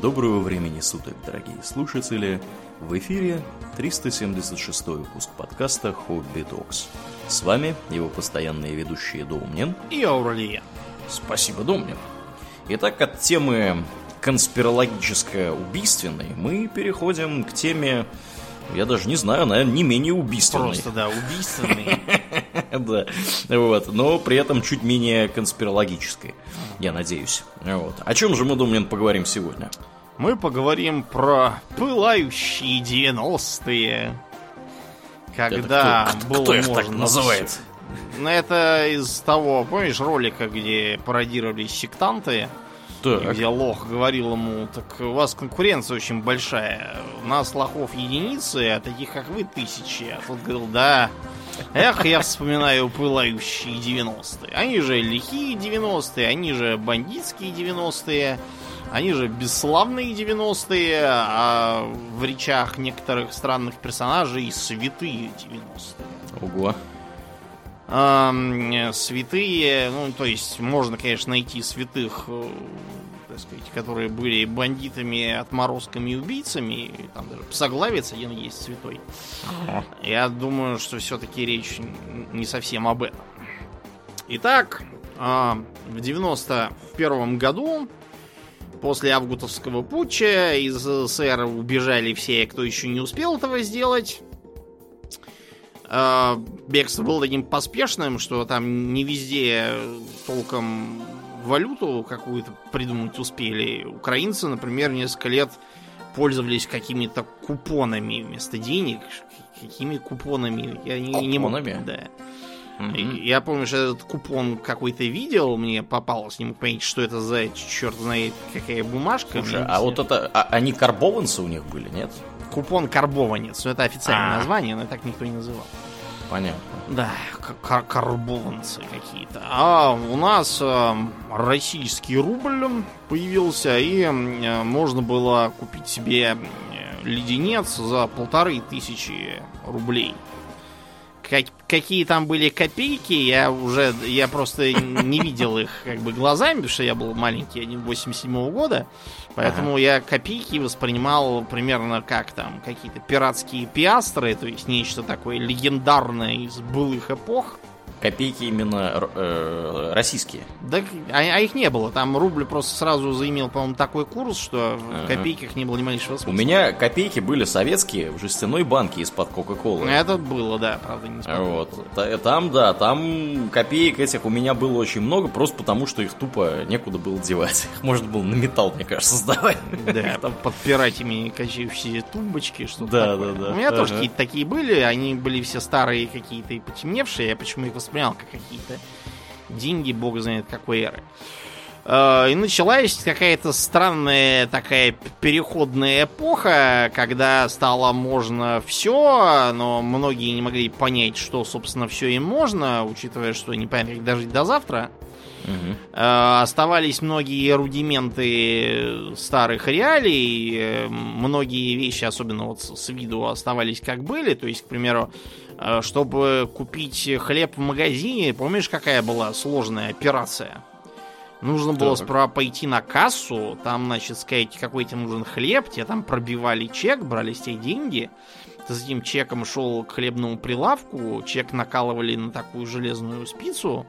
Доброго времени суток, дорогие слушатели! В эфире 376 выпуск подкаста «Хобби Токс». С вами его постоянные ведущие Домнин и Ауралия. Спасибо, Домнин. Итак, от темы конспирологическо-убийственной мы переходим к теме, я даже не знаю, наверное, не менее убийственной. Просто, да, убийственной. Да, вот, но при этом чуть менее конспирологической, я надеюсь. Вот. О чем же мы, Домнин, поговорим сегодня? Мы поговорим про пылающие 90-е. Когда Это кто, было кто их можно так называет? Ну, это из того, помнишь, ролика, где пародировались сектанты, Так. где лох говорил ему, так у вас конкуренция очень большая. У нас лохов единицы, а таких, как вы, тысячи. А тот говорил, да, эх, я вспоминаю пылающие 90-е. Они же лихие 90-е, они же бандитские 90-е, они же бесславные 90-е, а в речах некоторых странных персонажей святые 90-е. Ого. Ам, э, святые, ну, то есть, можно, конечно, найти святых, э, так сказать, которые были бандитами, отморозками и убийцами. И Там даже псоглавец один есть святой. Я думаю, что все-таки речь не совсем об этом. Итак, а, в 91 году, после августовского путча, из СССР убежали все, кто еще не успел этого сделать. А, Бегство было таким поспешным, что там не везде толком валюту какую-то придумать успели. Украинцы, например, несколько лет пользовались какими-то купонами вместо денег. Какими купонами? Я не, не мог. Купонами? Да. Я помню, что этот купон какой-то видел, мне попалось, не мог понять, что это за черт знает какая бумажка. Слушай, а вот это, а- они карбованцы у них были, нет? Купон карбованец, ну это официальное А. название, но так никто не называл. Понятно. Да, кар- карбованцы какие-то. А у нас э, российский рубль появился, и э, можно было купить себе э, леденец за полторы тысячи рублей. Как- какие там были копейки, я уже, я просто не видел их как бы глазами, потому что я был маленький, один 87 года, поэтому я копейки воспринимал примерно как там какие-то пиратские пиастры, то есть нечто такое легендарное из былых эпох. Копейки именно э, российские. Да, а, а их не было. Там рубль просто сразу заимел, по-моему, такой курс, что в Ага. копейках не было ни малейшего У смысла. меня копейки были советские в жестяной банке из-под Кока-Колы. Это было, да, правда, не. Вот. Та- Там, да, там копеек этих у меня было очень много, просто потому что их тупо некуда было девать. Их можно было на металл, мне кажется, сдавать. Да, там под пиратями качающиеся тумбочки, что Да, такое. да, да. У меня тоже Ага. какие-то такие были, они были все старые какие-то и потемневшие, я почему их воспринял как какие-то деньги, бог знает какой эры. Э, И началась какая-то странная такая переходная эпоха, когда стало можно все, но многие не могли понять, что, собственно, все им можно, учитывая, что не понятно, как дожить до завтра. Э, Оставались многие рудименты старых реалий, э, многие вещи, особенно вот с виду, оставались как были. То есть, к примеру, чтобы купить хлеб в магазине, помнишь, какая была сложная операция? Нужно было Так. справа пойти на кассу, там, значит, сказать, какой тебе нужен хлеб, тебе там пробивали чек, брали с тебя деньги, ты с этим чеком шел к хлебному прилавку, чек накалывали на такую железную спицу,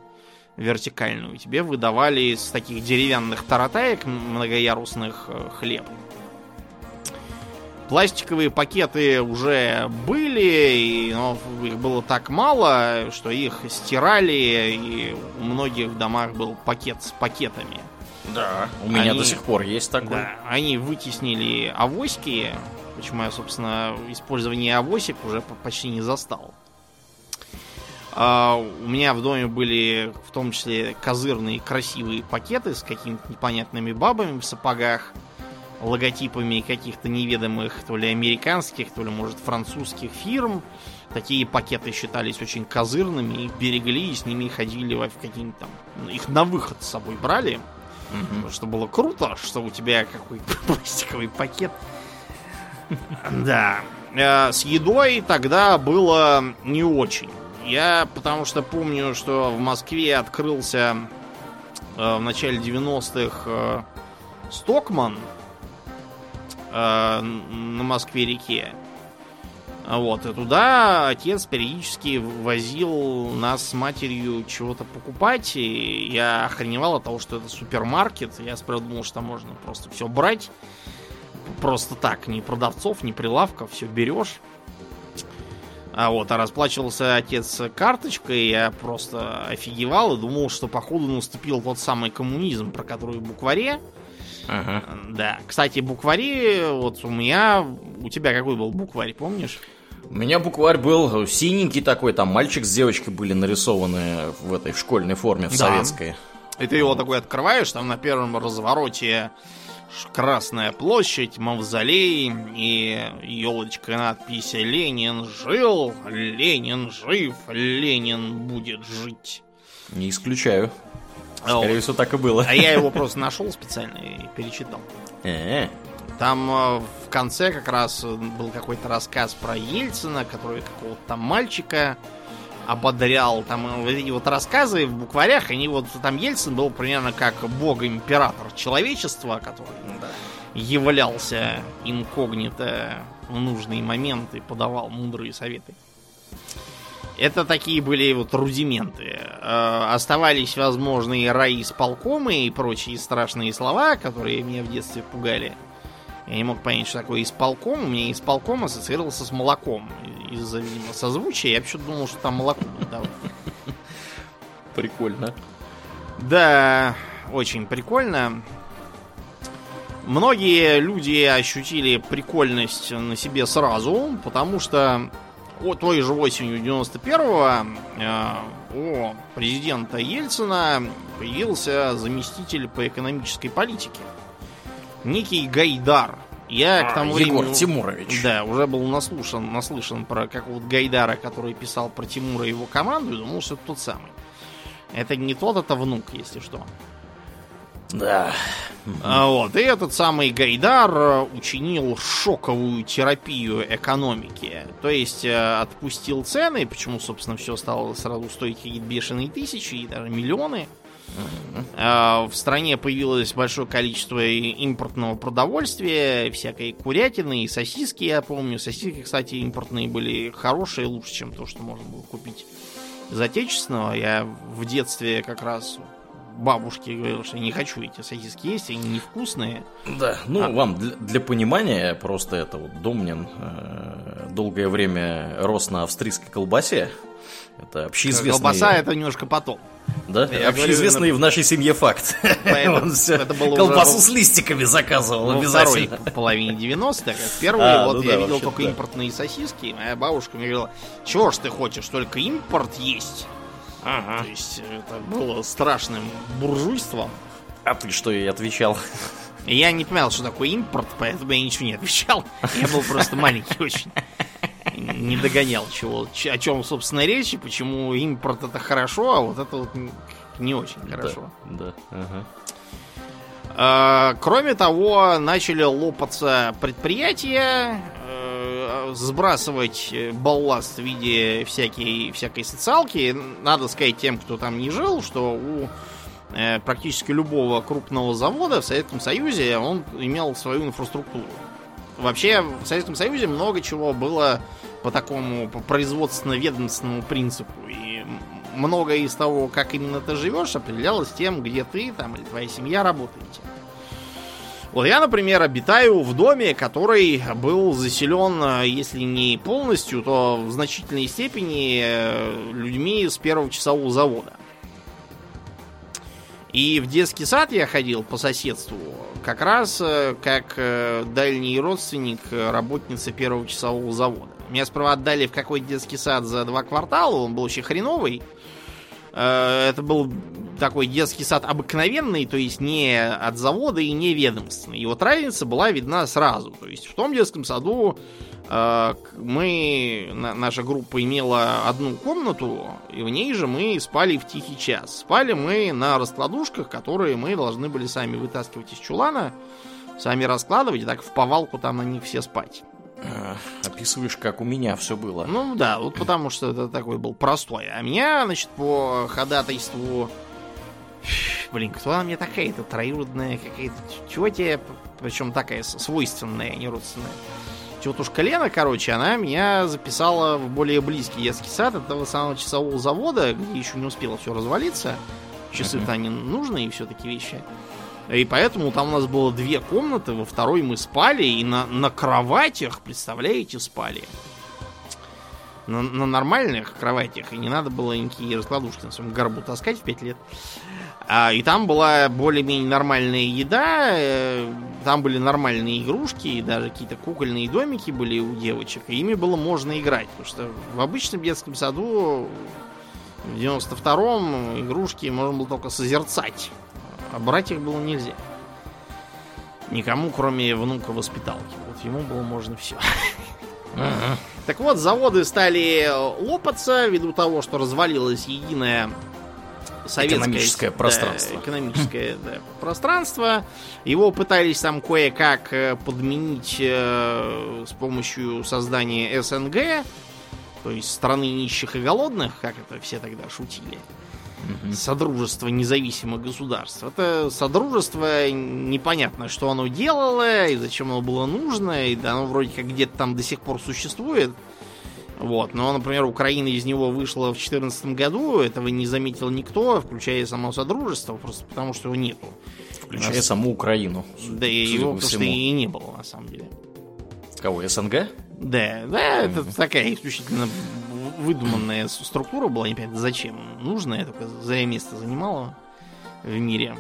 вертикальную, тебе выдавали из таких деревянных таратаек многоярусных э, хлеб. Пластиковые пакеты уже были, и, но их было так мало, что их стирали, и у многих в домах был пакет с пакетами. Да. У меня Они- до сих пор есть такой. Да, они вытеснили авоськи, почему я, собственно, использование авосик уже по- почти не застал. А, у меня в доме были в том числе козырные красивые пакеты с какими-то непонятными бабами в сапогах, логотипами каких-то неведомых то ли американских, то ли, может, французских фирм. Такие пакеты считались очень козырными, их берегли и с ними ходили в какие-нибудь там... ну, Их на выход с собой брали. Потому что было круто, что у тебя какой-то пластиковый пакет. Да. Э, С едой тогда было не очень. Я потому что помню, что в Москве открылся э, в начале 90-х э, Стокман. Э, на Москве-реке. Вот, и туда отец периодически возил нас с матерью чего-то покупать, и я охреневал от того, что это супермаркет. Я сперва думал, что там можно просто все брать. Просто так, ни продавцов, ни прилавков, все берешь. А вот, а расплачивался отец карточкой, я просто офигевал и думал, что походу наступил тот самый коммунизм, про который в букваре. Ага. Да. Кстати, буквари, вот у меня, у тебя какой был букварь, помнишь? У меня букварь был синенький такой, там мальчик с девочкой были нарисованы в этой в школьной форме, в Да. советской. И ты его такой открываешь, там на первом развороте Красная площадь, мавзолей и елочка надпись «Ленин жил, Ленин жив, Ленин будет жить». Не исключаю. А. Скорее всего, так и было. А я его просто нашел специально и перечитал. Э, Там в конце как раз э, был какой-то рассказ про Ельцина, который какого-то там мальчика ободрял. Там э, вот эти вот рассказы в букварях, они вот там Ельцин был примерно как бог-император человечества, который являлся инкогнито в нужные моменты, подавал мудрые советы. Это такие были вот рудименты. Э, Оставались возможные райисполкомы и прочие страшные слова, которые меня в детстве пугали. Я не мог понять, что такое исполком. У меня исполком ассоциировался с молоком. Из-за, видимо, созвучия. Я почему-то думал, что там молоко прикольно. Да, очень прикольно. Многие люди ощутили прикольность на себе сразу, потому что о, той же осенью 91-го э, у президента Ельцина появился заместитель по экономической политике. Некий Гайдар. Я к тому А, Егор времени... Тимурович. Да, уже был наслушан, наслышан про какого-то Гайдара, который писал про Тимура и его команду, и думал, что это тот самый. Это не тот, это внук, если что. Да. А Вот, и этот самый Гайдар э, учинил шоковую терапию экономики. То есть э, отпустил цены, почему, собственно, все стало сразу стоить какие-то бешеные тысячи и даже миллионы. А, В стране появилось большое количество импортного продовольствия, всякой курятины и сосиски, я помню. Сосиски, кстати, импортные были хорошие, лучше, чем то, что можно было купить из отечественного. Я в детстве как раз бабушке говорил, что не хочу эти сосиски есть, они невкусные. Да, ну А. вам для, для понимания, просто это вот Домнин э, долгое время рос на австрийской колбасе. Это общеизвестный... Колбаса это немножко потом. Да, Я общеизвестный говорю, в нашей семье факт. Поэтому Он всё это было уже колбасу во- с листиками заказывал Во обязательно. второй половине 90-х. В А, вот ну я да, видел только да. импортные сосиски. Моя бабушка мне говорила, чего ж ты хочешь, только импорт есть? То есть это было страшным буржуйством. А ты что ей отвечал? Я не понимал, что такое импорт, поэтому я ничего не отвечал. Я был просто маленький очень. Не догонял, чего, о чем, собственно, речь, и почему импорт это хорошо, а вот это вот не очень хорошо. Да, ага. А, Кроме того, начали лопаться предприятия, э, сбрасывать э, балласт в виде всякой, всякой социалки. Надо сказать тем, кто там не жил, что у э, практически любого крупного завода в Советском Союзе он имел свою инфраструктуру. Вообще в Советском Союзе много чего было по такому по производственно-ведомственному принципу. И многое из того, как именно ты живешь, определялось тем, где ты там или твоя семья работаете. Вот я, например, обитаю в доме, который был заселен, э, если не полностью, то в значительной степени э, людьми с первого часового завода. И в детский сад я ходил по соседству, как раз э, как дальний родственник работницы первого часового завода. Меня сперва отдали в какой-то детский сад за два квартала, он был очень хреновый. Э, Это был такой детский сад обыкновенный, то есть не от завода и не ведомственный. И вот разница была видна сразу. То есть в том детском саду э, мы, на- наша группа имела одну комнату, и в ней же мы спали в тихий час. Спали мы на раскладушках, которые мы должны были сами вытаскивать из чулана, сами раскладывать, и так в повалку там на них все спать. А, Описываешь, как у меня все было. Ну да, вот потому что это такой был простой. А меня, значит, по ходатайству блин, кто она мне такая-то, троюродная какая-то тетя, причем такая свойственная, не родственная. Тетушка Лена, короче, она меня записала в более близкий детский сад этого самого часового завода, где еще не успело все развалиться. Часы-то они нужны и все-таки вещи. И поэтому там у нас было две комнаты, во второй мы спали, и на, на кроватях, представляете, спали. На, на нормальных кроватях, и не надо было никакие раскладушки на своем горбу таскать в 5 лет. А, и там была более-менее нормальная еда, э, там были нормальные игрушки, и даже какие-то кукольные домики были у девочек, и ими было можно играть. Потому что в обычном детском саду в 92-м игрушки можно было только созерцать, а брать их было нельзя. Никому, кроме внука воспиталки. Вот ему было можно все. Ага. Так вот, заводы стали лопаться ввиду того, что развалилось единое советское Экономическое да, пространство. экономическое да, пространство. Его пытались там кое-как э, подменить э, с помощью создания СНГ, то есть страны нищих и голодных, как это все тогда шутили. Содружество независимых государств. Это содружество непонятно, что оно делало и зачем оно было нужно. И оно вроде как где-то там до сих пор существует. Вот. Но, например, Украина из него вышла в 2014 году. Этого не заметил никто, включая само Содружество, просто потому что его нету. Включая Нас- саму Украину. Да и его просто всему. и не было, на самом деле. Кого, СНГ? Да, да, это такая исключительно выдуманная структура была, непонятно зачем нужная, только зря место занимала в мире.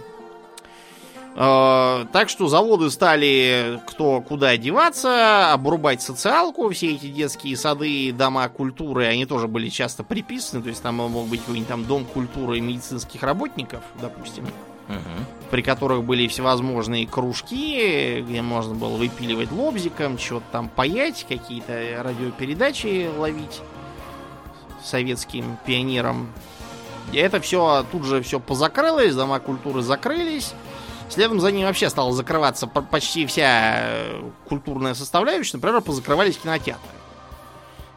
Э, Так что заводы стали кто куда деваться, обрубать социалку, все эти детские сады, дома культуры, они тоже были часто приписаны, то есть там мог быть какой-нибудь там дом культуры медицинских работников, допустим, при которых были всевозможные кружки, где можно было выпиливать лобзиком, что-то там паять, какие-то радиопередачи ловить советским пионерам. И это все тут же все позакрылось, дома культуры закрылись. Следом за ним вообще стала закрываться по- почти вся э, культурная составляющая. Например, позакрывались кинотеатры.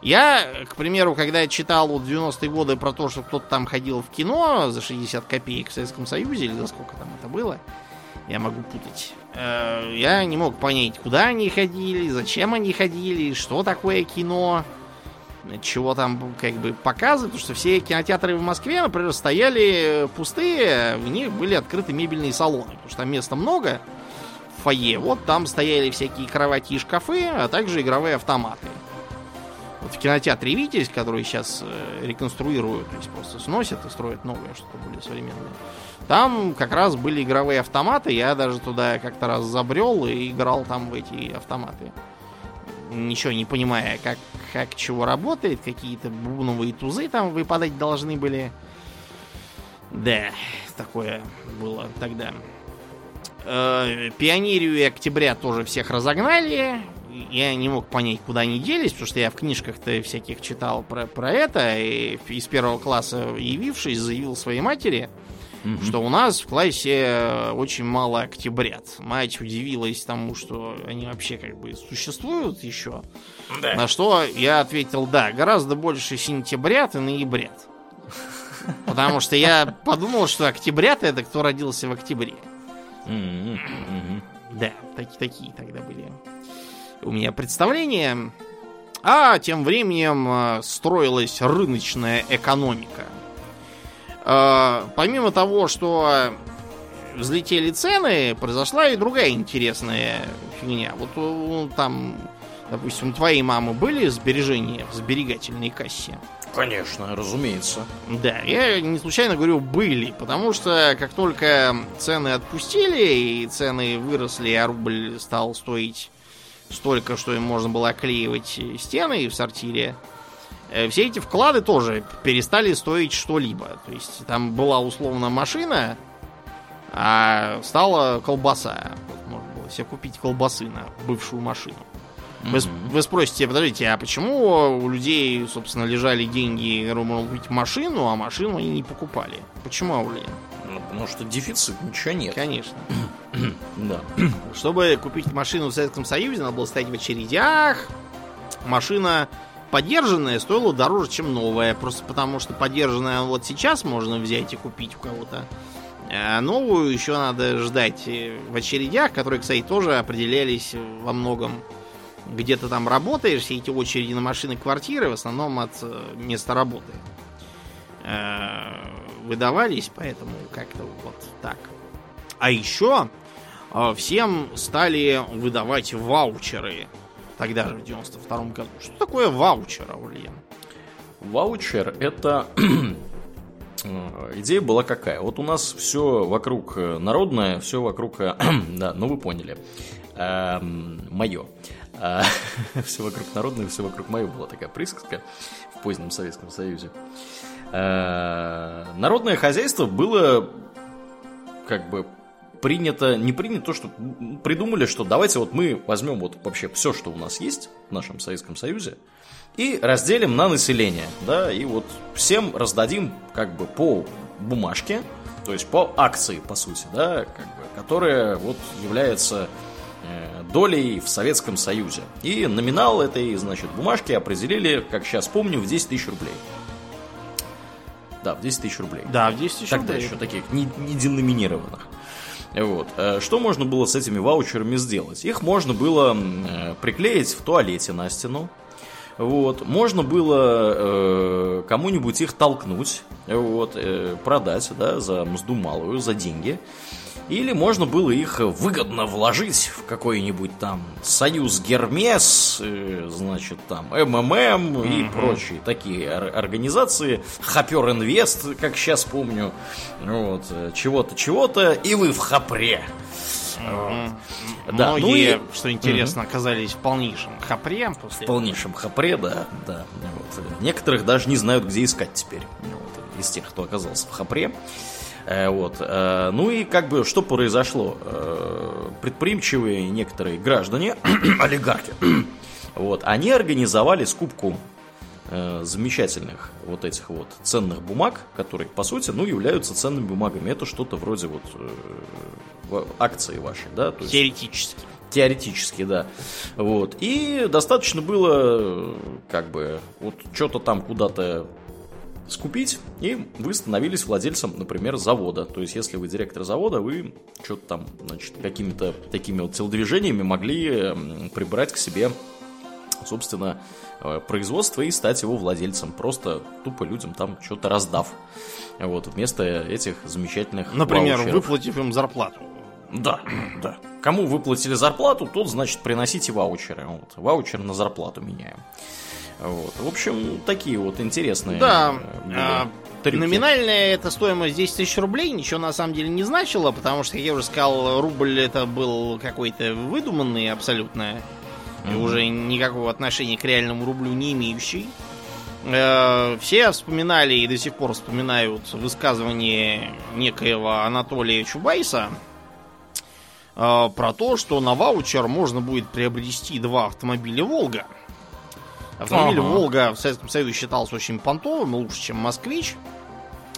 Я, к примеру, когда читал вот в 90-е годы про то, что кто-то там ходил в кино за 60 копеек в Советском Союзе, или за сколько там это было, я могу путать. э, Я не мог понять, куда они ходили, зачем они ходили, что такое кино, чего там как бы показывают, потому что все кинотеатры в Москве, например, стояли пустые, в них были открыты мебельные салоны, потому что там места много в фойе. Вот там стояли всякие кровати и шкафы, а также игровые автоматы. Вот в кинотеатре Витязь, который сейчас э, реконструируют, то есть просто сносят и строят новое, что-то более современное. Там как раз были игровые автоматы, я даже туда как-то раз забрел и играл там в эти автоматы. Ничего не понимая, как, как чего работает, какие-то бубновые тузы там выпадать должны были. Да, такое было тогда. Э, Пионерию и Октября тоже всех разогнали. Я не мог понять, куда они делись, потому что я в книжках-то всяких читал про, про это. И из первого класса, явившись, заявил своей матери, Что у нас в классе э, очень мало октябрят. Мать удивилась тому, что они вообще как бы существуют еще. Да. На что я ответил, да, гораздо больше сентябрят и ноябрят. Потому что я подумал, что октябрят это кто родился в октябре. Да, таки- такие тогда были у меня представления. А тем временем э, строилась рыночная экономика. Э, Помимо того, что взлетели цены, произошла и другая интересная фигня. Вот э, там, допустим, у твоей мамы были сбережения в сберегательной кассе? Конечно, разумеется. Да, я не случайно говорю были, потому что как только цены отпустили и цены выросли, а рубль стал стоить столько, что им можно было оклеивать стены в сортире, все эти вклады тоже перестали стоить что-либо. То есть там была условно машина, а стала колбаса. Вот можно было себе купить колбасы на бывшую машину. Вы, вы спросите, подождите, а почему у людей, собственно, лежали деньги, можно купить машину, а машину они не покупали? Почему, Аулин? Ну, потому что дефицит, ничего нет. Конечно. Да. Чтобы купить машину в Советском Союзе, надо было стоять в очередях. Машина подержанная стоила дороже, чем новая. Просто потому, что подержанная вот сейчас можно взять и купить у кого-то. А новую еще надо ждать э, в очередях, которые, кстати, тоже определялись во многом. Где-то там работаешь, все эти очереди на машины квартиры в основном от э, места работы выдавались, поэтому как-то вот так. А еще всем стали выдавать ваучеры тогда же, в 92 году. Что такое ваучер, Аурлиен? Ваучер это Э, идея была какая? Вот у нас все вокруг э, народное, все вокруг... Э, да, ну вы поняли. Эм, мое. Все вокруг народное, все вокруг мое была такая присказка в позднем Советском Союзе. Народное хозяйство было как бы принято, не принято то, что придумали, что давайте вот мы возьмем вот вообще все, что у нас есть в нашем Советском Союзе, и разделим на население, да, и вот всем раздадим как бы по бумажке, то есть по акции, по сути, да, как бы, которая вот является э, долей в Советском Союзе. И номинал этой, значит, бумажки определили, как сейчас помню, в 10 тысяч рублей. Да, в 10 тысяч рублей. Да, в 10 тысяч Тогда рублей. еще таких не, не деноминированных. Вот. Э, что можно было с этими ваучерами сделать? Их можно было э, приклеить в туалете на стену, вот. Можно было э, кому-нибудь их толкнуть, вот, э, продать да, за мзду малую, за деньги. Или можно было их выгодно вложить в какой-нибудь там Союз Гермес, э, значит, там МММ и прочие такие организации. Хапер Инвест, как сейчас помню. Вот, э, чего-то, чего-то, и вы в хапре. Да, Многие, ну и... что интересно, угу. оказались в полнейшем хапре. После в полнейшем хапре, да. да. Вот. Некоторых даже не знают, где искать теперь. Вот, из тех, кто оказался в хапре. Э, вот. Э, ну и как бы что произошло? Э, предприимчивые некоторые граждане, олигархи, вот, они организовали скупку э, замечательных вот этих вот ценных бумаг, которые, по сути, ну, являются ценными бумагами. Это что-то вроде вот э, акции вашей, да? То Теоретически. Есть, теоретически, да. Вот. И достаточно было, как бы, вот что-то там куда-то скупить, и вы становились владельцем, например, завода. То есть, если вы директор завода, вы что-то там, значит, какими-то такими вот телодвижениями могли прибрать к себе, собственно, Э, производство и стать его владельцем, просто тупо людям там что-то раздав. Вот, вместо этих замечательных Например, ваучеров. выплатив им зарплату. Да, да. Кому выплатили зарплату, тот, значит, приносите ваучеры. Вот, ваучер на зарплату меняем. Вот. В общем, такие вот интересные. Да. А, номинальная эта стоимость 10 тысяч рублей ничего на самом деле не значило, потому что, как я уже сказал, рубль это был какой-то выдуманный абсолютно mm-hmm. уже никакого отношения к реальному рублю не имеющий. Э, все вспоминали и до сих пор вспоминают высказывание некоего Анатолия Чубайса э, про то, что на ваучер можно будет приобрести два автомобиля Волга. Автомобиль ага. Волга в Советском Союзе считался очень понтовым, лучше, чем Москвич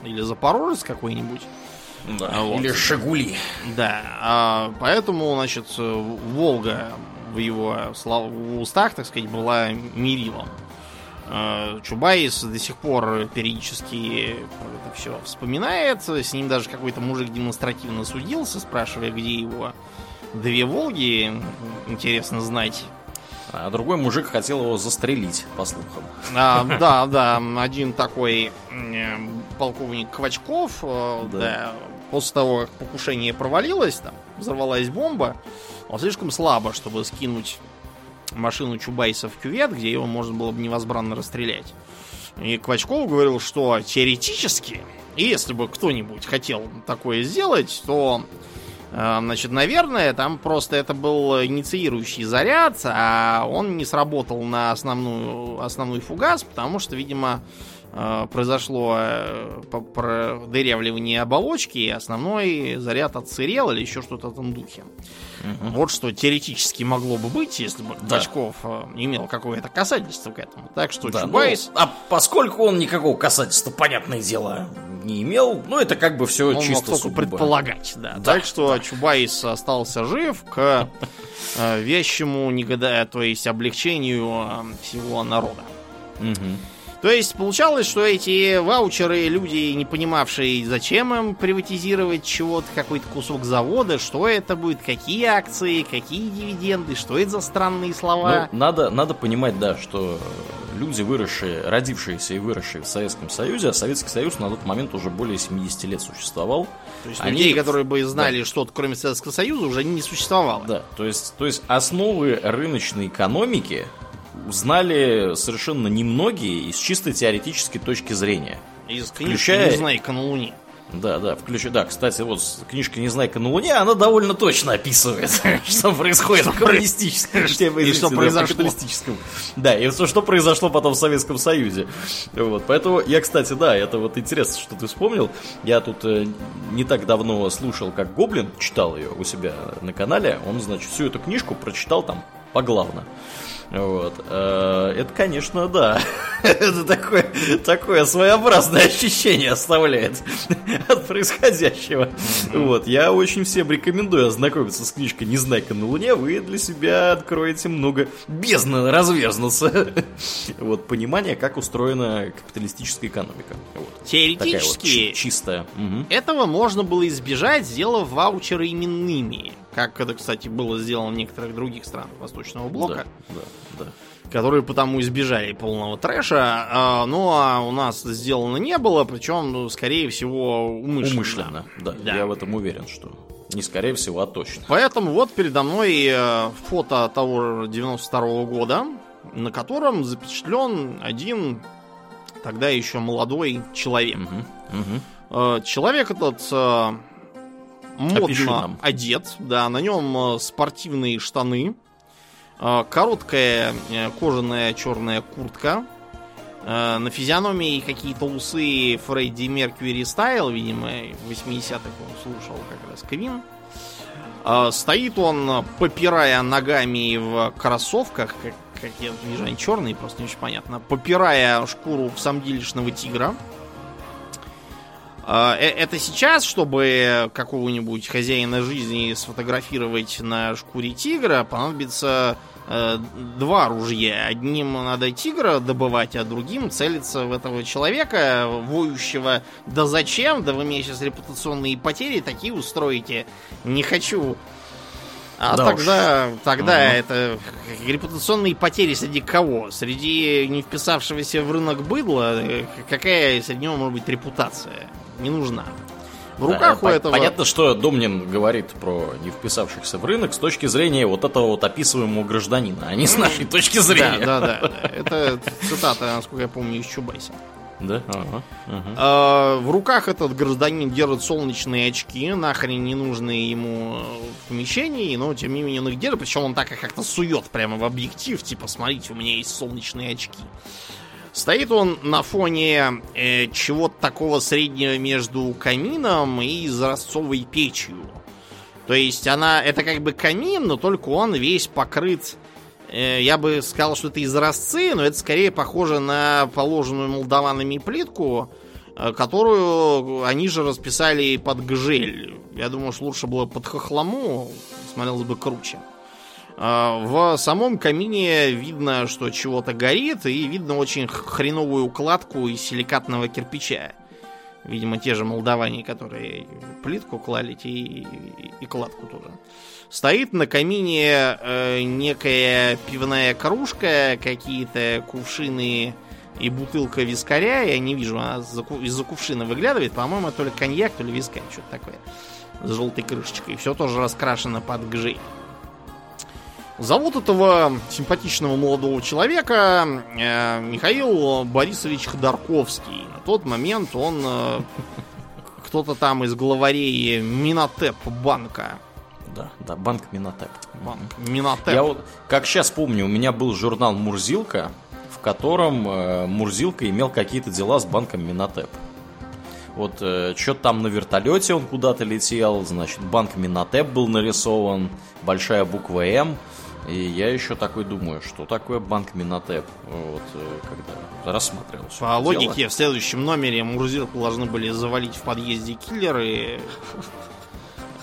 или Запорожец какой-нибудь. Да, вот. Или Шагули. Да, а, поэтому, значит, Волга в его устах, так сказать, была мерилом. Э, Чубайс до сих пор периодически это все вспоминает. С ним даже какой-то мужик демонстративно судился, спрашивая, где его две Волги. Интересно знать. А другой мужик хотел его застрелить, по слухам. А, да, да. Один такой полковник Квачков, э, да. да, после того, как покушение провалилось, там взорвалась бомба, он слишком слабо, чтобы скинуть машину Чубайса в кювет, где его можно было бы невозбранно расстрелять. И Квачков говорил, что теоретически, если бы кто-нибудь хотел такое сделать, то, значит, наверное, там просто это был инициирующий заряд, а он не сработал на основную, основной фугас, потому что, видимо, произошло э, продырявливание оболочки, и основной заряд отсырел или еще что-то в этом духе. Угу. Вот что теоретически могло бы быть, если бы да. Бачков э, имел какое-то касательство к этому. Так что да, Чубайс... Ну, а поскольку он никакого касательства, понятное дело, не имел, ну это как бы все он чисто мог только предполагать, да. да. Так что да. Чубайс остался жив к э, вещему негодая, то есть облегчению э, всего народа. Угу. То есть получалось, что эти ваучеры, люди, не понимавшие, зачем им приватизировать чего-то, какой-то кусок завода, что это будет, какие акции, какие дивиденды, что это за странные слова. Ну, надо, надо понимать, да, что люди, выросшие, родившиеся и выросшие в Советском Союзе, а Советский Союз на тот момент уже более 70 лет существовал. То есть они, людей, которые бы знали да. что-то, кроме Советского Союза, уже не существовало. Да, то есть, то есть основы рыночной экономики знали совершенно немногие из чисто теоретической точки зрения. Из книжки включая... «Незнайка на Луне». Да, да, включая. Да, кстати, вот книжка «Незнайка на Луне», она довольно точно описывает, что происходит в коммунистическом И что произошло. Да, и что, что произошло потом в Советском Союзе. Вот, поэтому я, кстати, да, это вот интересно, что ты вспомнил. Я тут э, не так давно слушал, как Гоблин читал ее у себя на канале. Он, значит, всю эту книжку прочитал там поглавно. Вот. Э, это, конечно, да. Это такое, такое своеобразное ощущение оставляет от происходящего. Вот. Я очень всем рекомендую ознакомиться с книжкой «Незнайка на Луне». Вы для себя откроете много бездны разверзнуться. Вот. Понимание, как устроена капиталистическая экономика. Вот. Теоретически вот чистая. Этого можно было избежать, сделав ваучеры именными. Как это, кстати, было сделано в некоторых других странах Восточного блока. Да, да, да которые потому избежали полного трэша. А, ну а у нас сделано не было, причем, ну, скорее всего, умышленно. Умышленно, да, да. Я в этом уверен, что не скорее всего, а точно. Поэтому вот передо мной э, фото того 92 -го года, на котором запечатлен один тогда еще молодой человек. Угу, угу. Человек этот модно одет, да, на нем э, спортивные штаны, э, короткая э, кожаная черная куртка, на физиономии какие-то усы Фредди Меркьюри стайл, видимо, в 80-х он слушал как раз Квин. Стоит он, попирая ногами в кроссовках, как, как я вижу, они черные, просто не очень понятно, попирая шкуру самдилишного тигра. А, э, это сейчас, чтобы какого-нибудь хозяина жизни сфотографировать на шкуре тигра, понадобится э, два ружья. Одним надо тигра добывать, а другим целиться в этого человека, воющего. Да зачем? Да вы мне сейчас репутационные потери такие устроите. Не хочу. А да тогда, уж. тогда угу. это репутационные потери среди кого? Среди не вписавшегося в рынок быдла? Э, какая среди него может быть репутация? не нужна. В руках да, у этого... Понятно, что Домнин говорит про не вписавшихся в рынок с точки зрения вот этого вот описываемого гражданина, а не с нашей точки зрения. Да, да, да. Это цитата, насколько я помню, из Чубайса. Да? Ага, ага. А, в руках этот гражданин держит солнечные очки, нахрен не нужные ему в помещении, но тем не менее он их держит, причем он так и как-то сует прямо в объектив, типа, смотрите, у меня есть солнечные очки. Стоит он на фоне э, чего-то такого среднего между камином и изразцовой печью. То есть она, это как бы камин, но только он весь покрыт э, я бы сказал, что это изразцы, но это скорее похоже на положенную молдаванами плитку, э, которую они же расписали под гжель. Я думаю, что лучше было под хохлому, смотрелось бы круче. А, в самом камине видно, что чего-то горит, и видно очень хреновую укладку из силикатного кирпича. Видимо, те же молдаване, которые плитку клали, и, и, и кладку тоже. Стоит на камине э, некая пивная кружка, какие-то кувшины и бутылка вискаря. Я не вижу, она из-за кувшина выглядывает. По-моему, то ли коньяк, то ли вискарь, что-то такое. С желтой крышечкой. Все тоже раскрашено под гжей. Зовут этого симпатичного молодого человека э, Михаил Борисович Ходорковский. На тот момент он э, кто-то там из главарей Минотеп банка. Да, да, банк Минотеп. Банк Минотеп. Я вот, как сейчас помню, у меня был журнал Мурзилка, в котором э, Мурзилка имел какие-то дела с банком Минотеп. Вот э, что-то там на вертолете он куда-то летел, значит, банк Минотеп был нарисован, большая буква М. И я еще такой думаю, что такое банк Минотеп, вот, э, когда рассматривал. По логике, дело. в следующем номере Мурзилку должны были завалить в подъезде киллеры.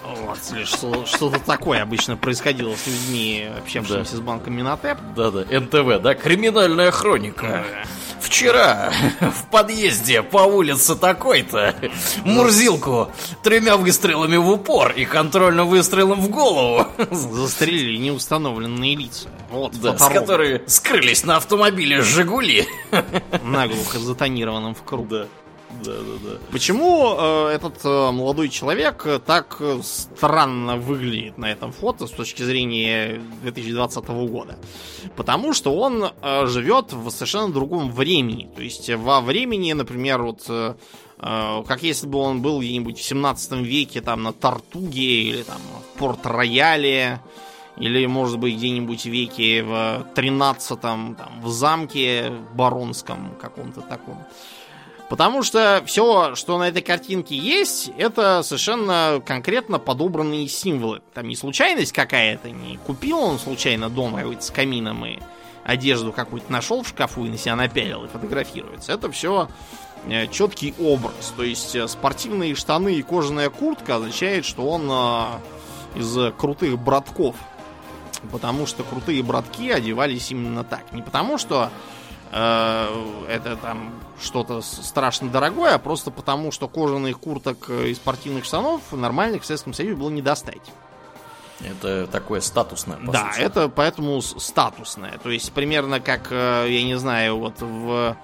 Вот, что-то такое обычно происходило с людьми, общавшимися да. с банком Минотеп. Да-да, НТВ, да, криминальная хроника. Да. Вчера в подъезде по улице такой-то Мурзилку тремя выстрелами в упор и контрольным выстрелом в голову Застрелили неустановленные лица. Вот, да, с которые скрылись на автомобиле «Жигули». наглухо затонированным в круг. Да, да, да, да. Почему э, этот э, молодой человек э, так э, странно выглядит на этом фото с точки зрения 2020 года? Потому что он э, живет в совершенно другом времени. То есть э, во времени, например, вот э, как если бы он был где-нибудь в 17 веке там на Тартуге или там в Порт-Рояле или, может быть, где-нибудь в веке в 13-м, там, в замке баронском каком-то таком. Потому что все, что на этой картинке есть, это совершенно конкретно подобранные символы. Там не случайность какая-то, не купил он случайно дома с камином и одежду какую-то нашел в шкафу и на себя напялил и фотографируется. Это все четкий образ. То есть э, спортивные штаны и кожаная куртка означает, что он э, из крутых братков. Потому что крутые братки одевались именно так. Не потому что э, это там что-то страшно дорогое, а просто потому, что кожаных курток э, и спортивных штанов нормальных в Советском Союзе было не достать. Это такое статусное, да, сути. это поэтому статусное. То есть примерно как, э, я не знаю, вот в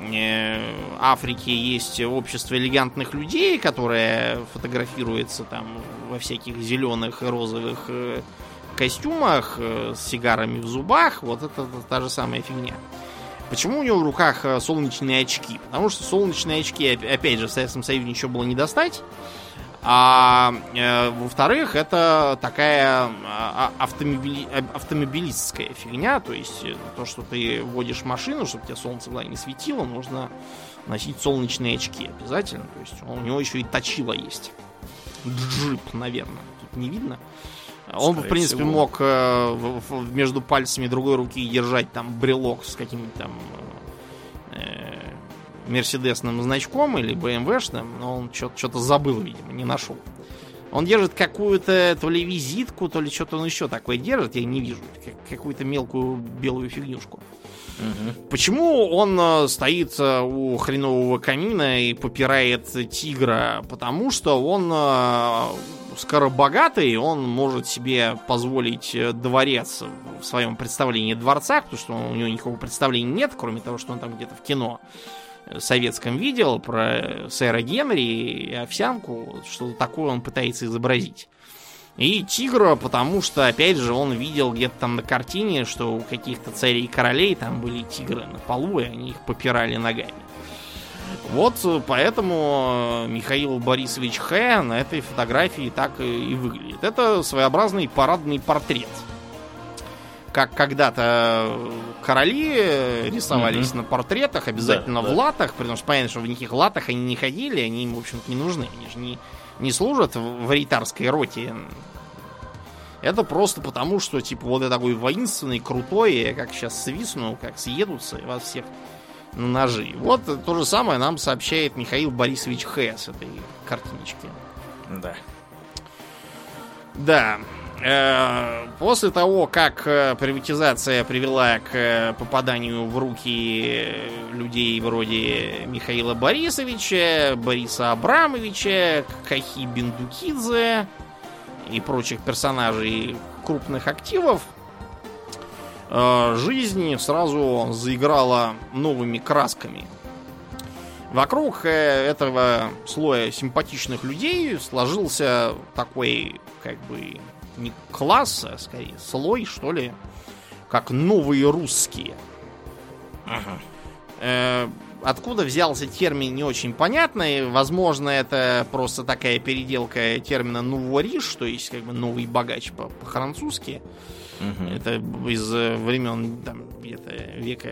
э, Африке есть общество элегантных людей, которое фотографируется там во всяких зеленых и розовых э, костюмах э, с сигарами в зубах. Вот это, та же самая фигня. Почему у него в руках э, солнечные очки? Потому что солнечные очки, оп- опять же, в Советском Союзе ничего было не достать. А э, во-вторых, это такая а, а, автомобили- автомобилистская фигня. То есть э, то, что ты водишь машину, чтобы тебе солнце в не светило, нужно носить солнечные очки обязательно. То есть у него еще и точила есть. Джип, наверное. Тут не видно. Он, в принципе, всего. мог э, между пальцами другой руки держать там брелок с каким-нибудь там э, мерседесным значком или БМВшным, но он что-то забыл, видимо, не нашел. Он держит какую-то то ли визитку, то ли что-то он еще такое держит, я не вижу. как- Какую-то мелкую белую фигнюшку. Мгм. Почему он э, стоит у хренового камина и попирает тигра? Потому что он э, скоробогатый, он может себе позволить э, дворец в своем представлении дворца, потому что у него никакого представления нет, кроме того, что он там где-то в кино советском видел про сэра Генри и овсянку, что-то такое он пытается изобразить. И тигра, потому что, опять же, он видел где-то там на картине, что у каких-то царей и королей там были тигры на полу, и они их попирали ногами. Вот э, поэтому э, Михаил Борисович Х. на этой фотографии так и выглядит. Это своеобразный парадный портрет. Как когда-то э, короли рисовались Мгм. на портретах, обязательно Да, в да. латах, потому что понятно, что в никаких латах они не ходили, они им, в общем-то, не нужны. Они же не, не служат в варитарской роте. Это просто потому, что, типа, вот я такой воинственный, крутой, я как сейчас свистну, как съедутся, и вас всех на ножи. Вот то же самое нам сообщает Михаил Борисович Х. с этой картиночки. Да. Да. Э, После того, как э, приватизация привела к э, попаданию в руки людей вроде Михаила Борисовича, Бориса Абрамовича, Кахи Бендукидзе и прочих персонажей крупных активов, жизнь сразу заиграла новыми красками. Вокруг этого слоя симпатичных людей сложился такой, как бы, не класс, а скорее слой, что ли, как новые русские. Э, Откуда взялся термин, не очень понятно. и, Возможно, это просто такая переделка термина «нувориш», то есть как бы новый богач по- по-французски. Мгм. Это из э, времен там, где-то века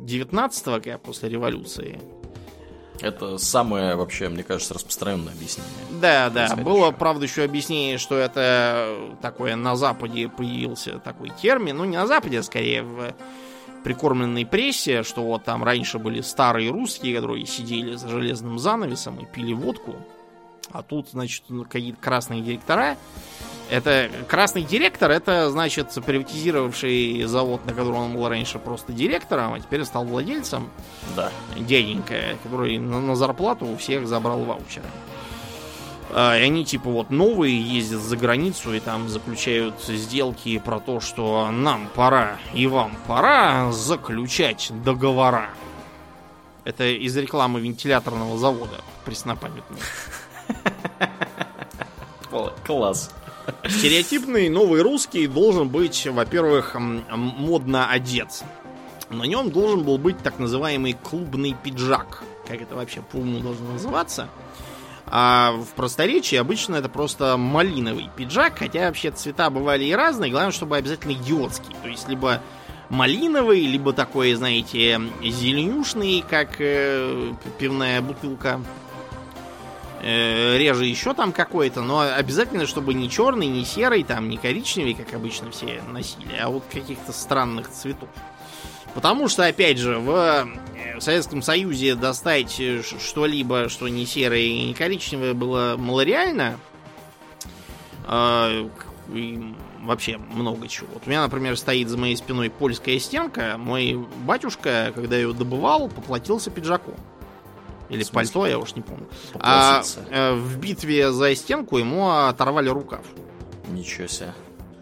19 когда после революции. Это самое, вообще, мне кажется, распространенное объяснение. Да, да. Было, правда, еще объяснение, что это такое на Западе появился такой термин. Ну, не на Западе, а скорее в прикормленной прессе, что вот там раньше были старые русские, которые сидели за железным занавесом и пили водку. А тут, значит, ну, какие-то красные директора. Это красный директор, это, значит, приватизировавший завод, на котором он был раньше просто директором, а теперь стал владельцем. Да. Дяденька, который на, на зарплату у всех забрал ваучеры. А, и они типа вот новые ездят за границу и там заключают сделки про то, что нам пора и вам пора заключать договора. Это из рекламы вентиляторного завода преснопамятный. Класс. Стереотипный новый русский должен быть, во-первых, модно одет. На нем должен был быть так называемый клубный пиджак. Как это вообще по-уму должно называться? А в просторечии обычно это просто малиновый пиджак, хотя вообще цвета бывали и разные, главное, чтобы обязательно идиотский. То есть либо малиновый, либо такой, знаете, зеленюшный, как э, пивная бутылка. Э, реже еще там какой-то, но обязательно, чтобы не черный, не серый, там, не коричневый, как обычно все носили, а вот каких-то странных цветов. Потому что, опять же, в, э, Советском Союзе достать что-либо, что не серое и не коричневое, было малореально. Э, и вообще много чего. Вот у меня, например, стоит за моей спиной польская стенка. Мой батюшка, когда ее добывал, поплатился пиджаком. Или пальто, я уж не помню. А э, в битве за стенку ему оторвали рукав. Ничего себе.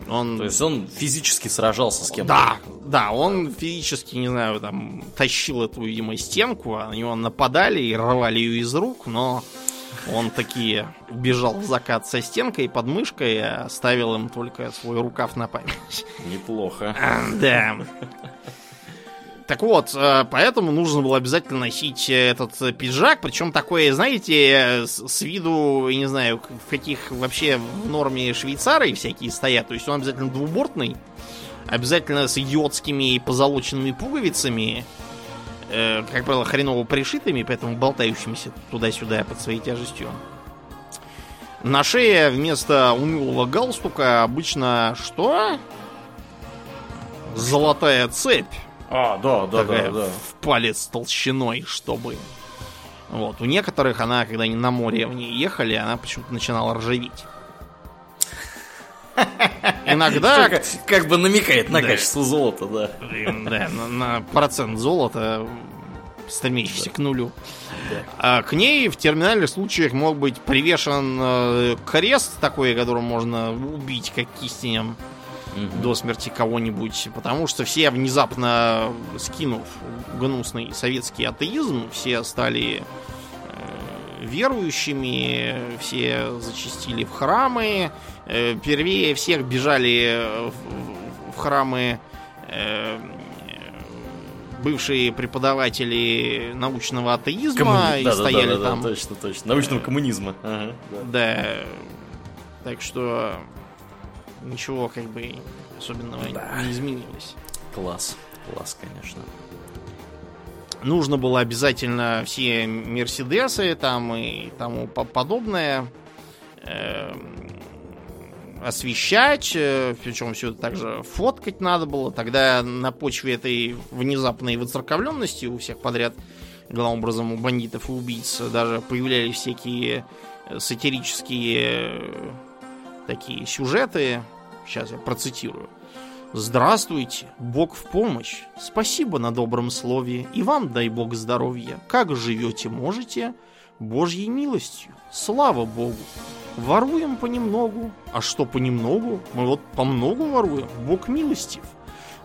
Он... То есть он физически сражался с кем-то? Да, да, он физически, не знаю, там, тащил эту, видимо, стенку, а на него нападали и рвали ее из рук, но он такие убежал в закат со стенкой под мышкой оставил им только свой рукав на память. Неплохо. Да. Так вот, э, поэтому нужно было обязательно носить этот пиджак, причем такой, знаете, с виду, я не знаю, в каких вообще в норме швейцары всякие стоят, то есть он обязательно двубортный, обязательно с идиотскими позолоченными пуговицами, э, как правило, хреново пришитыми, поэтому болтающимися туда-сюда под своей тяжестью. На шее вместо унылого галстука обычно что? Золотая цепь. А, да, да, такая да, да. в палец толщиной, чтобы... Вот. У некоторых она, когда они на море в ней ехали, она почему-то начинала ржаветь. Иногда... Как, как бы намекает на Да. качество золота, да. Да, на, на процент золота, стремящийся к нулю. А к ней в терминальных случаях мог быть привешен э, крест такой, которым можно убить как кистенем Мгм. до смерти кого-нибудь, потому что все внезапно скинув гнусный советский атеизм, все стали э, верующими, все зачастили в храмы, э, первее всех бежали в, в- храмы э, бывшие преподаватели научного атеизма Коммуни- и да, да, да, стояли да, да, там. точно, точно. Научного коммунизма. Ага, да. Да. Так что ничего как бы особенного Да. не изменилось. Класс. Класс, конечно. Нужно было обязательно все Мерседесы там и тому по- подобное эм, освещать, э, причем все это также фоткать надо было. Тогда на почве этой внезапной выцерковленности у всех подряд, главным образом у бандитов и убийц, даже появлялись всякие э, сатирические э, такие сюжеты. Сейчас я процитирую. Здравствуйте, Бог в помощь. Спасибо на добром слове. И вам дай Бог здоровья. Как живете, можете? Божьей милостью. Слава Богу. Воруем понемногу. А что понемногу? Мы вот помногу воруем. Бог милостив.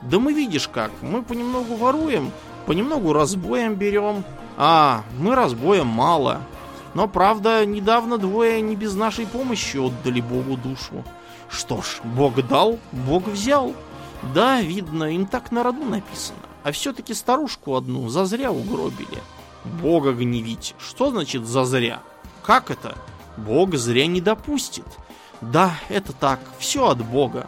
Да мы видишь как, мы понемногу воруем, понемногу разбоем берем. А, мы разбоем мало. Но, правда, недавно двое не без нашей помощи отдали Богу душу. Что ж, Бог дал, Бог взял. Да, видно, им так на роду написано. А все-таки старушку одну зазря угробили. Бога гневить. Что значит зазря? Как это? Бог зря не допустит. Да, это так, все от Бога.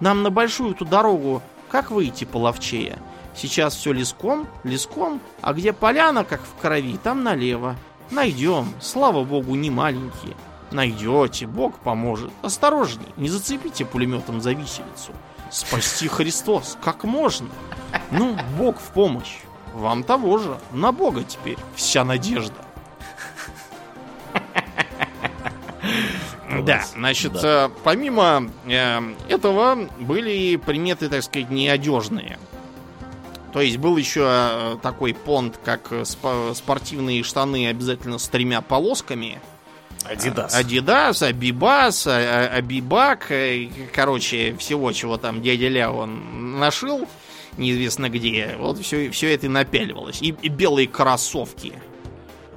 Нам на большую эту дорогу как выйти половчее? Сейчас все леском, леском, а где поляна, как в крови, там налево. Найдем, слава богу, не маленькие. Найдете, Бог поможет. Осторожней, не зацепите пулеметом за виселицу. Спасти Христос, как можно? Ну, Бог в помощь. Вам того же. На Бога теперь вся надежда. Да, значит, да. Э, помимо э, этого были приметы, так сказать, неодежные. То есть был еще э, такой понт, как спортивные штаны обязательно с тремя полосками. Адидас. Адидас, Абибас, Абибак, короче, всего, чего там дядя Ля он нашил, неизвестно где. Вот все, все это и напяливалось. И, и белые кроссовки.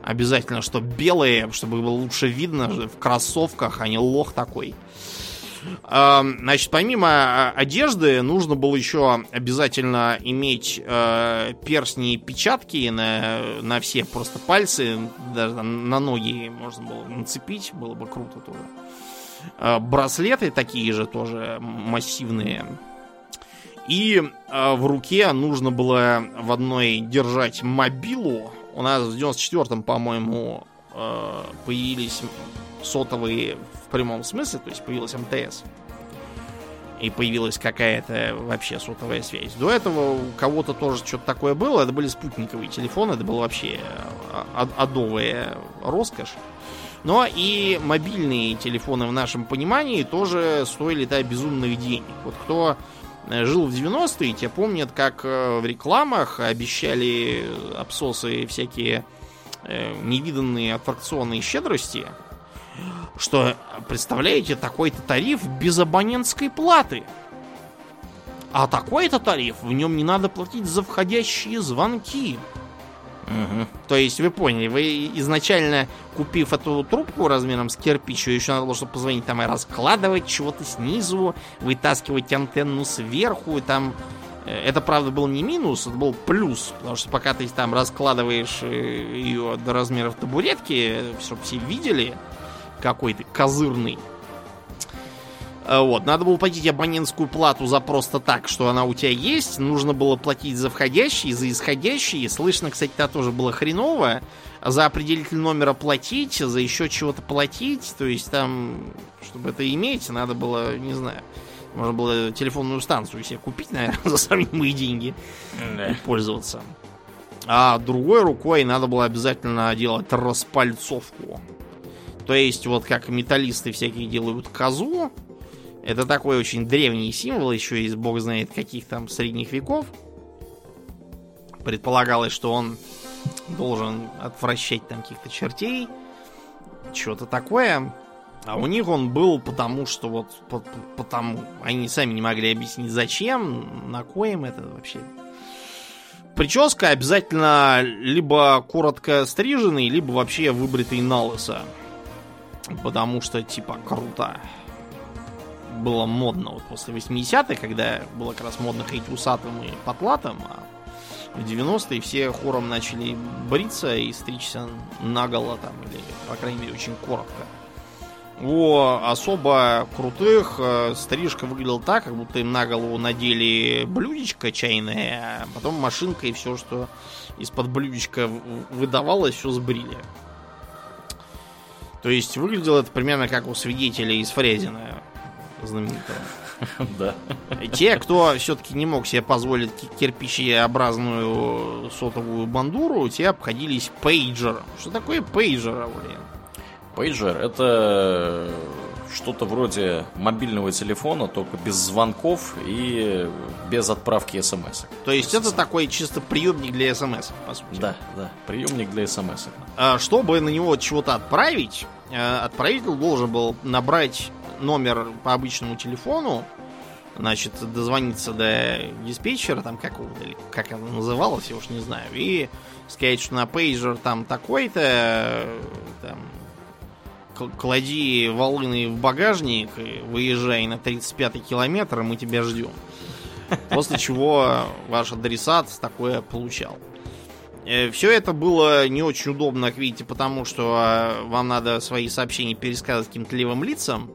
Обязательно, что белые, чтобы было лучше видно в кроссовках, а не лох такой. Значит, помимо а, одежды, нужно было еще обязательно иметь э, перстни и печатки на, на все просто пальцы, даже на ноги можно было нацепить, было бы круто тоже. Э, браслеты такие же тоже массивные. И э, в руке нужно было в одной держать мобилу. У нас в 94-м, по-моему, появились сотовые в прямом смысле, то есть появилась МТС. И появилась какая-то вообще сотовая связь. До этого у кого-то тоже что-то такое было. Это были спутниковые телефоны, это было вообще а, адовая роскошь. Но и мобильные телефоны в нашем понимании тоже стоили да, безумных денег. Вот кто э, жил в 90-е, те помнят, как э, в рекламах обещали обсосы всякие э, невиданные аттракционные щедрости что, представляете, такой-то тариф без абонентской платы. А такой-то тариф, в нем не надо платить за входящие звонки. Угу. То есть, вы поняли, вы изначально, купив эту трубку размером с кирпич, еще надо было, чтобы позвонить там и раскладывать чего-то снизу, вытаскивать антенну сверху, и там... Э, это, правда, был не минус, это был плюс, потому что пока ты там раскладываешь э, ее до размеров табуретки, чтобы все видели, какой то козырный. А, вот, надо было платить абонентскую плату за просто так, что она у тебя есть. Нужно было платить за входящие, за исходящие. Слышно, кстати, это тоже было хреново. За определитель номера платить, за еще чего-то платить. То есть там, чтобы это иметь, надо было, не знаю, можно было телефонную станцию себе купить, наверное, за сравнимые деньги да. и пользоваться. А другой рукой надо было обязательно делать распальцовку. То есть, вот как металлисты всякие делают козу, это такой очень древний символ, еще из бог знает каких там средних веков. Предполагалось, что он должен отвращать там каких-то чертей, что-то такое. А у них он был потому, что вот потому они сами не могли объяснить зачем, на коем это вообще. Прическа обязательно либо коротко стриженный, либо вообще выбритый на лысо. Потому что, типа, круто. Было модно вот после 80-х, когда было как раз модно ходить усатым и потлатым, а в 90-е все хором начали бриться и стричься наголо там, или, по крайней мере, очень коротко. У особо крутых э, стрижка выглядела так, как будто им на голову надели блюдечко чайное, а потом машинка и все, что из-под блюдечка выдавалось, все сбрили. То есть выглядело это примерно как у свидетелей из Фрезина знаменитого. Да. Те, кто все-таки не мог себе позволить кирпичеобразную сотовую бандуру, те обходились пейджером. Что такое пейджер, Аулин? Пейджер это что-то вроде мобильного телефона, только без звонков и без отправки смс. То есть это такой чисто приемник для смс, по сути. Да, да, приемник для смс. А, чтобы на него чего-то отправить, э, отправитель должен был набрать номер по обычному телефону, значит, дозвониться до диспетчера, там как, как это называлось, я уж не знаю, и сказать, что на пейджер там такой-то, там, клади волыны в багажник и выезжай на 35-й километр, мы тебя ждем. После чего ваш адресат такое получал. Э, Все это было не очень удобно, как видите, потому что а, вам надо свои сообщения пересказывать каким-то левым лицам.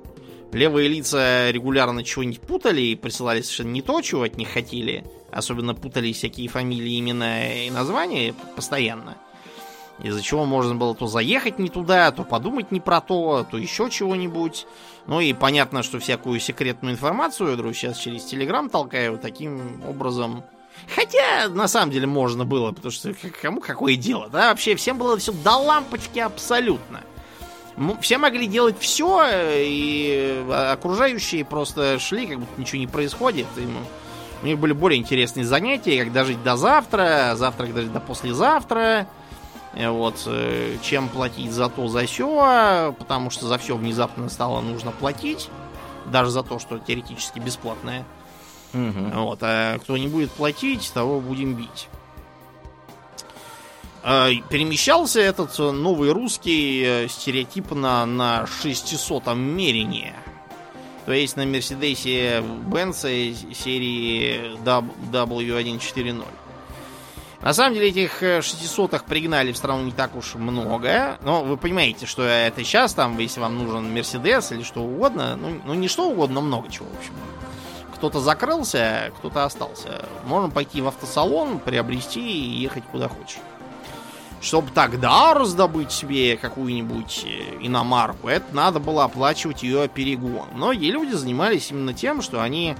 Левые лица регулярно чего-нибудь путали и присылали совершенно не то, чего от них хотели. Особенно путали всякие фамилии, имена и названия постоянно. Из-за чего можно было то заехать не туда, то подумать не про то, то еще чего-нибудь. Ну и понятно, что всякую секретную информацию, говорю, сейчас через Телеграм толкаю таким образом. Хотя, на самом деле, можно было, потому что кому какое дело, да? Вообще, всем было все до лампочки абсолютно. все могли делать все, и окружающие просто шли, как будто ничего не происходит. И, у них были более интересные занятия, как дожить до завтра, завтрак дожить до послезавтра. Э, вот, э, чем платить за то, за все, потому что за все внезапно стало нужно платить, даже за то, что теоретически бесплатное. Угу. Вот, а кто не будет платить, того будем бить. А, перемещался этот новый русский э, стереотипно на 600-м мерении. То есть на Мерседесе Бенце серии W140. На самом деле этих 600-х пригнали в страну не так уж много. Но вы понимаете, что это сейчас там, если вам нужен Мерседес или что угодно. Ну, ну не что угодно, но много чего, в общем. Кто-то закрылся, кто-то остался. Можно пойти в автосалон, приобрести и ехать куда хочешь. Чтобы тогда раздобыть себе какую-нибудь э, иномарку, это надо было оплачивать ее перегон. Многие люди занимались именно тем, что они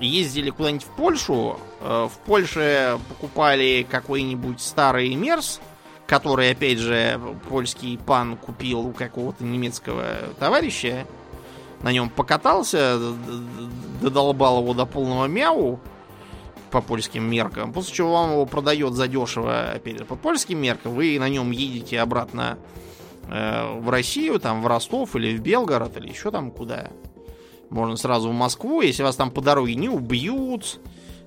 ездили куда-нибудь в Польшу, э, в Польше покупали какой-нибудь старый Мерс, который, опять же, польский пан купил у какого-то немецкого товарища, на нем покатался, додолбал его до полного мяу, по польским меркам. После чего вам его продает задешево, опять же, по польским меркам. Вы на нем едете обратно э, в Россию, там, в Ростов или в Белгород, или еще там куда. Можно сразу в Москву, если вас там по дороге не убьют,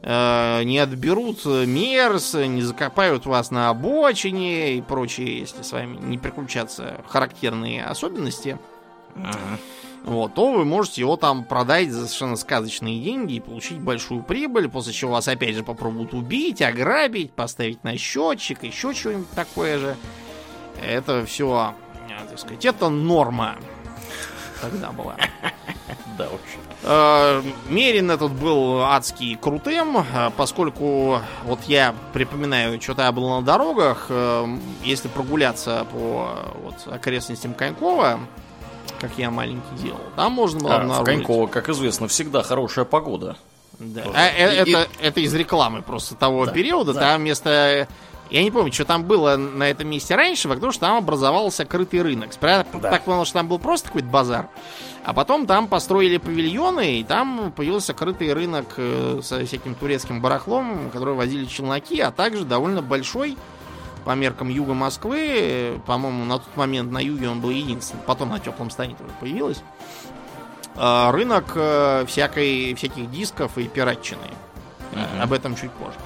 э, не отберут мерз, не закопают вас на обочине и прочие, если с вами не приключатся характерные особенности. Uh-huh вот, то вы можете его там продать за совершенно сказочные деньги и получить большую прибыль, после чего вас опять же попробуют убить, ограбить, поставить на счетчик, еще что-нибудь такое же. Это все, так сказать, это норма тогда была. Да уж. Э, Мерин этот был адский крутым, э, поскольку вот я припоминаю, что-то я был на дорогах, э, если прогуляться по вот, окрестностям Конькова, как я маленький делал. Там можно было а, обнаружить. В Коньково, как известно, всегда хорошая погода. Да. А, и, это, и... это из рекламы просто того да, периода. Да. Там вместо... Я не помню, что там было на этом месте раньше, потому что там образовался крытый рынок. Да. Так понял, что там был просто какой-то базар. А потом там построили павильоны, и там появился крытый рынок э, со всяким турецким барахлом, который возили челноки, а также довольно большой по меркам юга Москвы, по-моему, на тот момент на юге он был единственный, потом на теплом стане тоже появилось, а, рынок э, всякой, всяких дисков и пиратчины. Uh-huh. Об этом чуть позже.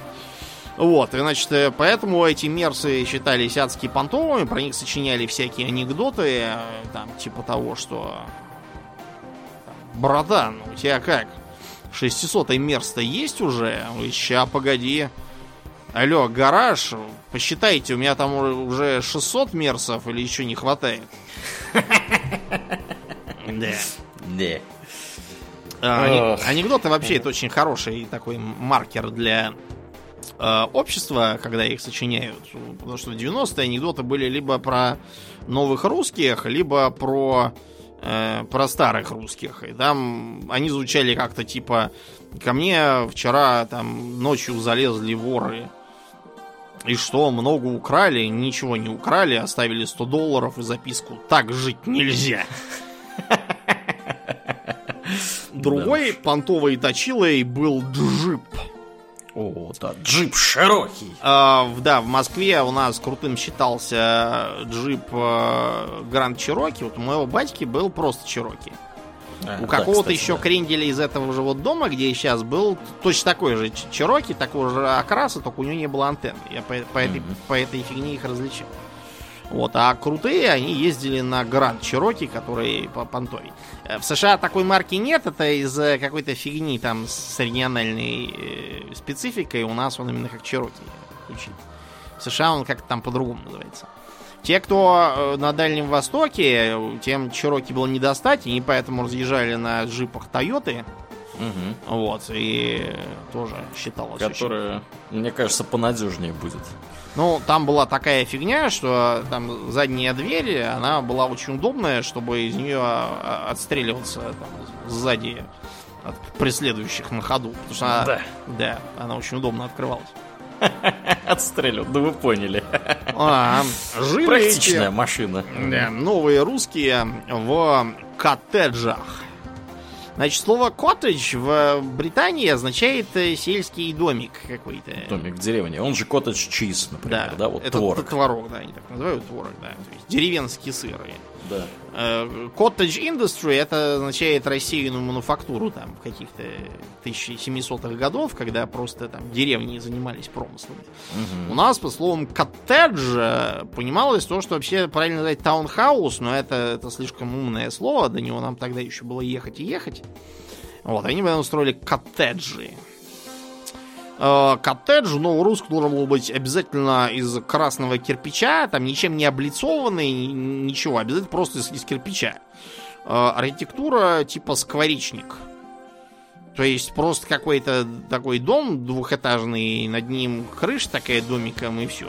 Вот, и, значит, э, поэтому эти мерсы считались адски понтовыми, про них сочиняли всякие анекдоты, э, там, типа того, что... Братан, у тебя как? 600-й мерс-то есть уже? Ща, погоди. Алло, гараж, посчитайте, у меня там уже 600 мерсов или еще не хватает? Да. Да. А, анекдоты вообще это очень хороший такой маркер для э, общества, когда их сочиняют. Потому что в 90-е анекдоты были либо про новых русских, либо про, э, про старых русских. И там они звучали как-то типа Ко мне вчера там ночью залезли воры и что, много украли? Ничего не украли, оставили 100 долларов и записку «Так жить нельзя». Другой да. понтовой точилой был джип. О, да, джип широкий. А, да, в Москве у нас крутым считался джип Гранд Чироки. Вот у моего батьки был просто Чироки. А, У какого-то еще да. кренделя из этого же вот дома, где я сейчас был, точно такой же Чироки, такого же окраса, только у него не было антенны. Я по, по, этой, mm-hmm. по этой фигне их различил. Вот, а крутые они ездили на Гранд Чироки, который по понтой. Э, в США такой марки нет, это из какой-то фигни там с региональной э, спецификой. У нас он именно как Чироки звучит. В США он как-то там по-другому называется. Те, кто э, на Дальнем Востоке, тем Чироки было не достать, и поэтому разъезжали на джипах Тойоты. Угу. Вот, и тоже считалось. Которая, очень... мне кажется, понадежнее будет. Ну, там была такая фигня, что там задняя дверь, она была очень удобная, чтобы из нее а, отстреливаться там, сзади от преследующих на ходу. Потому что она, да. да, она очень удобно открывалась. Отстреливал, да вы поняли. А, жили Практичная эти, машина. да, новые русские в коттеджах. Значит, слово коттедж в Британии означает э, сельский домик какой-то. Домик в деревне. Он же коттедж чиз, например, да, вот это творог. творог, да, они так называют творог, да. То есть деревенские сыры. Да. Э, Cottage industry это означает рассеянную мануфактуру там в каких-то 1700-х годов, когда просто там деревни занимались промыслами. У нас по словом коттедж понималось то, что вообще правильно называть таунхаус, но это, это слишком умное слово, до него нам тогда еще было ехать и ехать. Вот, они поэтому строили коттеджи. Э, Коттедж, ну, русский должен был быть обязательно из красного кирпича, там ничем не облицованный, ни- ничего, обязательно просто из, из кирпича. Э, Архитектура типа скворечник. То есть просто какой-то такой дом двухэтажный, над ним крыша такая домиком и все.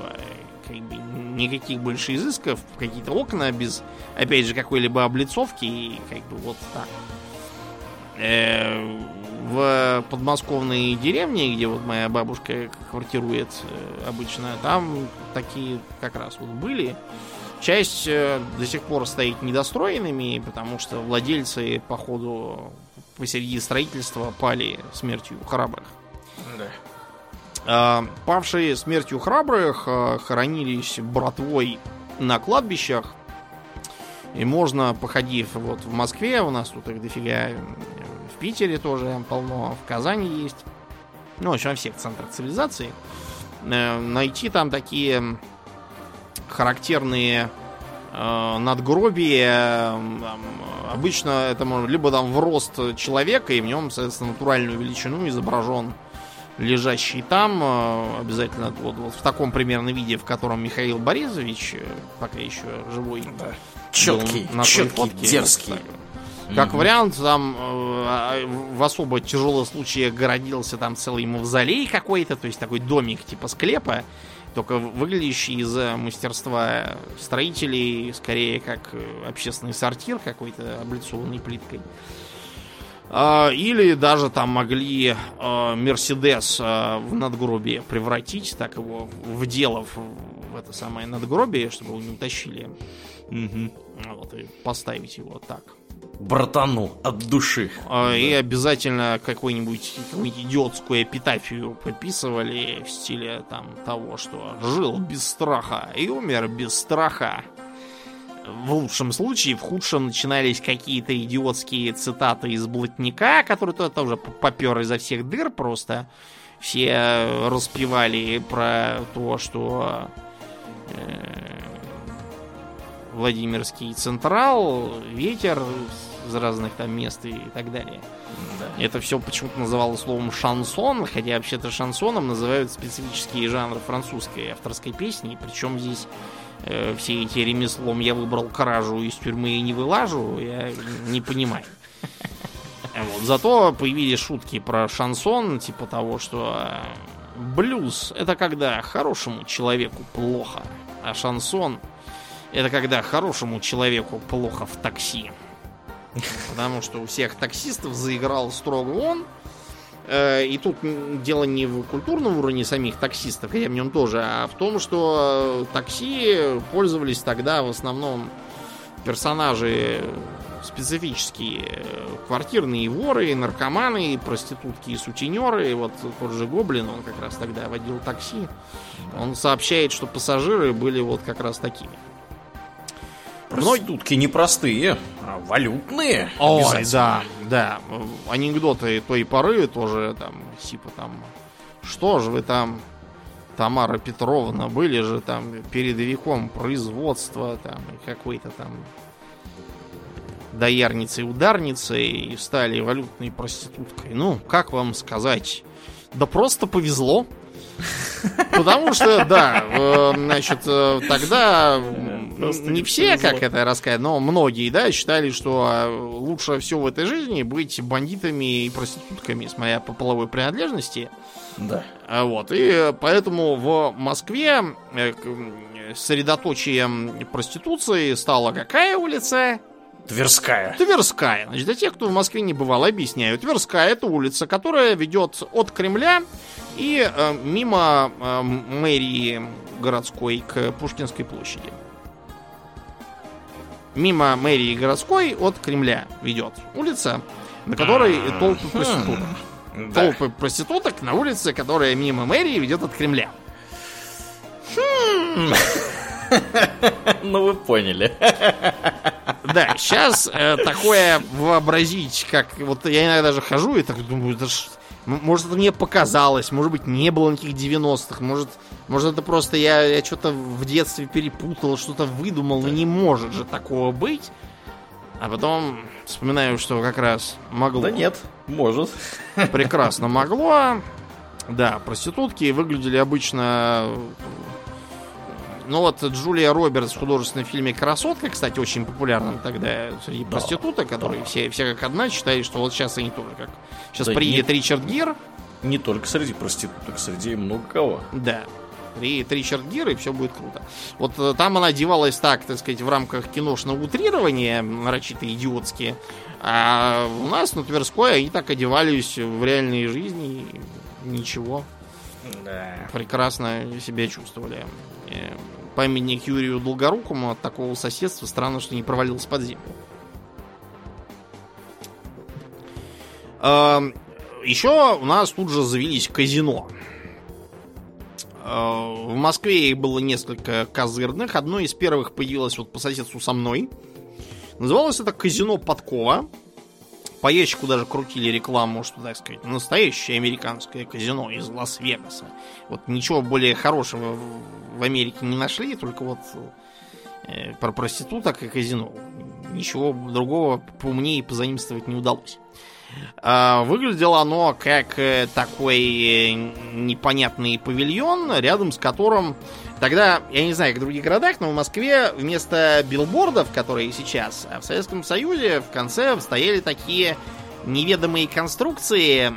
Как бы никаких больше изысков, какие-то окна без, опять же, какой-либо облицовки и как бы вот так. Э, в подмосковной деревне, где вот моя бабушка квартирует э, обычно, там такие как раз вот были. Часть э, до сих пор стоит недостроенными, потому что владельцы, по ходу посреди строительства пали смертью храбрых. А, Павшие смертью храбрых а, хоронились братвой на кладбищах. И можно, походив вот в Москве, у нас тут их дофига, э, в Питере тоже полно, в Казани есть. Ну, в общем, во всех центрах цивилизации. э, Найти там такие характерные э, э, обычно это может либо там в рост человека, и в нем, соответственно, натуральную величину изображен лежащий там, э, обязательно вот, вот в таком примерно виде, в котором Михаил Борисович, пока еще живой, Четкий, на той четкий, фотке. дерзкий. Так, Как вариант, там э, в особо тяжелых случаях городился там целый мавзолей какой-то, то есть такой домик типа склепа, только выглядящий из мастерства строителей скорее как э, общественный сортир какой-то, облицованный плиткой. А, Или даже там могли э, Мерседес э, в надгробие превратить, так его вделав в это самое надгробие, чтобы его не утащили. Вот, и поставить его так. Братану от души. А, И обязательно какую-нибудь какую-нибудь идиотскую эпитафию подписывали в стиле там того, что жил без страха и умер без страха. В лучшем случае, в худшем начинались какие-то идиотские цитаты из блатника, который то тоже попер изо всех дыр просто. Все распевали про то, что э, Владимирский Централ, ветер из разных там мест и так далее. Это все почему-то называлось словом шансон, хотя вообще-то шансоном называют специфические жанры французской авторской песни. Причем здесь э, все эти ремеслом я выбрал кражу из тюрьмы и не вылажу, я не понимаю. Вот. Зато появились шутки про шансон, типа того, что э, блюз это когда хорошему человеку плохо, а шансон это когда хорошему человеку плохо в такси. Потому что у всех таксистов заиграл строго он. Э, И тут дело не в культурном уровне самих таксистов, хотя в нем тоже, а в том, что такси пользовались тогда в основном персонажи специфические. э, Квартирные воры, наркоманы, проститутки и сутенеры. Вот тот же Гоблин, он как раз тогда водил такси. Он сообщает, что пассажиры были вот как раз такими. Проститутки непростые, а валютные. Ой, да, да. Анекдоты той поры тоже там, типа там, что же вы там, Тамара Петровна, были же там передовиком производства, там, какой-то там доярницей, ударницей, и стали валютной проституткой. Ну, как вам сказать? Да просто повезло. Потому что, да, э, значит, э, тогда Просто не все, повезло. как это рассказать, но многие, да, считали, что э, лучше все в этой жизни быть бандитами и проститутками, смотря по половой принадлежности. Да. А Вот, и поэтому в Москве э, средоточием проституции стала какая улица? Тверская. Тверская. Значит, для тех, кто в Москве не бывал, объясняю. Тверская это улица, которая ведет от Кремля и э, мимо э, мэрии городской к Пушкинской площади. Мимо мэрии городской от Кремля ведет улица, на которой толпы проституток. Да. Толпы проституток на улице, которая мимо мэрии ведет от Кремля. Ну, вы поняли. Да, сейчас э, такое вообразить, как вот я иногда даже хожу и так думаю, это ж, может это мне показалось, может быть не было никаких 90-х, может, может это просто я, я что-то в детстве перепутал, что-то выдумал, но не может же такого быть. А потом вспоминаю, что как раз могло. Да нет, может. прекрасно могло. Да, проститутки выглядели обычно... Ну вот Джулия Робертс в художественном фильме «Красотка», кстати, очень популярным тогда среди Да, проституток, которые все, все как одна считали, что вот сейчас они тоже как... Сейчас Да приедет нет. Ричард Гир, Не только среди проституток, среди много кого. да, приедет Ричард Гир, и все будет круто. Вот э, там она одевалась так, так сказать, в рамках киношного утрирования, нарочито идиотские, а у нас на Тверской они так одевались в реальной жизни, и ничего. Да. прекрасно себя чувствовали. Памятник Юрию Долгорукому от такого соседства странно, что не провалился под землю. Эм, Еще у нас тут же завелись казино. Э, В Москве их было несколько козырных. Одно из первых появилось вот по соседству со мной. Называлось это казино Подкова. По ящику даже крутили рекламу, что, так сказать, настоящее американское казино из Лас-Вегаса. Вот ничего более хорошего в- Америке не нашли, только вот э, про проституток и казино. Ничего другого поумнее позаимствовать не удалось. А, Выглядело оно как э, такой э, непонятный павильон, рядом с которым тогда, я не знаю, как в других городах, но в Москве вместо билбордов, которые сейчас, а в Советском Союзе в конце стояли такие неведомые конструкции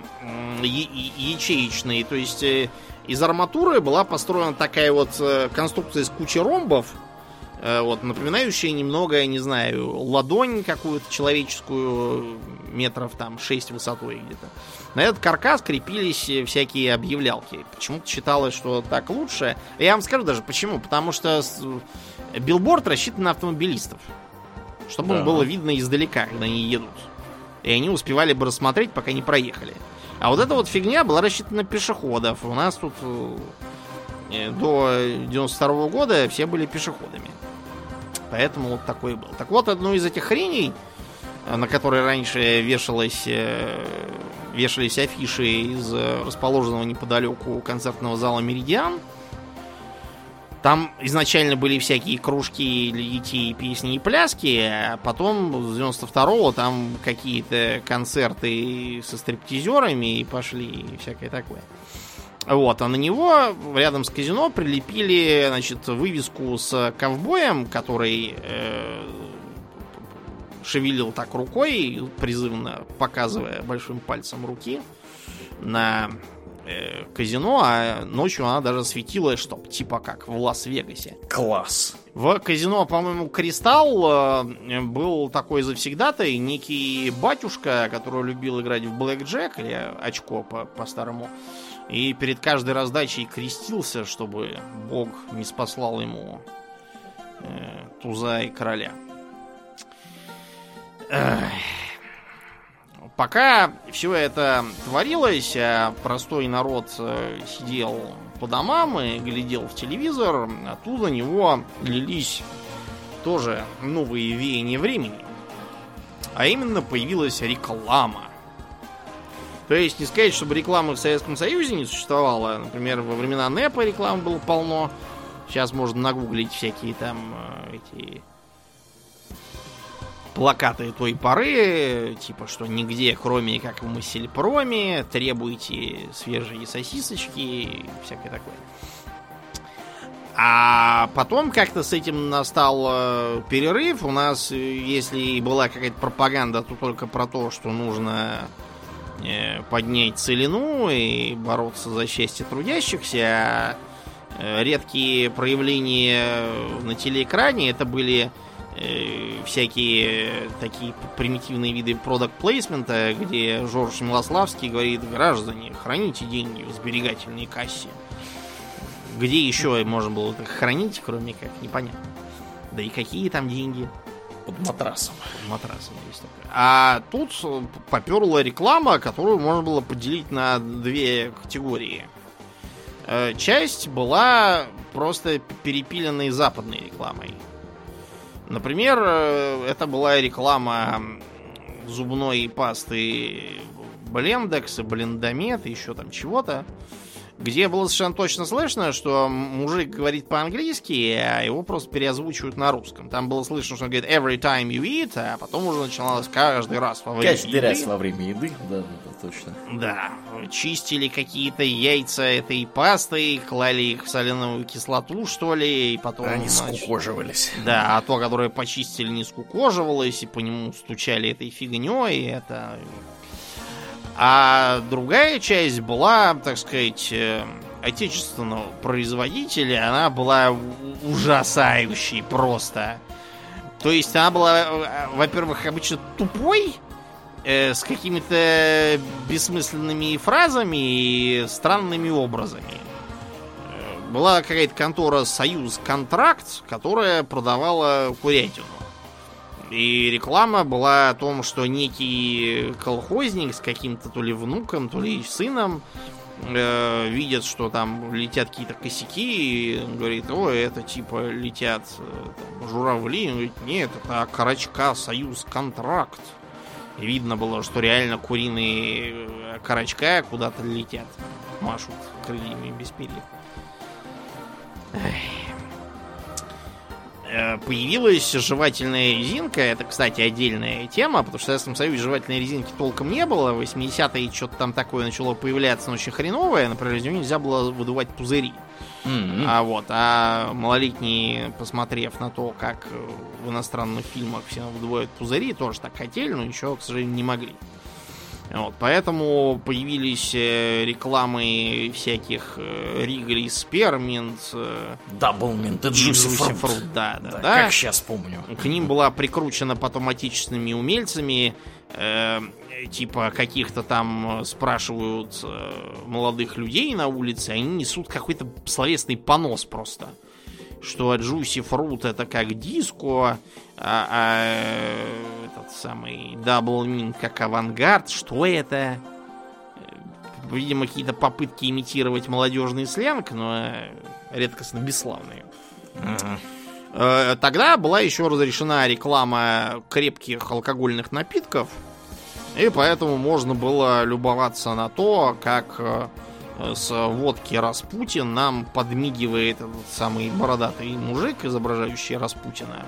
ячеечные. То есть э, из арматуры была построена такая вот э, конструкция из кучи ромбов, вот, напоминающая немного, я не знаю, ладонь какую-то человеческую, метров там 6 высотой где-то. На этот каркас крепились э, всякие объявлялки. Почему-то считалось, что так лучше. Я вам скажу даже почему. Потому что с- билборд рассчитан на автомобилистов. Чтобы Да. было видно издалека, когда они едут. И они успевали бы рассмотреть, пока не проехали. А вот эта вот фигня была рассчитана на пешеходов. У нас тут э, до 92 года все были пешеходами. Поэтому вот такой был. Так вот, одну из этих хреней, э, на которой раньше вешалось, э, вешались афиши из э, расположенного неподалеку концертного зала «Меридиан», там изначально были всякие кружки для детей, песни и пляски, а потом с 92-го там какие-то концерты со стриптизерами и пошли, и всякое такое. Вот, а на него рядом с казино прилепили, значит, вывеску с ковбоем, который э, шевелил так рукой, призывно показывая большим пальцем руки на э, казино, а ночью она даже светилась, чтоб типа как в Лас-Вегасе. Класс. В казино, по-моему, Кристалл э, был такой завсегдатай, некий батюшка, который любил играть в Блэк Джек, или очко по- по-старому, и перед каждой раздачей крестился, чтобы Бог не спаслал ему э, туза и короля. Пока все это творилось, а простой народ э, сидел по домам и глядел в телевизор, оттуда на него лились тоже новые веяния времени. А именно появилась реклама. То есть не сказать, чтобы рекламы в Советском Союзе не существовало. Например, во времена НЭПа рекламы было полно. Сейчас можно нагуглить всякие там э, эти плакаты той поры, типа, что нигде, кроме как в Массельпроме, требуйте свежие сосисочки и всякое такое. А потом как-то с этим настал э, перерыв. У нас, э, если была какая-то пропаганда, то только про то, что нужно поднять целину и бороться за счастье трудящихся. А э, редкие проявления на телеэкране это были э, всякие такие примитивные виды продукт плейсмента, где Жорж Милославский говорит, граждане, храните деньги в сберегательной кассе. Где еще можно было их хранить, кроме как, непонятно. Да и какие там деньги? Под матрасом. Матрасом есть такое. А тут поперла реклама, которую можно было поделить на две категории. Э, часть была просто перепиленной западной рекламой. Например, э, это была реклама зубной пасты Блендекс и Блендомет, еще там чего-то где было совершенно точно слышно, что мужик говорит по-английски, а его просто переозвучивают на русском. Там было слышно, что он говорит every time you eat, а потом уже начиналось каждый раз во время каждый еды. Каждый раз во время еды, да, да, точно. Да, чистили какие-то яйца этой пастой, клали их в соляную кислоту, что ли, и потом... Они значит, скукоживались. Да, а то, которое почистили, не скукоживалось, и по нему стучали этой фигней, это а другая часть была, так сказать, э, отечественного производителя. Она была ужасающей просто. То есть она была, э, во-первых, обычно тупой, э, с какими-то бессмысленными фразами и странными образами. Была какая-то контора Союз Контракт, которая продавала курятину. И реклама была о том, что некий колхозник с каким-то то ли внуком, то ли сыном э, видят, что там летят какие-то косяки, и говорит, о, это типа летят э, там, журавли. Он говорит, нет, это карачка, союз, контракт. И видно было, что реально куриные э, карачка куда-то летят, машут крыльями без перьев. Эх. Э, появилась жевательная резинка. Это, кстати, отдельная тема, потому что в Советском Союзе жевательной резинки толком не было. В 80-е что-то там такое начало появляться, но очень хреновое. Например, из нее нельзя было выдувать пузыри. Mm-hmm. А вот, а малолетние, посмотрев на то, как в иностранных фильмах все выдувают пузыри, тоже так хотели, но ничего, к сожалению, не могли. Вот, поэтому появились э, рекламы всяких э, Ригли Сперминт, Даблминт и Джуси Фрут. Да, да, да, да. Как сейчас помню. К ним была прикручена потом отечественными умельцами э, типа каких-то там спрашивают э, молодых людей на улице, они несут какой-то словесный понос просто что Juicy Fruit это как диско, а, а этот самый Double Mint как авангард. Что это? Видимо, какие-то попытки имитировать молодежный сленг, но редкостно бесславные. Uh-huh. Тогда была еще разрешена реклама крепких алкогольных напитков, и поэтому можно было любоваться на то, как э, с водки Распутин нам подмигивает этот самый бородатый мужик, изображающий Распутина.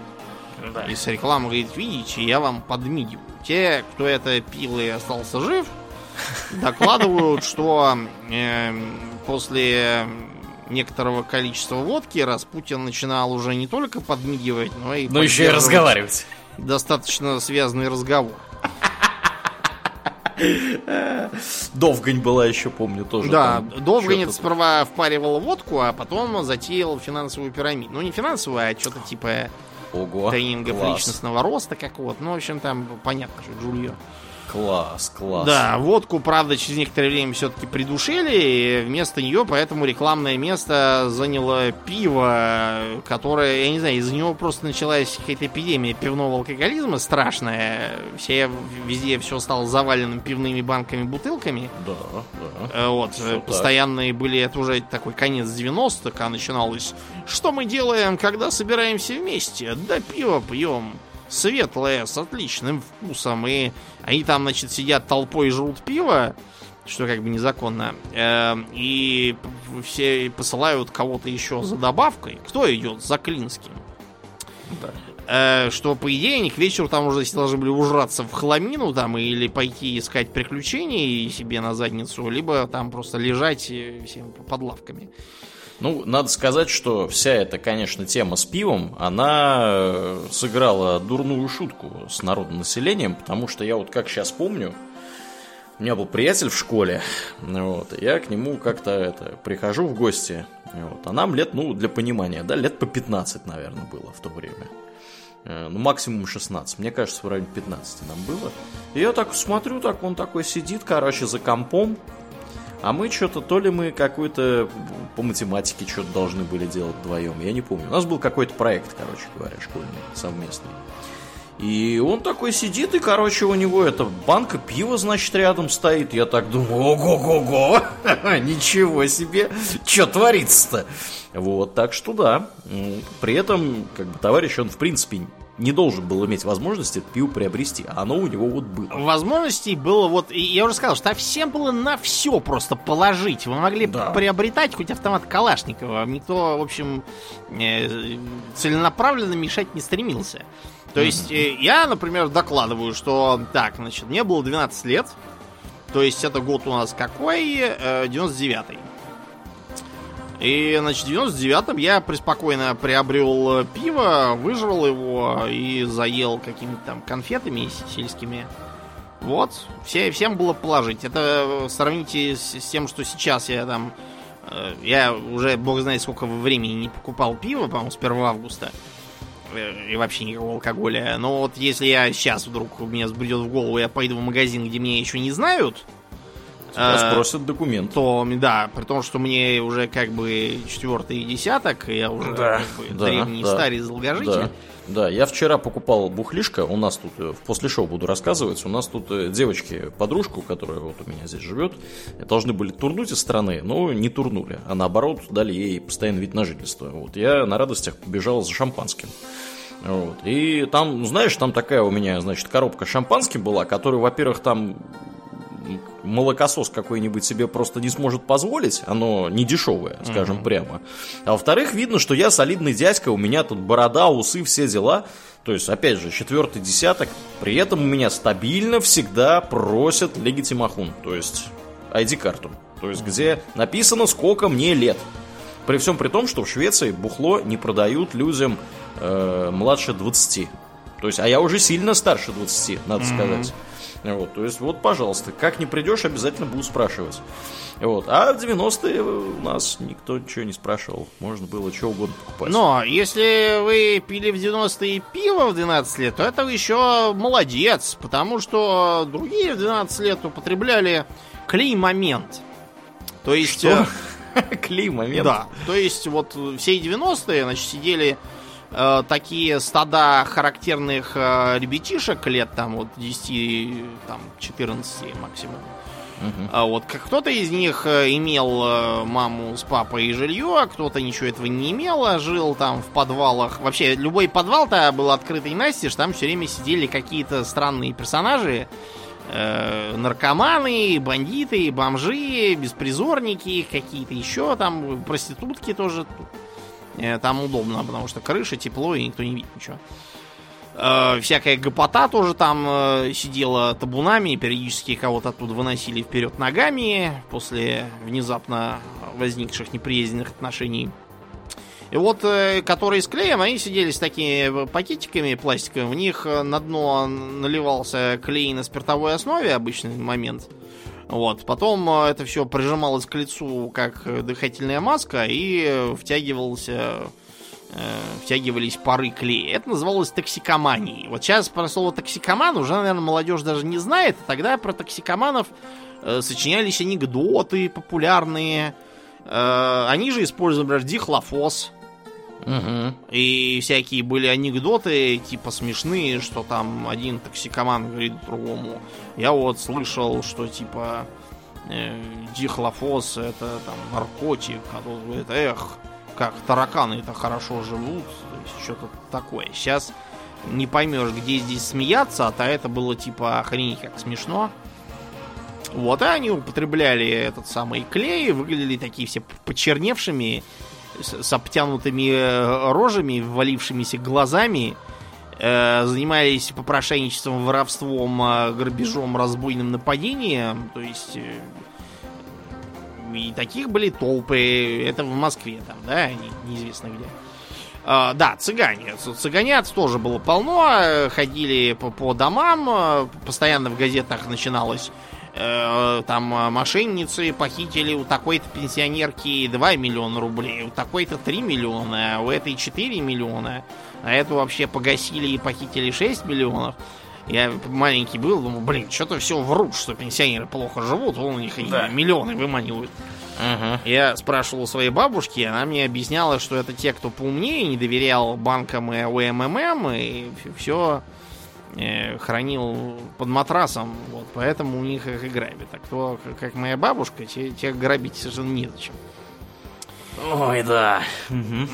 Да. И с рекламы говорит, видите, я вам подмигиваю. Те, кто это пил и остался жив, докладывают, что э, после некоторого количества водки Распутин начинал уже не только подмигивать, но и... Но еще и разговаривать. Достаточно связанный разговор. Довгань была еще, помню, тоже. Да, Довгань сперва впаривал водку, а потом затеял финансовую пирамиду. Ну, не финансовую, а что-то типа Ого, тренингов класс. личностного роста какого-то. Ну, в общем, там понятно, что Джульо. Класс, класс. Да, водку, правда, через некоторое время все-таки придушили, и вместо нее поэтому рекламное место заняло пиво, которое, я не знаю, из-за него просто началась какая-то эпидемия пивного алкоголизма страшная. Все, везде все стало заваленным пивными банками, бутылками. Да, да. Э, вот, все постоянные так. были, это уже такой конец 90-х, а начиналось, что мы делаем, когда собираемся вместе? Да пиво пьем светлое, с отличным вкусом. И они там, значит, сидят толпой и жрут пиво, что как бы незаконно. Э, и все посылают кого-то еще за добавкой. Кто идет? За Клинским. Да. Э, что, по идее, они к вечеру там уже должны были ужраться в хламину там или пойти искать приключений себе на задницу, либо там просто лежать всем под лавками. Ну, надо сказать, что вся эта, конечно, тема с пивом, она э, сыграла дурную шутку с народным населением, потому что я вот как сейчас помню, у меня был приятель в школе, вот, и я к нему как-то это, прихожу в гости, вот, а нам лет, ну, для понимания, да, лет по 15, наверное, было в то время. Э, ну, максимум 16. Мне кажется, в районе 15 нам было. И я так смотрю, так он такой сидит, короче, за компом. А мы что-то, то ли мы какой-то по математике что-то должны были делать вдвоем, я не помню. У нас был какой-то проект, короче говоря, школьный, совместный. И он такой сидит, и, короче, у него эта банка пива, значит, рядом стоит. Я так думаю, ого-го-го, ничего себе, что творится-то? Вот, так что да. При этом, как бы, товарищ, он, в принципе, не должен был иметь возможности это пиво приобрести, а оно у него вот было. Возможностей было вот, я уже сказал, что всем было на все просто положить. Вы могли да. приобретать хоть автомат Калашникова, никто, в общем, э, целенаправленно мешать не стремился. То есть mm-hmm. я, например, докладываю, что так, значит, мне было 12 лет, то есть это год у нас какой? 99-й. Э, и, значит, в 99-м я преспокойно приобрел пиво, выжрал его и заел какими-то там конфетами сельскими. Вот, все, всем было положить. Это сравните с, с тем, что сейчас я там... Э, я уже, бог знает, сколько времени не покупал пиво, по-моему, с 1 августа. Э, и вообще никакого алкоголя. Но вот если я сейчас вдруг мне сбредет в голову, я пойду в магазин, где меня еще не знают, Тебя спросят документ. То, да, при том, что мне уже как бы четвертый десяток, я уже да, как бы да, древний да, старый долгожитель. Да. Да, я вчера покупал бухлишко, у нас тут, э, после шоу буду рассказывать, у нас тут э, девочки, подружку, которая вот у меня здесь живет, должны были турнуть из страны, но не турнули, а наоборот дали ей постоянный вид на жительство. Вот, я на радостях побежал за шампанским. Вот. И там, знаешь, там такая у меня, значит, коробка шампанским была, которая, во-первых, там молокосос какой-нибудь себе просто не сможет позволить, оно не дешевое, скажем mm-hmm. прямо. А во-вторых, видно, что я солидный дядька, у меня тут борода, усы, все дела. То есть, опять же, четвертый десяток. При этом у меня стабильно всегда просят легитимахун, то есть ID-карту. То есть, где написано, сколько мне лет. При всем при том, что в Швеции бухло не продают людям э, младше 20. То есть, а я уже сильно старше 20, надо mm-hmm. сказать. Вот, то есть, вот, пожалуйста, как не придешь, обязательно буду спрашивать. Вот. А в 90-е у нас никто ничего не спрашивал. Можно было что угодно покупать. Но если вы пили в 90-е пиво в 12 лет, то это вы еще молодец, потому что другие в 12 лет употребляли клей-момент. То есть... Что? Э, клей-момент? Да. То есть вот все 90-е, значит, сидели э, такие стада характерных э, ребятишек лет там вот 10, там 14 максимум. Uh-huh. А вот кто-то из них э, имел э, маму с папой и жилье, а кто-то ничего этого не имел, а жил там в подвалах. Вообще, любой подвал-то был открытый настежь, там все время сидели какие-то странные персонажи, э, наркоманы, бандиты, бомжи, беспризорники, какие-то еще там, проститутки тоже. Э, там удобно, потому что крыша, тепло, и никто не видит ничего. Э, всякая гопота тоже там э, сидела табунами, периодически кого-то оттуда выносили вперед ногами после внезапно возникших неприязненных отношений. И вот, которые с клеем, они сидели с такими пакетиками пластиковыми, в них на дно наливался клей на спиртовой основе, обычный момент – вот. Потом э, это все прижималось к лицу как дыхательная маска и втягивался э, втягивались пары клея. Это называлось токсикоманией. Вот сейчас про слово токсикоман уже, наверное, молодежь даже не знает. Тогда про токсикоманов э, сочинялись анекдоты популярные. Э, они же использовали, например, дихлофос. Угу. И всякие были анекдоты, типа смешные, что там один токсикоман говорит другому. Я вот слышал, что типа э, дихлофос это там наркотик, а тут говорит, эх, как тараканы это хорошо живут, то есть что-то такое. Сейчас не поймешь, где здесь смеяться, а то это было типа охренеть как смешно. Вот, и они употребляли этот самый клей, выглядели такие все почерневшими, с обтянутыми э, рожами, ввалившимися глазами, э, занимались попрошайничеством, воровством, э, грабежом, разбойным нападением. То есть и таких были толпы. Это в Москве там, да, неизвестно где. Uh, да, цыгане. Цыганят тоже было полно. Ходили по домам. Постоянно в газетах начиналось э, там мошенницы похитили у такой-то пенсионерки 2 миллиона рублей, у такой-то 3 миллиона, а у этой 4 миллиона, а эту вообще погасили и похитили 6 миллионов. Я маленький был, думаю, блин, что-то все врут, что пенсионеры плохо живут, вон у них да. миллионы выманивают. Uh-huh. Я спрашивал у своей бабушки, она мне объясняла, что это те, кто поумнее, не доверял банкам и УММ, и все э, хранил под матрасом, вот, поэтому у них их и грабят. А кто, как моя бабушка, те, тех грабить совершенно незачем. Ой, да. Угу.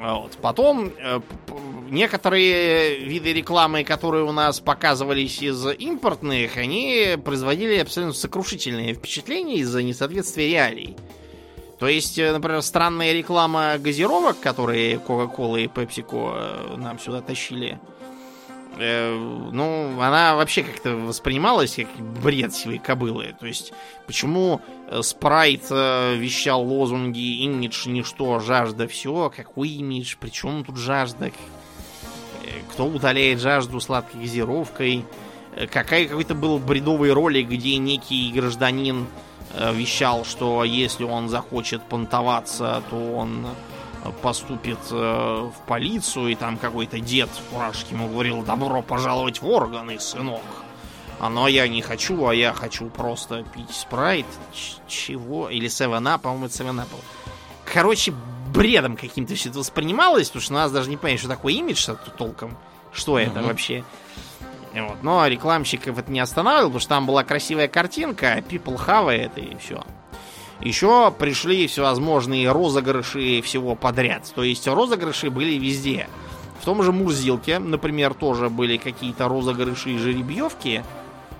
Вот. Потом э, некоторые виды рекламы, которые у нас показывались из импортных, они производили абсолютно сокрушительные впечатления из-за несоответствия реалий. То есть, э, например, странная реклама газировок, которые Coca-Cola и PepsiCo э, нам сюда тащили, э, ну, она вообще как-то воспринималась как бред сивой кобылы. То есть, почему э, Спрайт э, вещал лозунги «Имидж, ничто, жажда, все». Какой имидж? Причем тут жажда? Э, кто утоляет жажду сладкой газировкой? Э, какая, какой-то был бредовый ролик, где некий гражданин э, вещал, что если он захочет понтоваться, то он поступит э, в полицию, и там какой-то дед Фуражки ему говорил, добро пожаловать в органы, сынок. А но я не хочу, а я хочу просто пить спрайт. Ч- чего? Или 7 по-моему, это 7 Короче, бредом каким-то все это воспринималось, потому что нас даже не понять, что такое имидж толком. Что это uh-huh. вообще? Вот. Но рекламщиков это не останавливал, потому что там была красивая картинка, people have это и все. Еще пришли всевозможные розыгрыши всего подряд. То есть розыгрыши были везде. В том же Мурзилке, например, тоже были какие-то розыгрыши и жеребьевки.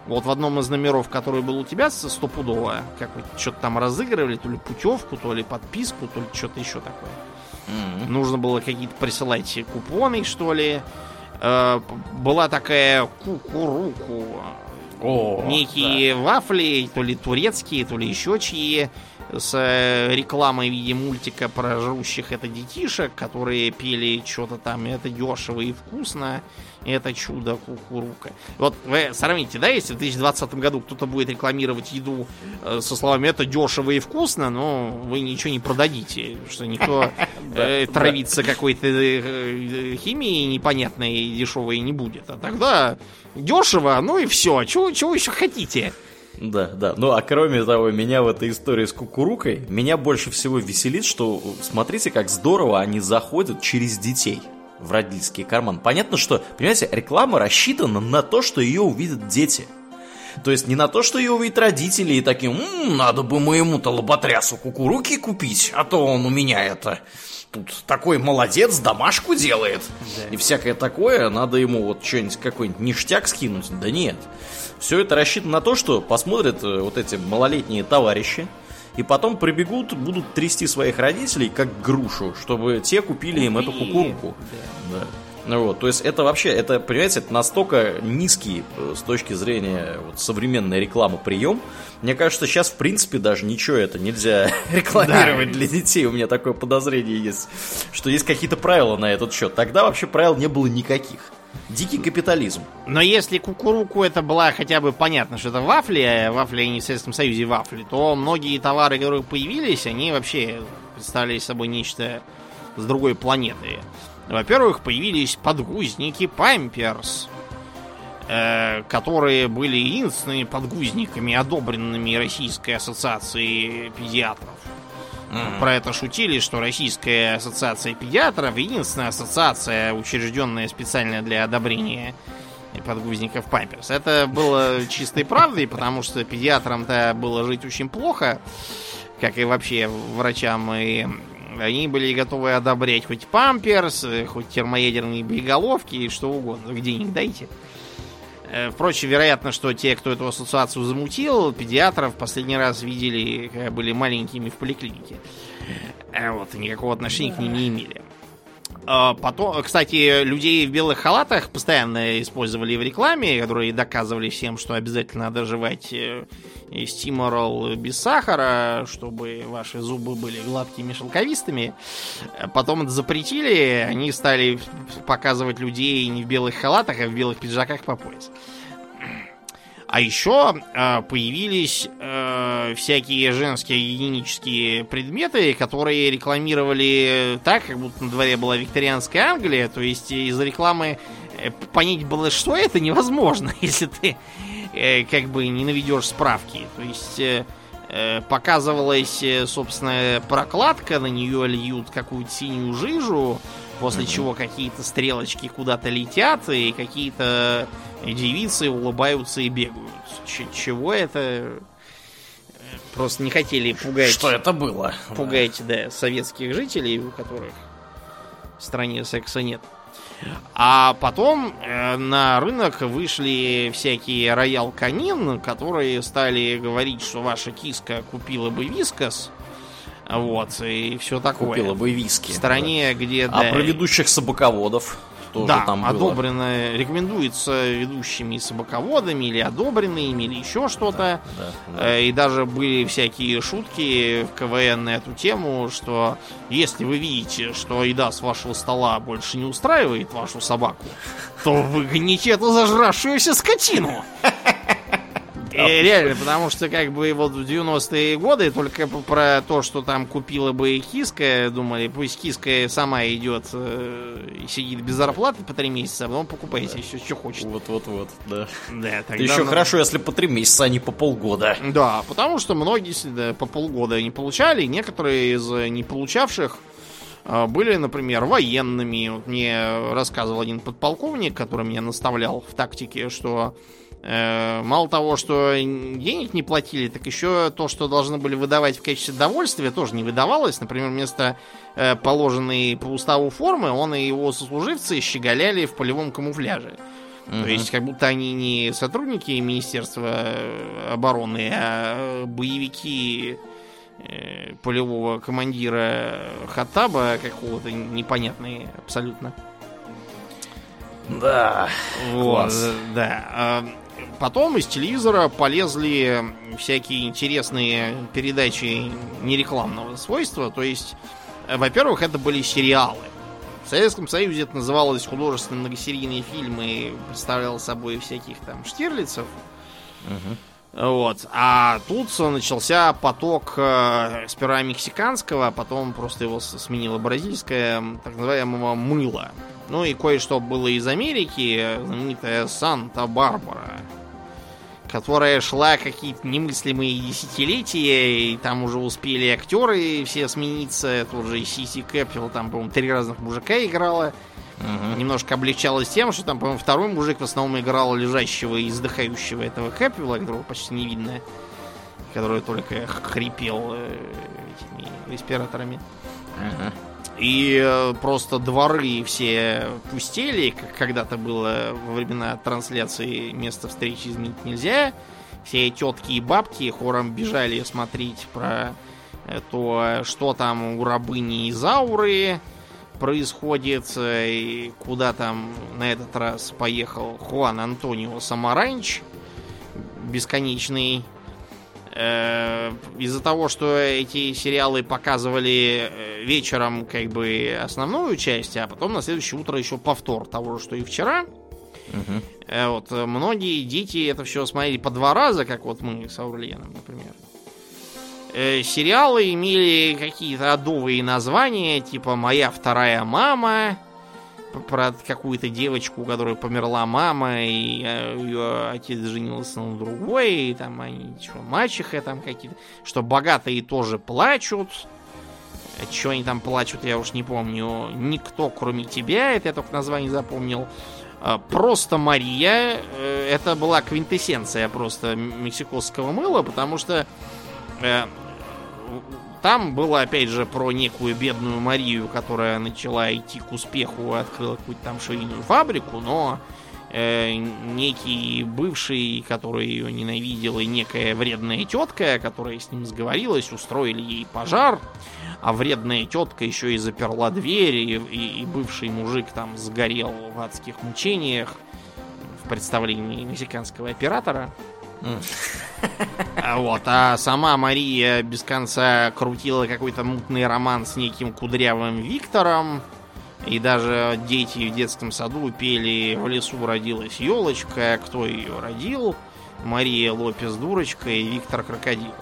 Вот в одном из номеров, который был у тебя стопудово, как вы что-то там разыгрывали, то ли путевку, то ли подписку, то ли что-то еще такое. Mm-hmm. Нужно было какие-то присылать купоны, что ли. Э, была такая кукуруку. О, Некие да. вафли, то ли турецкие, то ли еще чьи с э, рекламой в виде мультика про жрущих это детишек, которые пели что-то там, это дешево и вкусно, это чудо кукурука. Вот вы сравните, да, если в 2020 году кто-то будет рекламировать еду э, со словами это дешево и вкусно, но вы ничего не продадите, что никто э, травиться какой-то химией непонятной и дешевой не будет. А тогда дешево, ну и все. Чего, чего еще хотите? Да, да. Ну, а кроме того, меня в этой истории с кукурукой, меня больше всего веселит, что, смотрите, как здорово они заходят через детей в родительский карман. Понятно, что, понимаете, реклама рассчитана на то, что ее увидят дети. То есть не на то, что ее увидят родители и такие, м-м, надо бы моему-то лоботрясу кукуруки купить, а то он у меня это тут такой молодец, домашку делает. Да. И всякое такое, надо ему вот что-нибудь какой-нибудь ништяк скинуть. Да нет. Все это рассчитано на то, что посмотрят э, вот эти малолетние товарищи, и потом прибегут, будут трясти своих родителей как грушу, чтобы те купили Купи. им эту кукурку. Да. да. Ну вот, то есть это вообще, это, понимаете, это настолько низкий э, с точки зрения вот, современной рекламы прием. Мне кажется, сейчас в принципе даже ничего это нельзя рекламировать да. для детей. У меня такое подозрение есть, что есть какие-то правила на этот счет. Тогда вообще правил не было никаких. Дикий капитализм. Но если кукуруку это была хотя бы понятно, что это вафли, а вафли не в Советском Союзе вафли, то многие товары, которые появились, они вообще представляли собой нечто с другой планеты. Во-первых, появились подгузники Памперс, э, которые были единственными подгузниками, одобренными Российской ассоциацией педиатров. Mm-hmm. Про это шутили, что Российская ассоциация педиатров единственная ассоциация, учрежденная специально для одобрения подгузников Памперс. Это было чистой правдой, потому что педиатрам-то было жить очень плохо, как и вообще врачам, и они были готовы одобрять хоть памперс, хоть термоядерные боеголовки что угодно. Вы денег дайте. Э, впрочем, вероятно, что те, кто эту ассоциацию замутил, педиатров последний раз видели, когда были маленькими в поликлинике. Э, вот, никакого отношения к ним не имели. А потом, кстати, людей в белых халатах постоянно использовали в рекламе, которые доказывали всем, что обязательно надо жевать э, стиморол без сахара, чтобы ваши зубы были гладкими, шелковистыми. Потом это запретили, они стали показывать людей не в белых халатах, а в белых пиджаках по пояс. А еще э, появились э, всякие женские гигиенические предметы, которые рекламировали так, как будто на дворе была викторианская Англия. То есть из рекламы э, понять было, что это невозможно, если ты э, как бы не наведешь справки. То есть э, э, показывалась, э, собственно, прокладка, на нее льют какую-то синюю жижу, после mm-hmm. чего какие-то стрелочки куда-то летят, и какие-то девицы улыбаются и бегают. Ч- чего это? Просто не хотели пугать... Что это было? Пугать, да, да советских жителей, у которых в стране секса нет. А потом э, на рынок вышли всякие роял канин, которые стали говорить, что ваша киска купила бы вискас. Вот, и все такое. Купила бы виски. В стране, да. где... А да, про ведущих собаководов тоже да, там было. одобрено, рекомендуется ведущими собаководами или одобренными, или еще что-то. Да, да, да. И даже были всякие шутки в КВН на эту тему, что если вы видите, что еда с вашего стола больше не устраивает вашу собаку, то выгоните эту зажравшуюся скотину. И реально, потому что как бы вот в 90-е годы только про то, что там купила бы киска, думали, пусть киска сама идет э, и сидит без зарплаты по три месяца, а потом покупайте да. еще, что хочет. Вот-вот-вот, да. Да, тогда... Еще ну... хорошо, если по три месяца, а не по полгода. Да, потому что многие да, по полгода не получали, некоторые из не получавших э, были, например, военными. Вот мне рассказывал один подполковник, который меня наставлял в тактике, что мало того, что денег не платили, так еще то, что должны были выдавать в качестве довольствия, тоже не выдавалось. Например, вместо э, положенной по уставу формы, он и его сослуживцы щеголяли в полевом камуфляже. Uh-huh. То есть, как будто они не сотрудники Министерства э, обороны, а боевики э, полевого командира Хаттаба какого-то непонятные абсолютно. Да. Вот, класс. Да. Потом из телевизора полезли всякие интересные передачи нерекламного свойства. То есть, э, во-первых, это были сериалы. В Советском Союзе это называлось художественные многосерийные фильмы, представлял собой всяких там штирлицев. Угу. Вот. А тут начался поток э, сперва мексиканского, а потом просто его сменило бразильское, так называемого мыла. Ну и кое-что было из Америки, знаменитая Санта-Барбара которая шла какие-то немыслимые десятилетия, и там уже успели актеры все смениться. Тут же Сиси Кэппел, там, по-моему, три разных мужика играла. Угу. Немножко облегчалось тем, что там, по-моему, второй мужик в основном играл лежащего и издыхающего этого Кэппела, которого почти не видно, который только хрипел э, этими респираторами. Угу. И э, просто дворы все пустели, как когда-то было во времена трансляции места встречи изменить нельзя. Все тетки и бабки хором бежали смотреть про то, что там у рабыни Изауры происходит, и куда там на этот раз поехал Хуан Антонио Самаранч, бесконечный Э, из-за того, что эти сериалы показывали э, вечером как бы основную часть, а потом на следующее утро еще повтор того, что и вчера. Угу. Вот многие дети это все смотрели по два раза, как вот мы с Аурленом, например. Сериалы имели какие-то адовые названия, типа «Моя вторая мама», про какую-то девочку, у которой померла мама, и э, ее отец женился на другой, и там они, что, мачеха там какие-то, что богатые тоже плачут. Чего они там плачут, я уж не помню. Никто, кроме тебя, это я только название запомнил. А, просто Мария, э, это была квинтэссенция просто мексикосского мыла, потому что э, там было, опять же, про некую бедную Марию, которая начала идти к успеху, открыла какую-то там швейную фабрику, но э, некий бывший, который ее ненавидел, и некая вредная тетка, которая с ним сговорилась, устроили ей пожар, а вредная тетка еще и заперла дверь, и, и, и бывший мужик там сгорел в адских мучениях в представлении мексиканского оператора. вот, а сама Мария без конца крутила какой-то мутный роман с неким кудрявым Виктором. И даже дети в детском саду пели «В лесу родилась елочка», кто ее родил. Мария Лопес Дурочка и Виктор Крокодил.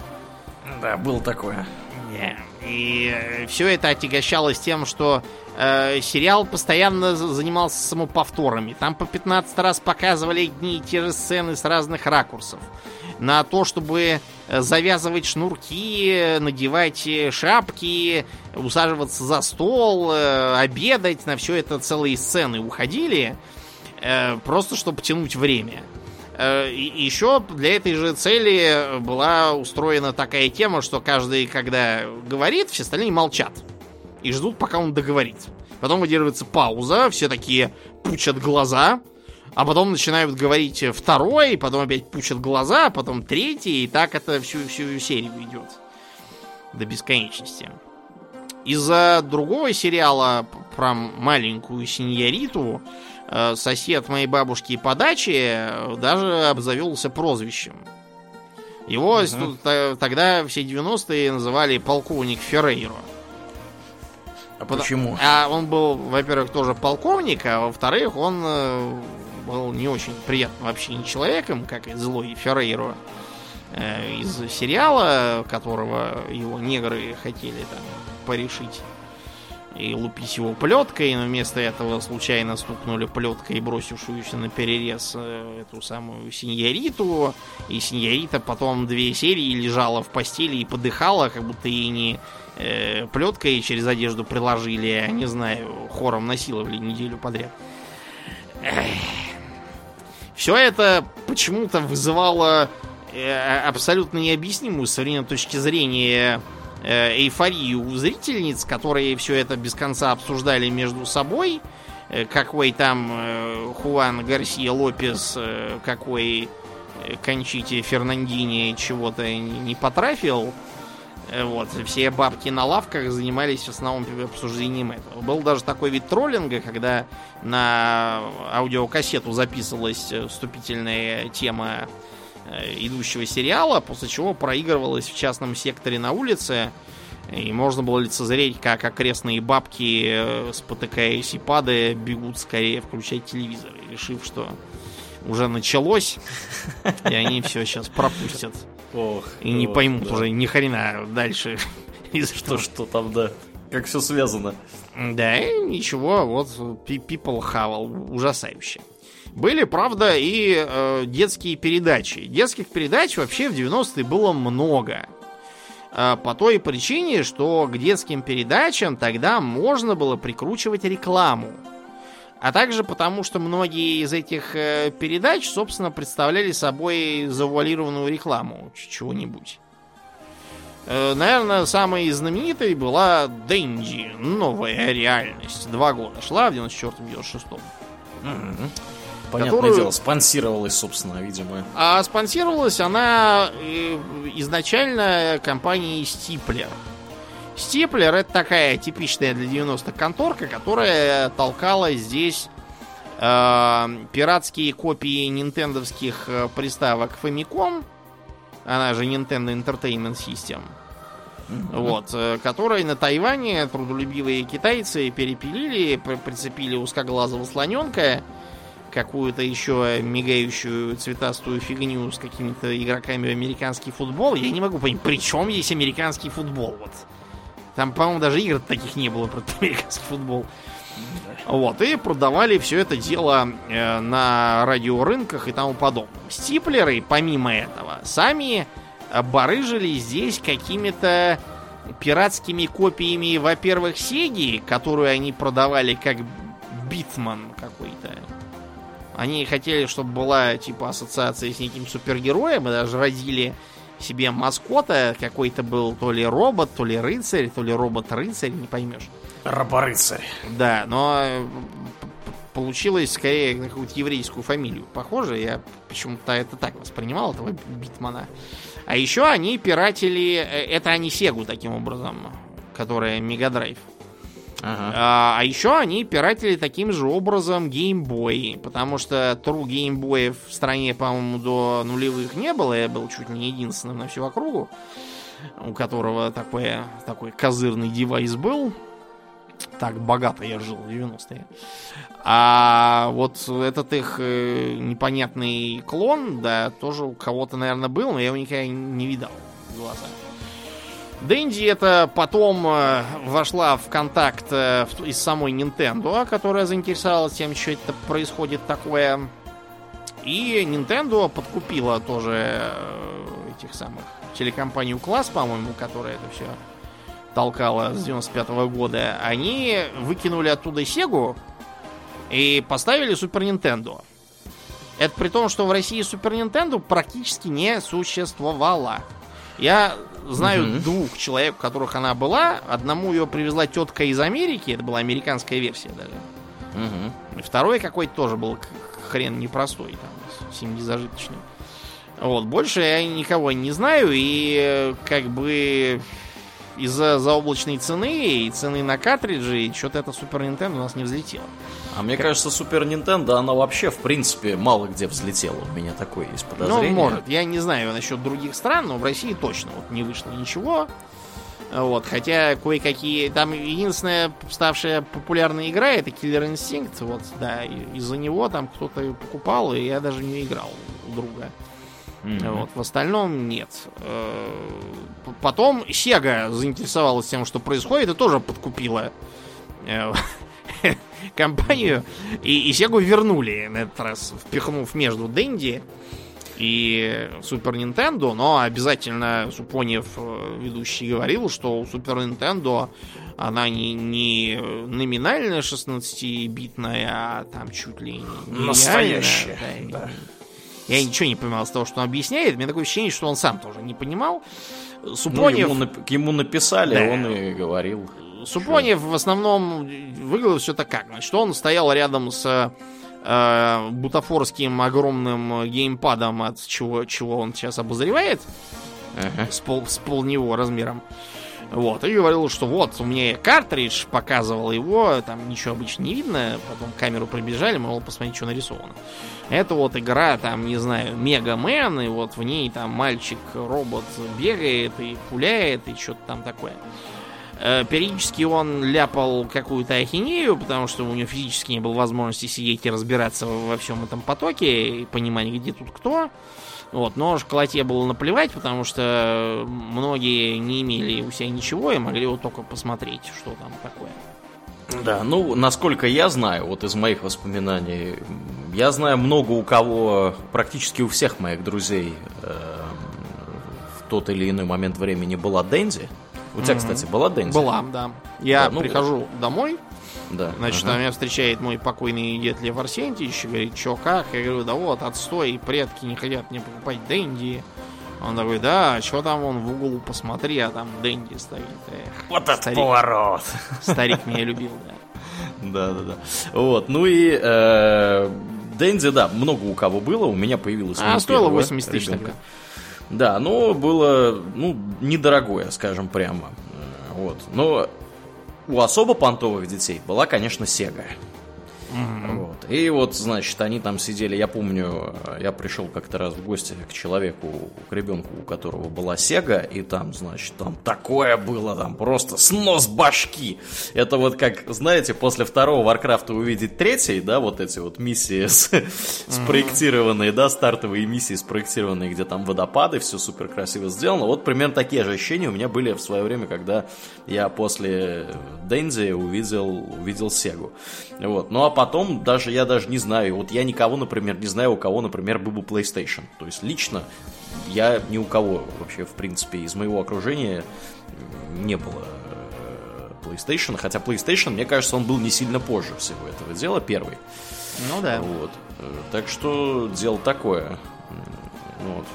Да, было такое. Yeah. И все это отягощалось тем, что э, сериал постоянно занимался самоповторами. Там по 15 раз показывали одни и те же сцены с разных ракурсов. На то, чтобы э, завязывать шнурки, надевать э, шапки, усаживаться за стол, э, обедать, на все это целые сцены уходили, э, просто чтобы тянуть время. Э, и еще для этой же цели была устроена такая тема, что каждый, когда говорит, все остальные молчат. И ждут, пока он договорит. Потом выдерживается пауза, все такие пучат глаза, а потом начинают говорить второй, потом опять пучат глаза, потом третий, и так это всю, всю серию идет. До бесконечности. Из-за другого сериала про маленькую синьориту Э, сосед моей бабушки по даче э, даже обзавелся прозвищем. Его угу. тогда все 90-е называли полковник Феррейро. А почему? А он был, во-первых, тоже полковник, а во-вторых, он э, был не очень приятным вообще не человеком, как и злой Феррейро из сериала, которого его негры хотели там порешить и лупить его плеткой, но вместо этого случайно стукнули плеткой, бросившуюся на перерез э, эту самую синьориту. И синьорита потом две серии лежала в постели и подыхала, как будто ей не э, плеткой через одежду приложили, не знаю, хором насиловали неделю подряд. Все это почему-то вызывало э, абсолютно необъяснимую с современной точки зрения Э, эйфорию у зрительниц, которые все это без конца обсуждали между собой. Э, какой там э, Хуан Гарсия Лопес, какой Кончите Фернандини чего-то не потрафил. Вот, все бабки на лавках занимались в основном обсуждением этого. Был даже такой вид троллинга, когда на аудиокассету записывалась вступительная тема Э, идущего сериала, после чего проигрывалось в частном секторе на улице, и можно было лицезреть, как окрестные бабки, э, спотыкаясь и падая, бегут скорее включать телевизор, решив, что уже началось, и они все сейчас пропустят. Ох, и не ох, поймут да. уже ни хрена дальше. Что, что там, да. Как все связано. Да, ничего, вот people хавал, ужасающе. Были, правда, и э, детские передачи. Детских передач вообще в 90-е было много. Э, по той причине, что к детским передачам тогда можно было прикручивать рекламу. А также потому, что многие из этих э, передач, собственно, представляли собой завуалированную рекламу чего-нибудь. Э, наверное, самой знаменитой была Дэнди. Новая реальность. Два года шла в 94-96. Mm-hmm. Понятное которую... дело, спонсировалась, собственно, видимо. А спонсировалась она э, изначально компанией Стиплер. Стиплер это такая типичная для 90-х конторка, которая толкала здесь э, пиратские копии нинтендовских э, приставок Famicom, она же Nintendo Entertainment System. Mm-hmm. Вот, э, которые на Тайване трудолюбивые китайцы перепилили, прицепили узкоглазого слоненка какую-то еще мигающую цветастую фигню с какими-то игроками в американский футбол. Я не могу понять, при чем здесь американский футбол? Вот. Там, по-моему, даже игр таких не было про американский футбол. Вот, и продавали все это дело э, на радиорынках и тому подобное. Стиплеры, помимо этого, сами барыжили здесь какими-то пиратскими копиями, во-первых, Сеги, которую они продавали как Битман какой-то. Они хотели, чтобы была типа ассоциация с неким супергероем, и даже родили себе маскота, какой-то был то ли робот, то ли рыцарь, то ли робот-рыцарь, не поймешь. Роборыцарь. Да, но получилось скорее на какую-то еврейскую фамилию. Похоже, я почему-то это так воспринимал, этого Битмана. А еще они пиратили... Э, это они Сегу таким образом, которая Мегадрайв. Ага. А, а еще они пиратили таким же образом геймбои, потому что True геймбоев в стране, по-моему, до нулевых не было. Я был чуть не единственным на всю округу, у которого такой, такой козырный девайс был. Так богато я жил в 90-е. А вот этот их э, непонятный клон, да, тоже у кого-то, наверное, был, но я его никогда не видал в глаза. Дэнди это потом э, вошла в контакт э, из самой Nintendo, которая заинтересовалась тем, что это происходит такое. И Nintendo подкупила тоже э, этих самых телекомпанию Класс, по-моему, которая это все толкала с 95 -го года. Они выкинули оттуда Сегу и поставили Супер Нинтендо. Это при том, что в России Супер Нинтендо практически не существовало. Я знаю Мгм. двух человек, у которых она была. Одному ее привезла тетка из Америки, это была американская версия даже. Мгм. И Второй какой-то тоже был хрен непростой, там, семидизажиточный. Вот, больше я никого не знаю, и э, как бы из-за заоблачной цены и цены на картриджи, что-то это Супер Nintendo у нас не взлетело. А мне кажется, Супер Нинтендо, она вообще, в принципе, мало где взлетела. У меня такое есть Ну, подозрение. может. Я не знаю насчет других стран, но в России точно вот не вышло ничего. Вот, хотя кое-какие... Там единственная ставшая популярной игра это Killer Instinct. Вот, да, и из-за него там кто-то покупал, и я даже не играл у друга. Мгм. Вот, в остальном нет. Э, Потом Sega заинтересовалась тем, что происходит, и тоже подкупила э, компанию. И, и Sega вернули на этот раз, впихнув между Дэнди и Супер Нинтендо, но обязательно Супонев, э, ведущий, говорил, что у Супер Нинтендо она не, не номинально 16-битная, а там чуть ли не Настоящая, да. Я ничего не понимал из того, что он объясняет. У меня такое ощущение, что он сам тоже не понимал. Ну, Супонев, ему, нап- ему написали, Да. он и говорил. Супонев в основном выглядело все так как. Значит, он стоял рядом с э, бутафорским огромным геймпадом, от чего, чего он сейчас обозревает, Ага. с, пол, с пол него размером. Вот, и говорил, что вот, у меня картридж, показывал его, там ничего обычно не видно, потом камеру пробежали, мол, посмотреть, что нарисовано. Это вот игра, там, не знаю, Мегамен, и вот в ней там мальчик-робот бегает и пуляет, и что-то там такое. Э, Периодически он ляпал какую-то ахинею, потому что у него физически не было возможности сидеть и разбираться во всем этом потоке и понимать, где тут кто. Вот, но школоте было наплевать, потому что многие не имели у себя ничего и могли вот только посмотреть, что там такое. Да, ну, насколько я знаю, вот из моих воспоминаний, я знаю много у кого, практически у всех моих друзей э, в тот или иной момент времени была Дэнди. У тебя, кстати, была Дэнди? Была, да. Я Да, ну, прихожу домой, Да. значит, ага. меня встречает мой покойный дед Лев Арсентьевич и говорит, чё, как? Я говорю, да вот, отстой, предки не хотят мне покупать Дэнди. Он такой, да, что там он в углу, посмотри, а там Дэнди стоит. Эх, Вот это старик, поворот! старик меня любил, да. Да, да, да. Вот, ну и э, Дэнди, да, много у кого было, у меня появилось. А стоило первое 80 тысяч тогда. Да, но было, ну, недорогое, скажем прямо. Э, Вот. Но у особо понтовых детей была, конечно, Вот. И вот, значит, они там сидели, я помню, э, я пришел как-то раз в гости к человеку, к ребенку, у которого была Сега, и там, значит, там такое было, там просто снос башки. Это вот как, знаете, после второго Варкрафта увидеть третий, да, вот эти вот миссии с- спроектированные, да, стартовые миссии спроектированные, где там водопады, все супер красиво сделано. Вот примерно такие же ощущения у меня были в свое время, когда я после Дэнди увидел, увидел Сегу. Вот. Ну а потом даже я даже не знаю, вот я никого, например, не знаю, у кого, например, был бы PlayStation. То есть лично я ни у кого вообще, в принципе, из моего окружения не было э, PlayStation, хотя PlayStation, мне кажется, он был не сильно позже всего этого дела, первый. Ну да. Вот. Э, Так что дело такое. Вот.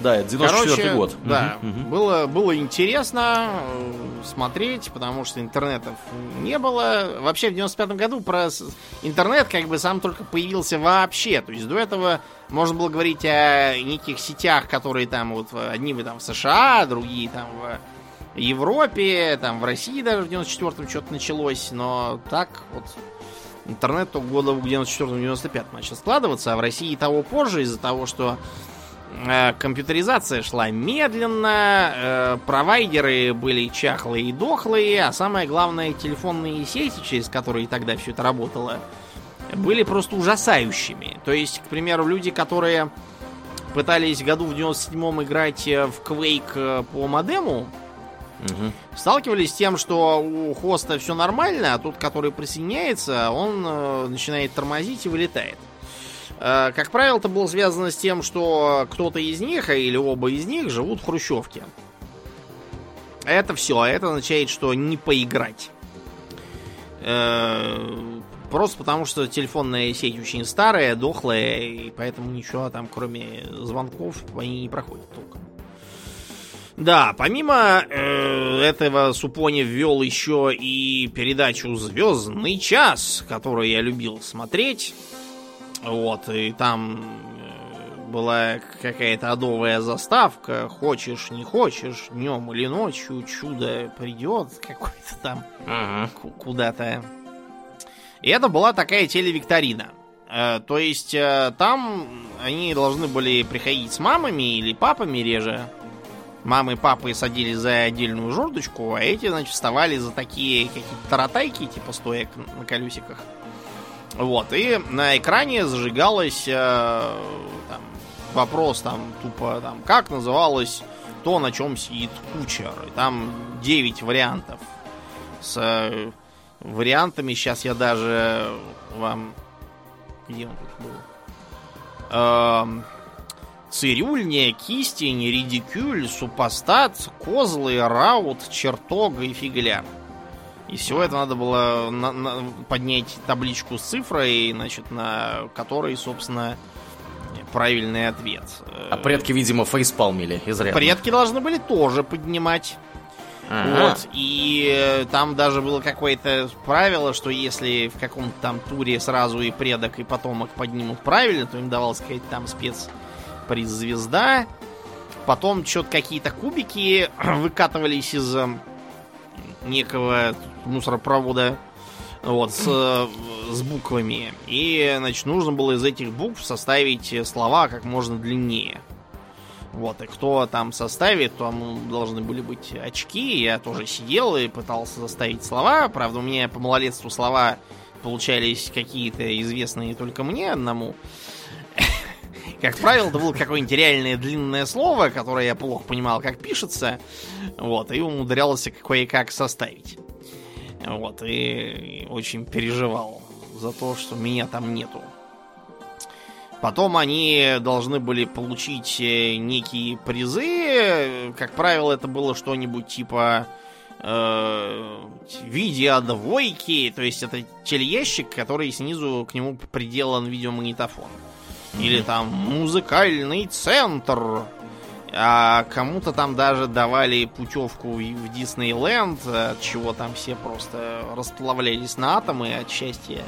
Да, это 94 Короче, год. Да, мгм. Было, было интересно э, смотреть, потому что интернетов не было. Вообще в 95 году про интернет как бы сам только появился вообще. То есть до этого можно было говорить о неких сетях, которые там вот э, одни вы там в США, другие там в Европе, там в России даже в 94-м что-то началось, но так вот интернет только года в 94-95 начал складываться, а в России того позже из-за того, что компьютеризация шла медленно, э, провайдеры были чахлые и дохлые, а самое главное, телефонные сети, через которые тогда все это работало, были просто ужасающими. То есть, к примеру, люди, которые пытались году в 97-м играть э, в Quake э, по модему, Мгм. сталкивались с тем, что у хоста все нормально, а тот, который присоединяется, он э, начинает тормозить и вылетает. Э, как правило, это было связано с тем, что кто-то из них, а или оба из них, живут в Хрущевке. Это все, это означает, что не поиграть. Э, Просто потому, что телефонная сеть очень старая, дохлая, и поэтому ничего там, кроме звонков, они не проходят толком. Да, помимо э, этого Супони ввел еще и передачу Звездный час, которую я любил смотреть. Вот, и там э, была какая-то адовая заставка. Хочешь, не хочешь, днем или ночью чудо придет какой-то там Ага. ку- куда-то. И это была такая телевикторина. Э, То есть э, там они должны были приходить с мамами или папами реже. Мамы и папы садились за отдельную жердочку, а эти, значит, вставали за такие какие-то таратайки, типа стоек на колесиках. Вот, и на экране зажигалось э, там, вопрос там тупо там, как называлось то, на чем сидит кучер. И там 9 вариантов. С э, вариантами сейчас я даже вам... Где он тут был? Эм, Цирюльня, кистень, редикюль, супостат, козлы, раут, чертог и фигляр. И всего это надо было на- на- поднять табличку с цифрой, значит, на которой, собственно, правильный ответ. А предки, видимо, фейспалмили изрядно. Предки должны были тоже поднимать. Ага. Вот. И э, там даже было какое-то правило, что если в каком-то там туре сразу и предок, и потомок поднимут правильно, то им давалась какая-то там спецприз звезда. Потом что-то какие-то кубики выкатывались из э, некого мусоропровода. Вот, с, с буквами. И, значит, нужно было из этих букв составить слова как можно длиннее. Вот, и кто там составит, там должны были быть очки. Я тоже сидел и пытался составить слова. Правда, у меня по малолетству слова получались какие-то известные только мне одному. Как правило, это было какое-нибудь реальное длинное слово, которое я плохо понимал, как пишется. Вот, и умудрялся кое-как составить. Вот, и очень переживал за то, что меня там нету. Потом они должны были получить э, некие призы. Как правило, это было что-нибудь типа э, видеодвойки. То есть это телеящик, который снизу к нему приделан видеомагнитофон. Или там музыкальный центр. А кому-то там даже давали путевку в Диснейленд, от чего там все просто расплавлялись на атомы от счастья.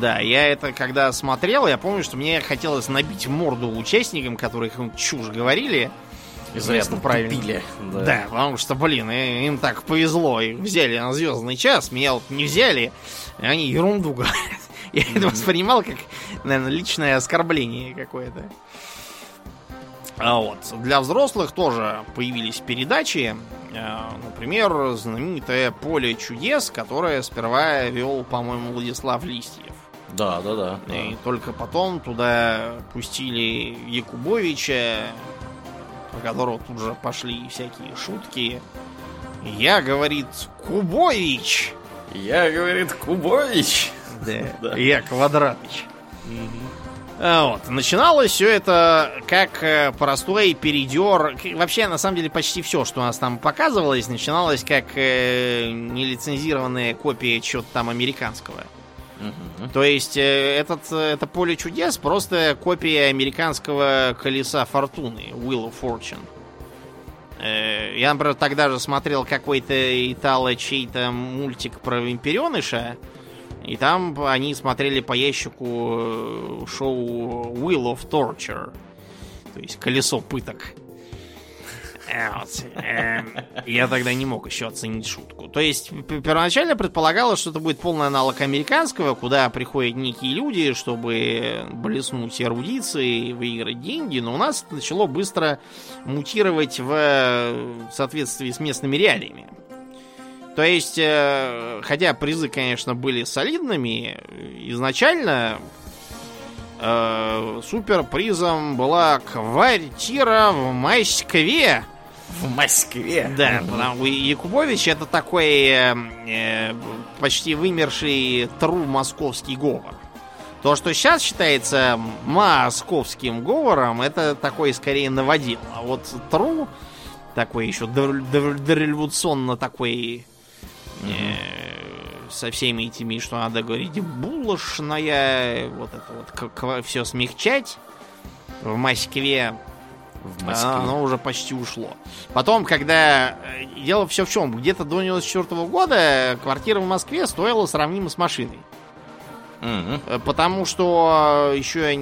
Да, я это когда смотрел, я помню, что мне хотелось набить морду участникам, которые чушь говорили. Изрядно правильно. тупили. Да. потому что, блин, им так повезло. Их взяли на звездный час, меня вот не взяли, и они ерунду говорят. Я это воспринимал как, наверное, личное оскорбление какое-то. А вот, для взрослых тоже появились передачи. Э, Например, знаменитое «Поле чудес», которое сперва вел, по-моему, Владислав Листьев. Да, да, да. да. И только потом туда пустили Якубовича, про которого тут же пошли всякие шутки. Я, говорит, Кубович. Я, говорит, Кубович. Да. Да. Я Квадратыч. А, Вот. Начиналось все это как э, простой передер. Вообще, на самом деле, почти все, что у нас там показывалось, начиналось как э, нелицензированная копия чего-то там американского. Мгм. То есть э, этот, э, это поле чудес просто копия американского колеса фортуны, Wheel of Fortune. Э, Я, например, тогда же смотрел какой-то итало чей-то мультик про вампиреныша, и там они смотрели по ящику э, шоу Wheel of Torture, то есть колесо пыток. Э, вот, э, Я тогда не мог еще оценить шутку. То есть, первоначально предполагалось, что это будет полный аналог американского, куда приходят некие люди, чтобы блеснуть эрудицией и выиграть деньги, но у нас это начало быстро мутировать в э, соответствии с местными реалиями. То есть, э, хотя призы, конечно, были солидными, изначально э, суперпризом была квартира в Москве. В Москве. Да, потому что Якубович это такой э, э, почти вымерший тру московский говор. То, что сейчас считается московским говором, это такой скорее наводил. А вот тру, такой еще дор- дор- дореволюционно такой э, со всеми этими, что надо говорить, булочная, вот это вот, все смягчать в Москве, В а, Москве. Оно уже почти ушло. Потом, когда... э, Дело все в чем. Где-то до 94 года квартира в Москве стоила сравнимо с машиной. Э, Потому что еще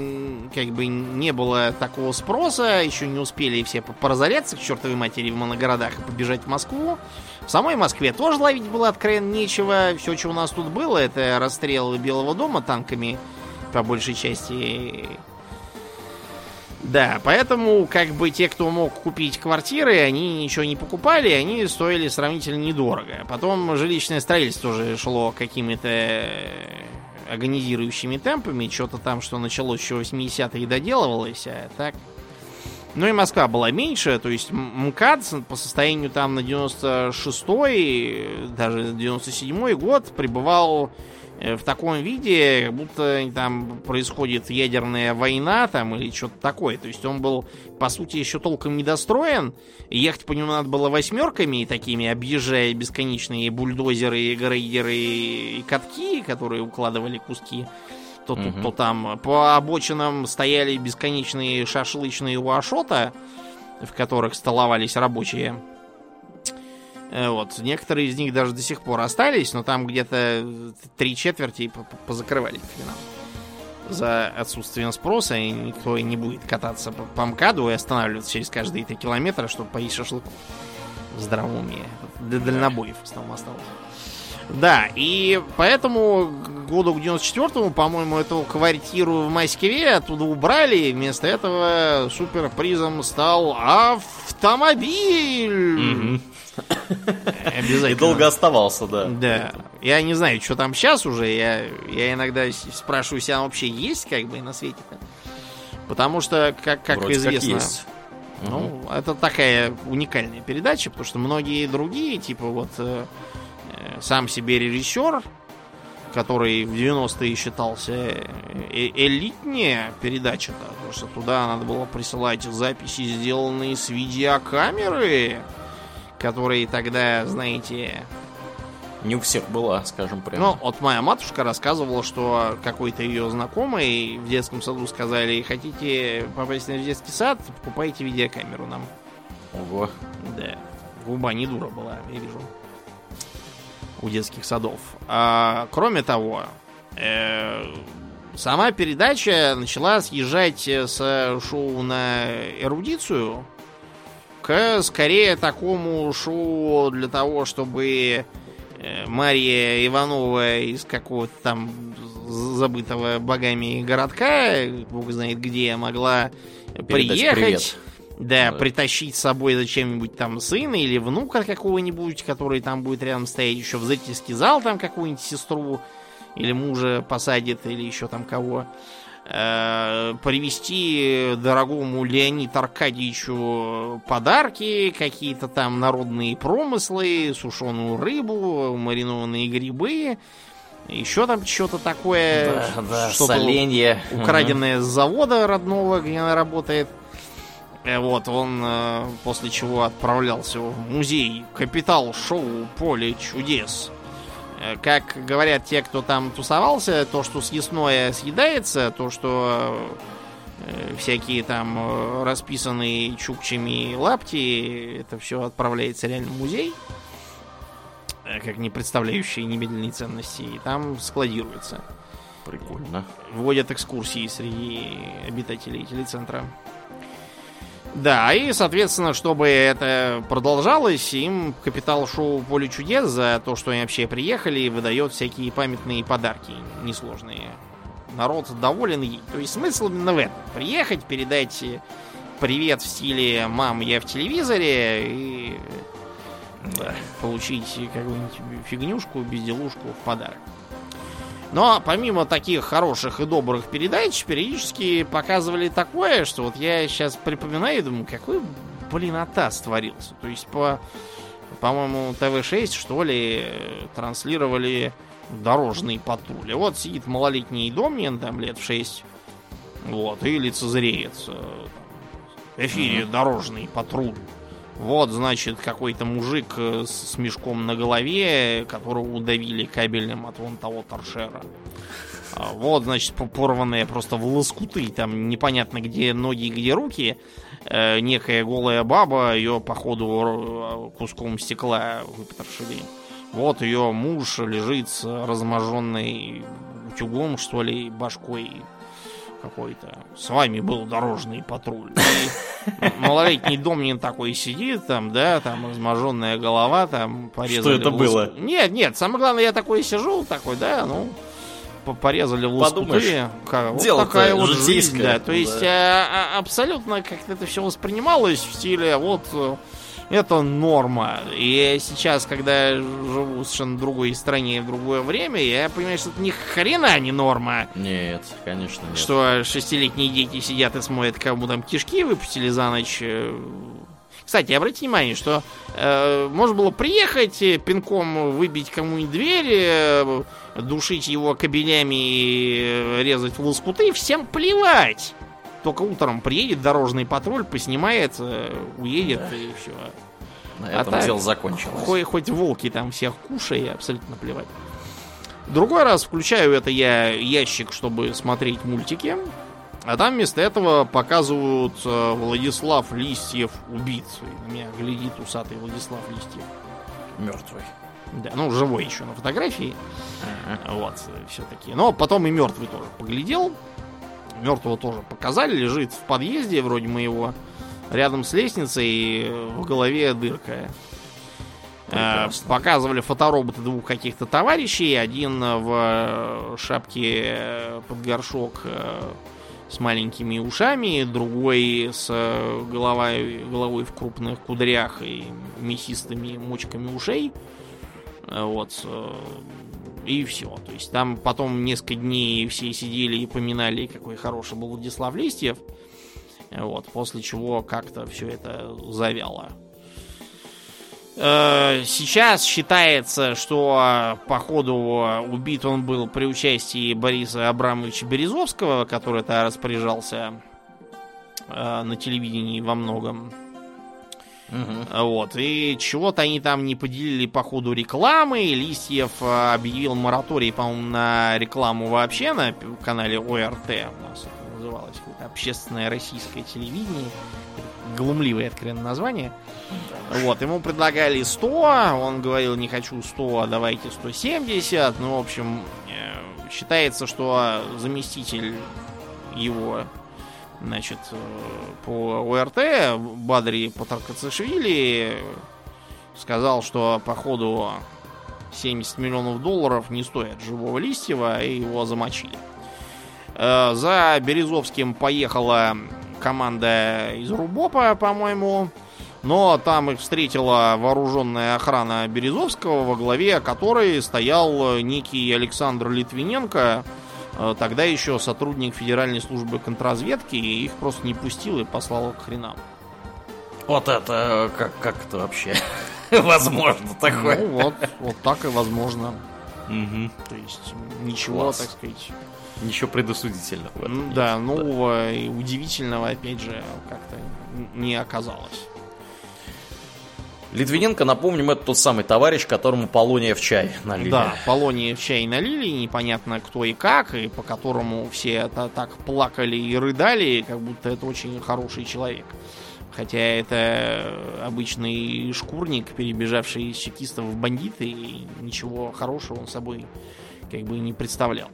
как бы не было такого спроса, еще не успели все по- поразоряться к чертовой матери в моногородах и побежать в Москву. В самой Москве тоже ловить было откровенно нечего. Все, что у нас тут было, это расстрел Белого дома танками, по большей части. Да, поэтому как бы те, кто мог купить квартиры, они ничего не покупали, они стоили сравнительно недорого. Потом жилищное строительство тоже шло какими-то агонизирующими темпами. Что-то там, что началось еще в 80-е, доделывалось, а так... Ну и Москва была меньше, то есть МКАД по состоянию там на 96-й, даже 97-й год пребывал э, в таком виде, как будто там происходит ядерная война там или что-то такое. То есть он был, по сути, еще толком недостроен. и Ехать по нему надо было восьмерками такими, объезжая бесконечные бульдозеры, грейдеры и катки, которые укладывали куски. То тут, то там. По обочинам стояли бесконечные шашлычные уашота, в которых столовались рабочие. Э, Вот. Некоторые из них даже до сих пор остались, но там где-то три четверти по- по- позакрывали к. За отсутствием спроса и никто и не будет кататься по, по МКАДу и останавливаться через каждые три километра, чтобы поесть шашлыку. Уме. Для дальнобоев в основном осталось. Да, и поэтому году к 94-му, по-моему, эту квартиру в Москве оттуда убрали. Вместо этого суперпризом стал автомобиль. Обязательно. И долго оставался, да. Да. Я не знаю, что там сейчас уже. Я, я иногда спрашиваю себя, вообще есть как бы на свете-то? Потому что, как, как Вроде известно, есть. Мгм. ну, это такая уникальная передача, потому что многие другие, типа вот э, сам себе режиссер, который в 90-е считался э, э- элитнее передача-то, потому что туда надо было присылать записи, сделанные с видеокамеры, которые тогда, знаете, Не у всех была, скажем прямо. ну, вот моя матушка рассказывала, что какой-то ее знакомый в детском саду сказали, хотите попасть на детский сад, покупайте видеокамеру нам. Ого. Да. Губа не дура была, я вижу. У детских садов. А, кроме того, э, сама передача начала съезжать с шоу на эрудицию к скорее такому шоу для того, чтобы э, Мария Иванова из какого-то там забытого богами городка, бог знает где, могла Передать приехать. привет. Да, Да. притащить с собой зачем-нибудь там сына или внука какого-нибудь, который там будет рядом стоять, еще в зрительский зал там какую-нибудь сестру или мужа посадит, или еще там кого. Э, Привезти дорогому Леониду Аркадьевичу подарки, какие-то там народные промыслы, сушеную рыбу, маринованные грибы, еще там что-то такое, Да, да, что-то украденное с завода родного, где она работает. Э, Вот, он э, после чего отправлялся в музей Капитал Шоу Поле Чудес. Э, Как говорят те, кто там тусовался, то, что съестное съедается, то, что э, всякие там расписанные чукчами лапти, это все отправляется реально в музей, как не представляющие немедленные ценности, и там складируется Прикольно. вводят экскурсии среди обитателей телецентра. Да, и, соответственно, чтобы это продолжалось, им капитал шоу «Поле чудес» за то, что они вообще приехали, выдает всякие памятные подарки несложные. Народ доволен. То есть смысл именно в этом. Приехать, передать привет в стиле «Мам, я в телевизоре» и да, получить какую-нибудь фигнюшку, безделушку в подарок. Но помимо таких хороших и добрых передач, периодически показывали такое, что вот я сейчас припоминаю и думаю, какой, блин, атас творился. То есть по, по-моему, ТВ-6, что ли, транслировали дорожный патруль. И вот сидит малолетний Домнин, там лет в 6, вот, и лицезреет в эфире дорожный патруль. Вот, значит, какой-то мужик э, с мешком на голове, которого удавили кабелем от вон того торшера. А вот, значит, порванные просто в лоскуты, там непонятно где ноги, где руки. Э, некая голая баба, ее, походу, куском стекла выпотрошили. Вот ее муж лежит с разможенной утюгом, что ли, башкой какой-то. С вами был дорожный патруль. Малолетний домнин такой сидит там, да, там разможенная голова, там порезали. Что это было? Нет, нет, самое главное, я такой сижу, такой, да, ну, порезали в лоскуты. Как, вот такая вот жизнь, да. То есть да. А, а, абсолютно как-то это все воспринималось в стиле вот это норма. И сейчас, когда я живу в совершенно другой стране в другое время, я понимаю, что это ни хрена не норма. Нет, конечно нет. Что шестилетние дети сидят и смотрят, кому там кишки выпустили за ночь. Кстати, обратите внимание, что э, можно было приехать, пинком выбить кому-нибудь дверь, э, душить его кабелями и резать в лоскуты, всем плевать. Только утром приедет дорожный патруль, поснимает, уедет да. и все. На а этом так, дело закончилось. Хоть, хоть волки там всех кушай, абсолютно плевать. Другой раз включаю это я ящик, чтобы смотреть мультики. А там вместо этого показывают э, Владислав Листьев убит. На меня глядит усатый Владислав Листьев. Мертвый. Да, ну живой еще на фотографии. Uh-huh. Вот, все-таки. Но потом и мертвый тоже поглядел. Мертвого тоже показали, лежит в подъезде вроде моего, рядом с лестницей, в голове дырка. Э, Прекрасно. Показывали фотороботы двух каких-то товарищей. Один в шапке под горшок э, с маленькими ушами, другой с головой, головой в крупных кудрях и мясистыми мочками ушей. Э, вот и все. То есть там потом несколько дней все сидели и поминали, какой хороший был Владислав Листьев. Вот, после чего как-то все это завяло. Э, сейчас считается, что походу убит он был при участии Бориса Абрамовича Березовского, который то распоряжался э, на телевидении во многом. Угу. Вот. И чего-то они там не поделили по ходу рекламы. Листьев э, объявил мораторий, по-моему, на рекламу вообще на канале ОРТ. У нас это называлось какое-то общественное российское телевидение. Глумливое, откровенно название. Вот, ему предлагали 100, он говорил, не хочу 100, а давайте 170. Ну, в общем, э, считается, что заместитель его Значит, э, по ОРТ Бадри Патаркацишвили сказал, что по ходу 70 миллионов долларов не стоят живого Листьева, и его замочили. Э, за Березовским поехала команда из Рубопа, по-моему, но там их встретила вооруженная охрана Березовского, во главе которой стоял некий Александр Литвиненко, тогда еще сотрудник Федеральной службы контрразведки их просто не пустил и послал к хренам. Вот это как, как это вообще возможно такое? Ну вот, вот так и возможно. Угу. То есть ничего, Класс. так сказать. Ничего предосудительного в этом Да, нет. нового да. и удивительного, опять же, как-то не оказалось. Литвиненко, напомним, это тот самый товарищ, которому Полония в чай налили. Да, Полония в чай налили, непонятно кто и как, и по которому все это так плакали и рыдали, как будто это очень хороший человек. Хотя это обычный шкурник, перебежавший из чекистов в бандиты, и ничего хорошего он собой как бы не представлял.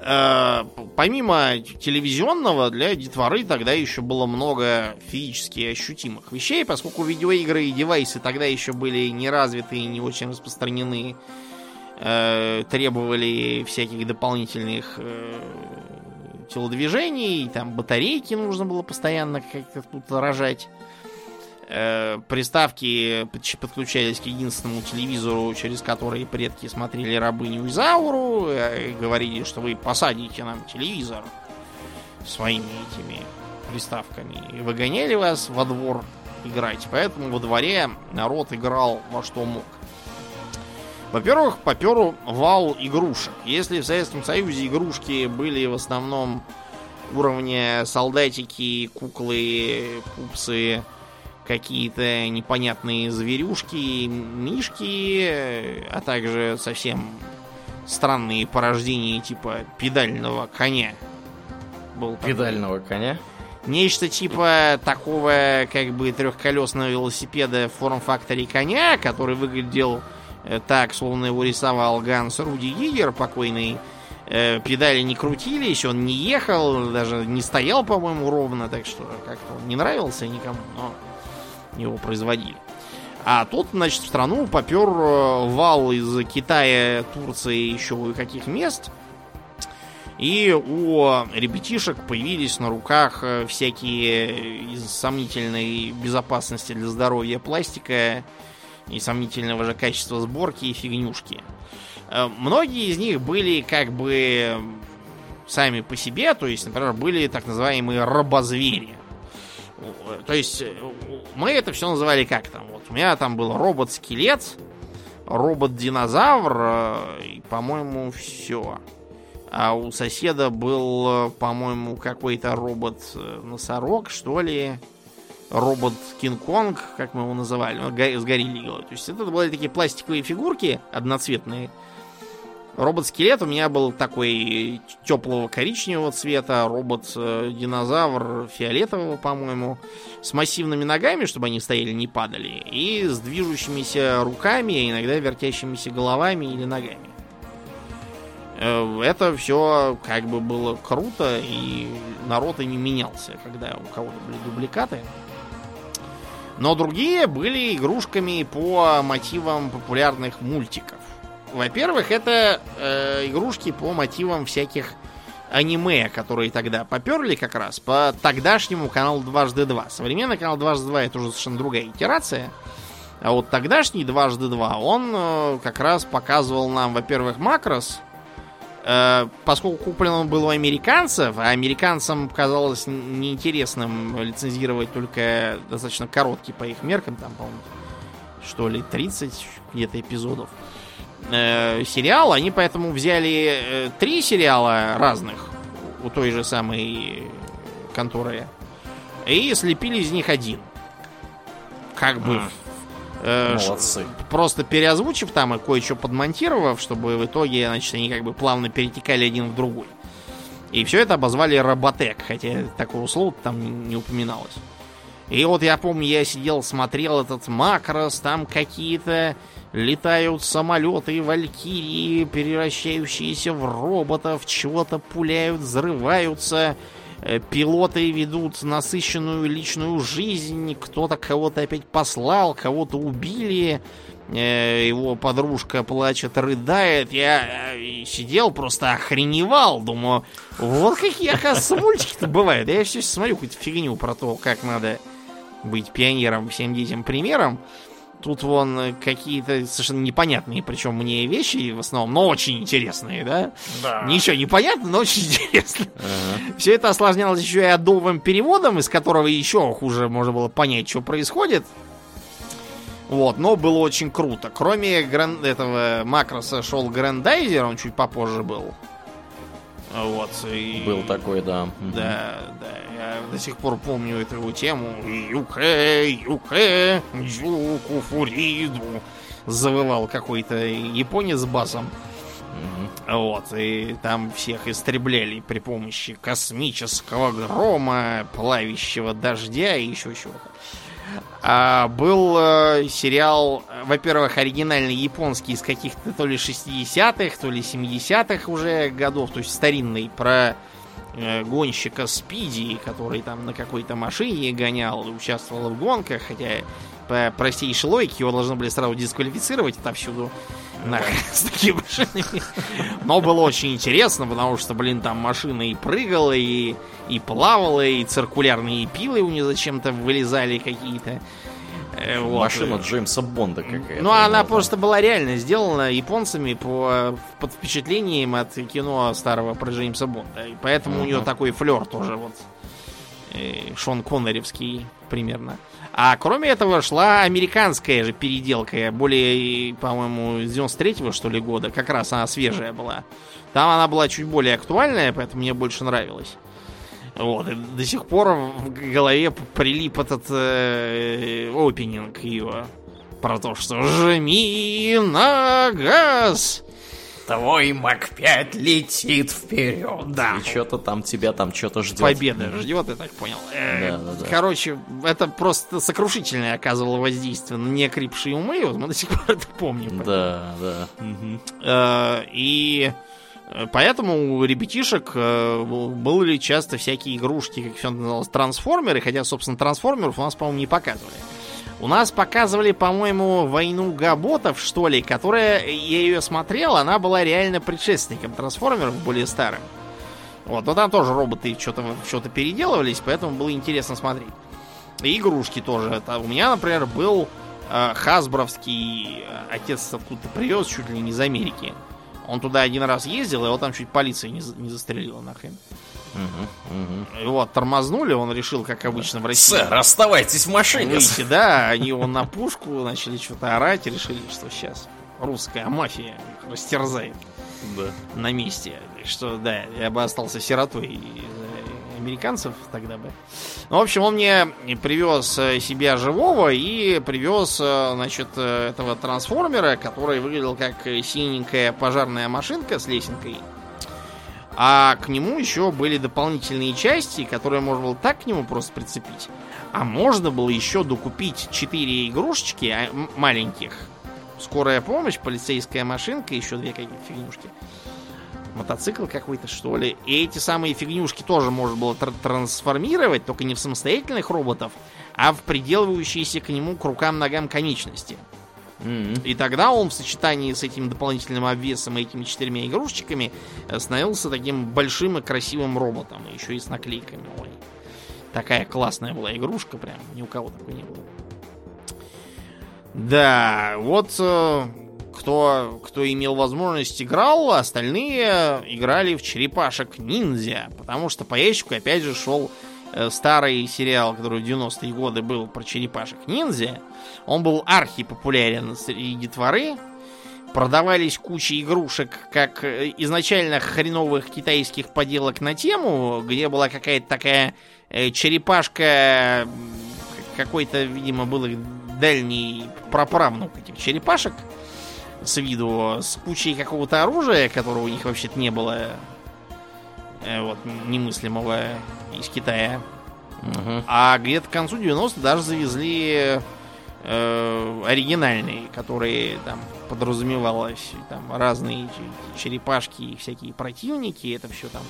Э, помимо телевизионного, для детворы тогда еще было много физически ощутимых вещей, поскольку видеоигры и девайсы тогда еще были не развиты и не очень распространены, э, требовали всяких дополнительных э, телодвижений, там батарейки нужно было постоянно как-то тут рожать. Э, приставки подключались к единственному телевизору, через который предки смотрели рабыню Изауру, э, и говорили, что вы посадите нам телевизор своими этими приставками. И выгоняли вас во двор играть. Поэтому во дворе народ играл во что мог. Во-первых, поперу вал игрушек. Если в Советском Союзе игрушки были в основном уровня солдатики, куклы, пупсы, какие-то непонятные зверюшки, мишки, а также совсем странные порождения типа педального коня. Был педального такой. коня? Нечто типа такого как бы трехколесного велосипеда в форм-факторе коня, который выглядел э, так, словно его рисовал Ганс Руди Гигер, покойный. Э, педали не крутились, он не ехал, даже не стоял, по-моему, ровно, так что как-то он не нравился никому, но его производили. А тут, значит, в страну попер э, вал из Китая, Турции, еще и каких мест. И у ребятишек появились на руках э, всякие из сомнительной безопасности для здоровья пластика и сомнительного же качества сборки и фигнюшки. Э, многие из них были как бы сами по себе, то есть, например, были так называемые робозвери. То есть э, мы это все называли как там. Вот у меня там был робот-скелет, робот-динозавр, э, и, по-моему, все. А у соседа был, э, по-моему, какой-то робот-носорог, что ли. Робот Кинг-Конг, как мы его называли, с гориллой. То есть это были такие пластиковые фигурки одноцветные, Робот-скелет у меня был такой теплого коричневого цвета, робот-динозавр фиолетового, по-моему, с массивными ногами, чтобы они стояли, не падали, и с движущимися руками, а иногда вертящимися головами или ногами. Э, это все как бы было круто, и народ и не менялся, когда у кого-то были дубликаты. Но другие были игрушками по мотивам популярных мультиков. Во-первых, это э, игрушки по мотивам всяких аниме, которые тогда поперли как раз по тогдашнему каналу дважды два. Современный канал дважды два это уже совершенно другая итерация. А вот тогдашний дважды два, он э, как раз показывал нам, во-первых, макрос, э, поскольку куплен он был у американцев, а американцам казалось неинтересным лицензировать только достаточно короткий по их меркам, там, по-моему, что ли, 30 где-то эпизодов сериал. Они поэтому взяли э, три сериала разных у той же самой конторы и слепили из них один. Как бы... Э, Молодцы. Просто переозвучив там и кое-что подмонтировав, чтобы в итоге, значит, они как бы плавно перетекали один в другой. И все это обозвали Роботек, хотя такого слова там не упоминалось. И вот я помню, я сидел, смотрел этот макрос, там какие-то Летают самолеты валькирии, превращающиеся в роботов, чего-то пуляют, взрываются. Э, пилоты ведут насыщенную личную жизнь, кто-то кого-то опять послал, кого-то убили, э, его подружка плачет, рыдает. Я э, сидел, просто охреневал, думаю, вот какие, оказывается, мультики-то бывают. Я все смотрю какую-то фигню про то, как надо быть пионером, всем детям примером. Тут вон какие-то совершенно непонятные, причем мне вещи в основном, но очень интересные, да? Да. Ничего не понятно, но очень интересно. Ага. Все это осложнялось еще и адовым переводом, из которого еще хуже можно было понять, что происходит. Вот, но было очень круто. Кроме гран... этого макроса шел Грандайзер, он чуть попозже был. Вот, и... Был такой, да. Да, да. Я до сих пор помню эту его тему. Юке, юке, юку фуриду. Завывал какой-то японец басом. Вот, и там всех истребляли при помощи космического грома, плавящего дождя и еще чего-то. А, был э, сериал, во-первых, оригинальный японский из каких-то то ли 60-х, то ли 70-х уже годов, то есть старинный, про э, гонщика Спиди, который там на какой-то машине гонял и участвовал в гонках, хотя по простейшей логике его должны были сразу дисквалифицировать отовсюду нахрен с такими машинами. Но было очень интересно, потому что, блин, там машина и прыгала, и, и плавала, и циркулярные пилы у нее зачем-то вылезали какие-то. Э, вот. Машина Джеймса Бонда какая-то. Ну, она просто была реально сделана японцами по, под впечатлением от кино старого про Джеймса Бонда. И поэтому uh-huh. у нее такой флер тоже вот э, Шон Конноревский примерно. А кроме этого шла американская же переделка, более, по-моему, с 93-го, что ли, года. Как раз она свежая была. Там она была чуть более актуальная, поэтому мне больше нравилась. Вот, и до сих пор в голове прилип этот э, опенинг ее. Про то, что жми на газ. Твой Мак-5 летит вперед. Да. И что-то там тебя там что-то ждет. Победа ждет, я так понял. Э, да, да, да. Короче, это просто сокрушительное оказывало воздействие на неокрепшие умы. Вот мы до сих пор это помним. Да, да. Э, и Поэтому у ребятишек э, были часто всякие игрушки, как все называлось, трансформеры, хотя, собственно, трансформеров у нас, по-моему, не показывали. У нас показывали, по-моему, войну Габотов, что ли, которая, я ее смотрел, она была реально предшественником трансформеров, более старым. Вот, но там тоже роботы что-то что переделывались, поэтому было интересно смотреть. И игрушки тоже. Это у меня, например, был э, хасбровский э, отец откуда-то привез, чуть ли не из Америки. Он туда один раз ездил, его там чуть полиция не, не застрелила нахрен. Угу, угу. Его тормознули, он решил, как обычно в России. Сэр, оставайтесь в машине. Выйти, да, они его на пушку начали что-то орать решили, что сейчас русская мафия растерзает да. на месте. Что, да, я бы остался сиротой американцев тогда бы. Ну, в общем, он мне привез э, себя живого и привез, э, значит, э, этого трансформера, который выглядел как синенькая пожарная машинка с лесенкой. А к нему еще были дополнительные части, которые можно было так к нему просто прицепить. А можно было еще докупить 4 игрушечки а, маленьких. Скорая помощь, полицейская машинка, еще две какие-то фигнюшки. Мотоцикл какой-то, что ли. И эти самые фигнюшки тоже можно было тр трансформировать, только не в самостоятельных роботов, а в приделывающиеся к нему к рукам-ногам конечности. Mm-hmm. И тогда он в сочетании с этим дополнительным обвесом и этими четырьмя игрушечками э, становился таким большим и красивым роботом, еще и с наклейками. Ой. Такая классная была игрушка, прям ни у кого такой не было. Да, вот э, кто, кто имел возможность играл, остальные играли в черепашек ниндзя, потому что по ящику опять же шел старый сериал, который в 90-е годы был про черепашек ниндзя. Он был архи популярен среди детворы. Продавались куча игрушек, как э, изначально хреновых китайских поделок на тему, где была какая-то такая э, черепашка, какой-то, видимо, был их дальний праправнук этих черепашек с виду, с кучей какого-то оружия, которого у них вообще-то не было, вот, немыслимого из Китая. Угу. А где-то к концу 90-х даже завезли э, оригинальные, которые там подразумевалось там разные черепашки и всякие противники, это все там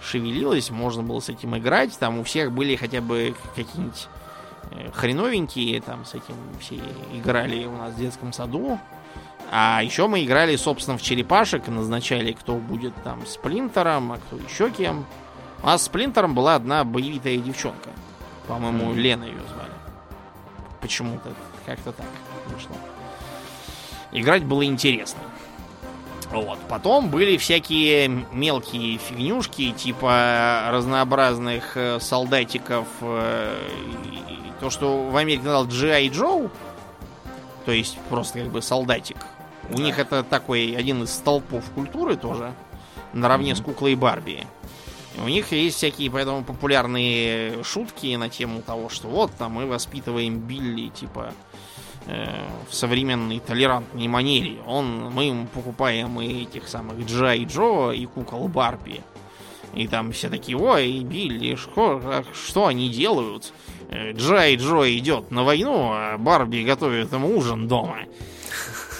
шевелилось, можно было с этим играть, там у всех были хотя бы какие-нибудь э, хреновенькие, там с этим все играли у нас в детском саду. А еще мы играли, собственно, в черепашек, назначали, кто будет там сплинтером, а кто еще кем. У нас с Сплинтером была одна боевитая девчонка. По-моему, mm. Лена ее звали. Почему-то как-то так вышло. Играть было интересно. Вот. Потом были всякие мелкие фигнюшки, типа разнообразных э, солдатиков. Э, то, что в Америке называл G.I. Joe, то есть просто как бы солдатик. У них это такой один из столпов культуры тоже, наравне с куклой Барби. У них есть всякие поэтому популярные шутки на тему того, что вот там мы воспитываем Билли, типа, э, в современной толерантной манере. Он, мы ему покупаем и этих самых Джай Джо и кукол Барби. И там все такие, ой, Билли, что, что они делают? Э, Джай Джо идет на войну, а Барби готовит ему ужин дома.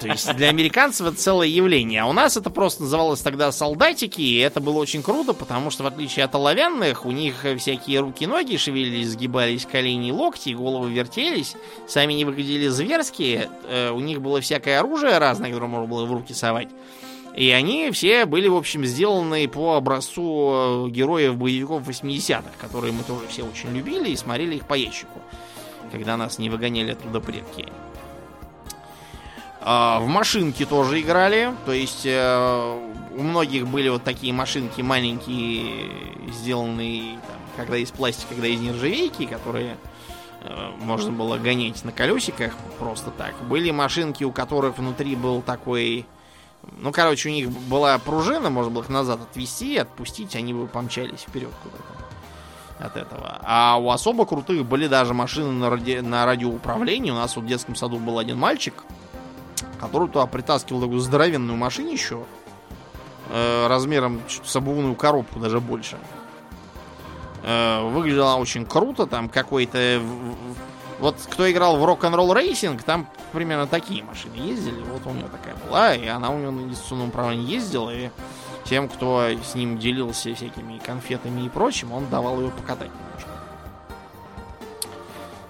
То есть для американцев это целое явление. А у нас это просто называлось тогда солдатики, и это было очень круто, потому что в отличие от оловянных, у них всякие руки-ноги шевелились, сгибались колени локти, головы вертелись, сами не выглядели зверские, э, у них было всякое оружие разное, которое можно было в руки совать. И они все были, в общем, сделаны по образцу э, героев боевиков 80-х, которые мы тоже все очень любили и смотрели их по ящику, когда нас не выгоняли оттуда предки. А, в машинки тоже играли. То есть э, у многих были вот такие машинки маленькие, сделанные там, когда из пластика, когда из нержавейки, которые э, можно было гонять на колесиках просто так. Были машинки, у которых внутри был такой... Ну, короче, у них была пружина, можно было их назад отвести, отпустить, они бы помчались вперед куда-то от этого. А у особо крутых были даже машины на, ради... на радиоуправлении. У нас вот в детском саду был один мальчик, который туда притаскивал такую здоровенную машинищу э, размером с обувную коробку, даже больше. Э, выглядела очень круто, там какой-то... Вот кто играл в Rock'n'Roll Racing, там примерно такие машины ездили. Вот у него такая была, и она у него на дистанционном управлении ездила, и тем, кто с ним делился всякими конфетами и прочим, он давал ее покатать немножко.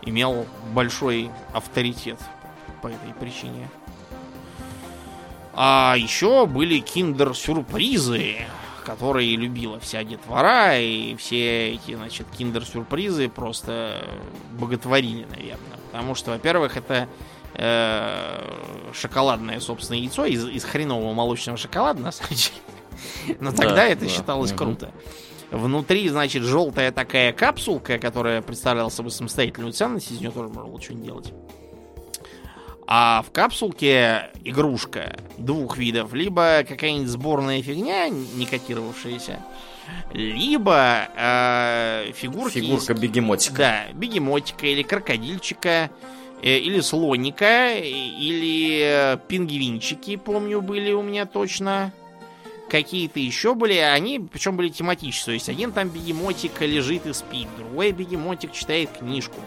Имел большой авторитет по этой причине. А еще были киндер-сюрпризы, которые любила вся детвора, и все эти, значит, киндер-сюрпризы просто боготворили, наверное. Потому что, во-первых, это э, шоколадное, собственно, яйцо из, из хренового молочного шоколада, на самом деле. Но тогда да, это да. считалось угу. круто. Внутри, значит, желтая такая капсулка, которая представляла собой самостоятельную ценность, из нее тоже можно было что-нибудь делать. А в капсулке игрушка двух видов. Либо какая-нибудь сборная фигня, не котировавшаяся, либо э, фигурки... Фигурка из... бегемотика. Да, бегемотика или крокодильчика, э, или слоника, или э, пингвинчики, помню, были у меня точно. Какие-то еще были, они причем были тематические. То есть один там бегемотик лежит и спит, другой бегемотик читает книжку.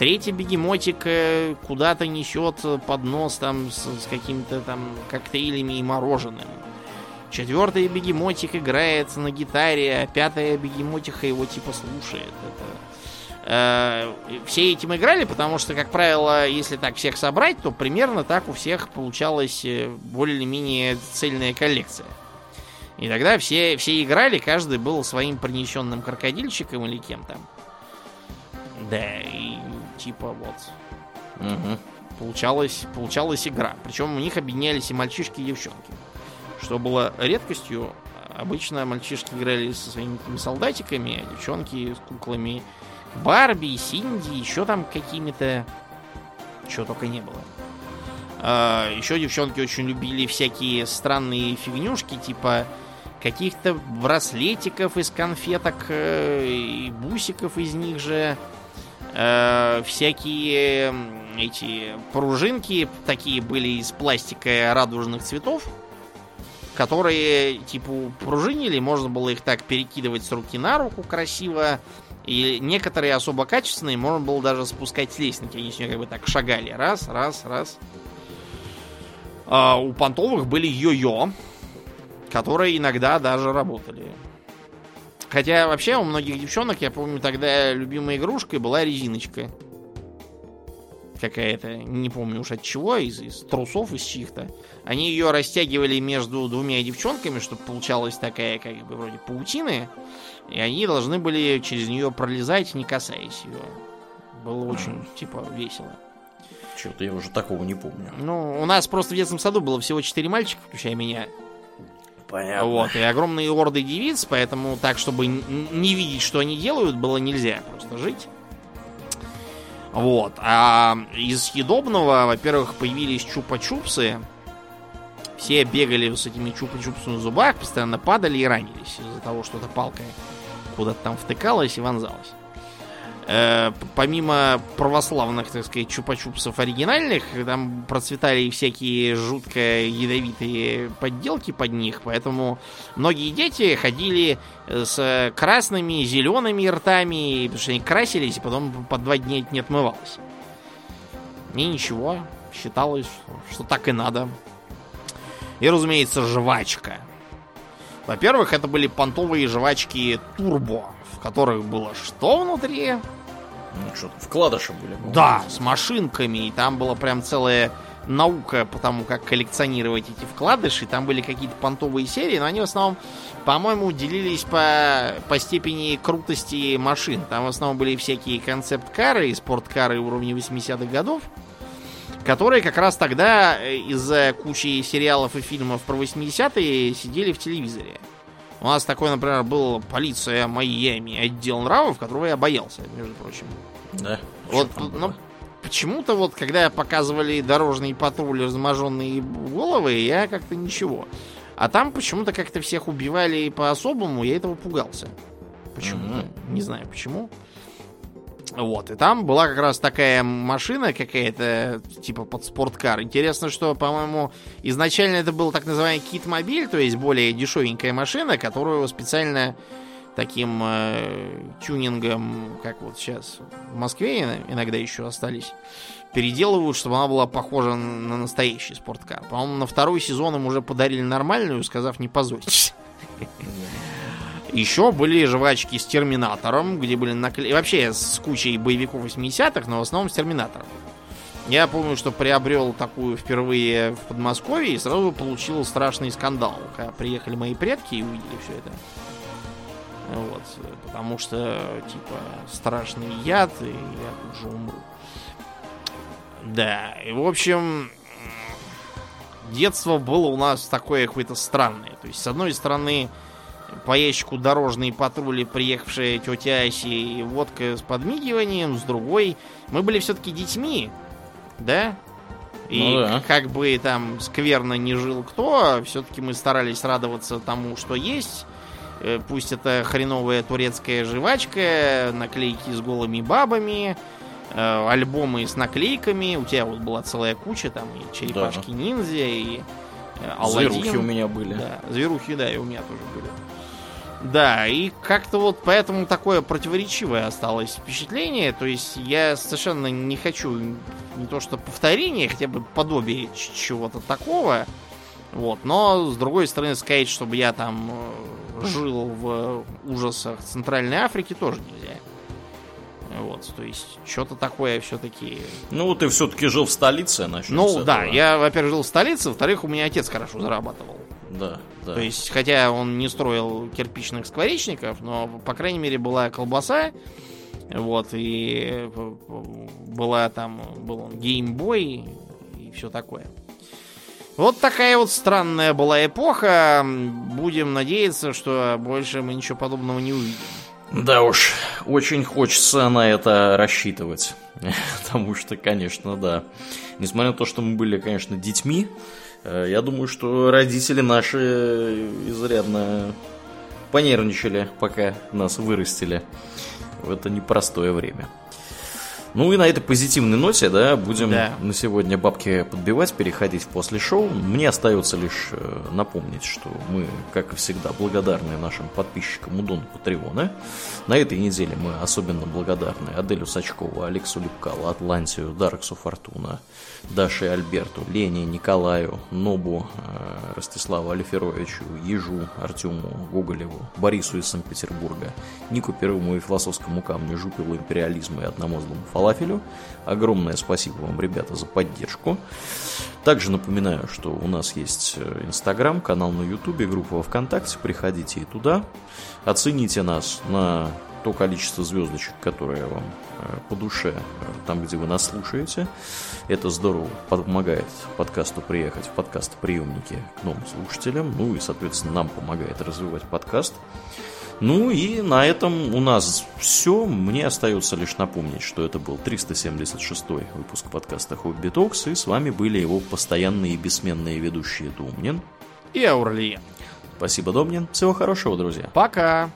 Третий бегемотик э, куда-то несет поднос там с, с какими-то там коктейлями и мороженым. Четвертый бегемотик играет на гитаре, а пятая бегемотиха его типа слушает. Это... Э, все этим играли, потому что, как правило, если так всех собрать, то примерно так у всех получалась э, более-менее цельная коллекция. И тогда все, все играли, каждый был своим принесенным крокодильчиком или кем там. Да, и типа вот. Угу. Получалась, получалась игра. Причем у них объединялись и мальчишки, и девчонки. Что было редкостью. Обычно мальчишки играли со своими солдатиками, а девчонки с куклами Барби, Синди, еще там какими-то... Чего только не было. А, еще девчонки очень любили всякие странные фигнюшки, типа каких-то браслетиков из конфеток э, и бусиков из них же э, всякие эти пружинки такие были из пластика радужных цветов, которые типа пружинили, можно было их так перекидывать с руки на руку красиво. И некоторые особо качественные можно было даже спускать с лестницы. Они с нее как бы так шагали. Раз, раз, раз. А у понтовых были йо-йо, которые иногда даже работали. Хотя вообще у многих девчонок, я помню, тогда любимой игрушкой была резиночка. Какая-то, не помню уж от чего, из, из трусов, из чьих-то. Они ее растягивали между двумя девчонками, чтобы получалась такая, как бы, вроде паутины. И они должны были через нее пролезать, не касаясь ее. Было очень, типа, весело. Что-то я уже такого не помню. Ну, у нас просто в детском саду было всего четыре мальчика, включая меня. Понятно. Вот, и огромные орды девиц, поэтому так, чтобы не видеть, что они делают, было нельзя просто жить. Вот. А из съедобного, во-первых, появились чупа-чупсы. Все бегали с этими чупа-чупсами в зубах, постоянно падали и ранились из-за того, что эта палка куда-то там втыкалась и вонзалась. Э, помимо православных, так сказать, чупа-чупсов оригинальных, там процветали всякие жутко ядовитые подделки под них, поэтому многие дети ходили с красными, зелеными ртами, потому что они красились, и потом по два дня это не отмывалось. И ничего, считалось, что так и надо. И, разумеется, жвачка. Во-первых, это были понтовые жвачки Турбо, в которых было что внутри? Ну, что вкладыши были. Да, с машинками. И там была прям целая наука по тому, как коллекционировать эти вкладыши. Там были какие-то понтовые серии, но они в основном, по-моему, делились по, по степени крутости машин. Там в основном были всякие концепт-кары и спорткары уровня 80-х годов, которые как раз тогда э, из-за кучи сериалов и фильмов про 80-е сидели в телевизоре. У нас такой, например, был полиция Майами, отдел нравов, которого я боялся, между прочим. Да. Вот, ну, почему-то вот, когда показывали дорожный патруль, разможенные головы, я как-то ничего. А там почему-то как-то всех убивали по-особому, я этого пугался. Почему-то. Mm-hmm. Не знаю почему. Вот, и там была как раз такая машина какая-то, типа под спорткар. Интересно, что, по-моему, изначально это был так называемый кит-мобиль, то есть более дешевенькая машина, которую специально таким э, тюнингом, как вот сейчас в Москве иногда еще остались, переделывают, чтобы она была похожа на настоящий спорткар. По-моему, на второй сезон им уже подарили нормальную, сказав не позорьтесь. Еще были жвачки с Терминатором, где были наклейки... Вообще с кучей боевиков 80-х, но в основном с Терминатором. Я помню, что приобрел такую впервые в Подмосковье и сразу получил страшный скандал, когда приехали мои предки и увидели все это. Вот, потому что, типа, страшный яд, и я тут же умру. Да, и в общем, детство было у нас такое какое-то странное. То есть, с одной стороны, по ящику дорожные патрули, приехавшая тетя Аси и водка с подмигиванием, с другой. Мы были все-таки детьми, да? И ну, да. как бы там скверно не жил кто, все-таки мы старались радоваться тому, что есть. Э, пусть это хреновая турецкая жвачка, наклейки с голыми бабами, э, альбомы с наклейками. У тебя вот была целая куча, там и черепашки да. ниндзя, и э, Аладдин. Зверухи у меня были. Да, зверухи, да, и у меня тоже были. Да, и как-то вот поэтому такое противоречивое осталось впечатление. То есть я совершенно не хочу не то что повторение, хотя бы подобие чего-то такого. Вот, но с другой стороны сказать, чтобы я там э, жил в ужасах Центральной Африки, тоже нельзя. Вот, то есть, что-то такое все-таки. Ну, ты все-таки жил в столице, начнем Ну, да, я, во-первых, жил в столице, во-вторых, у меня отец хорошо зарабатывал. Да, да. То есть, хотя он не строил кирпичных скворечников, но, по крайней мере, была колбаса, вот, и была там, был он геймбой и все такое. Вот такая вот странная была эпоха. Будем надеяться, что больше мы ничего подобного не увидим. Да уж, очень хочется на это рассчитывать. Потому что, конечно, да. Несмотря на то, что мы были, конечно, детьми, э, я думаю, что родители наши изрядно понервничали, пока нас вырастили в это непростое время. Ну и на этой позитивной ноте, да, будем да. на сегодня бабки подбивать, переходить в после шоу. Мне остается лишь э, напомнить, что мы, как и всегда, благодарны нашим подписчикам Удону Патреона. На этой неделе мы особенно благодарны Аделю Сачкову, Алексу Липкалу, Атлантию, Дарксу Фортуна, Даше Альберту, Лене, Николаю, Нобу, э, Ростиславу Алиферовичу, Ежу, Артему Гоголеву, Борису из Санкт-Петербурга, Нику Первому и философскому камню Жупилу империализма и одному злому фалафелю. Огромное спасибо вам, ребята, за поддержку. Также напоминаю, что у нас есть э, Инстаграм, канал на Ютубе, группа во Вконтакте. Приходите и туда. Оцените нас на то количество звездочек, которое вам э, по душе, там, где вы нас слушаете. Это здорово помогает подкасту приехать в подкаст-приемники к новым слушателям. Ну и, соответственно, нам помогает развивать подкаст. Ну и на этом у нас все. Мне остается лишь напомнить, что это был 376 выпуск подкаста Хобби Токс, и с вами были его постоянные и бессменные ведущие Думнин и Аурлиен. Спасибо, Домнин. Всего хорошего, друзья. Пока.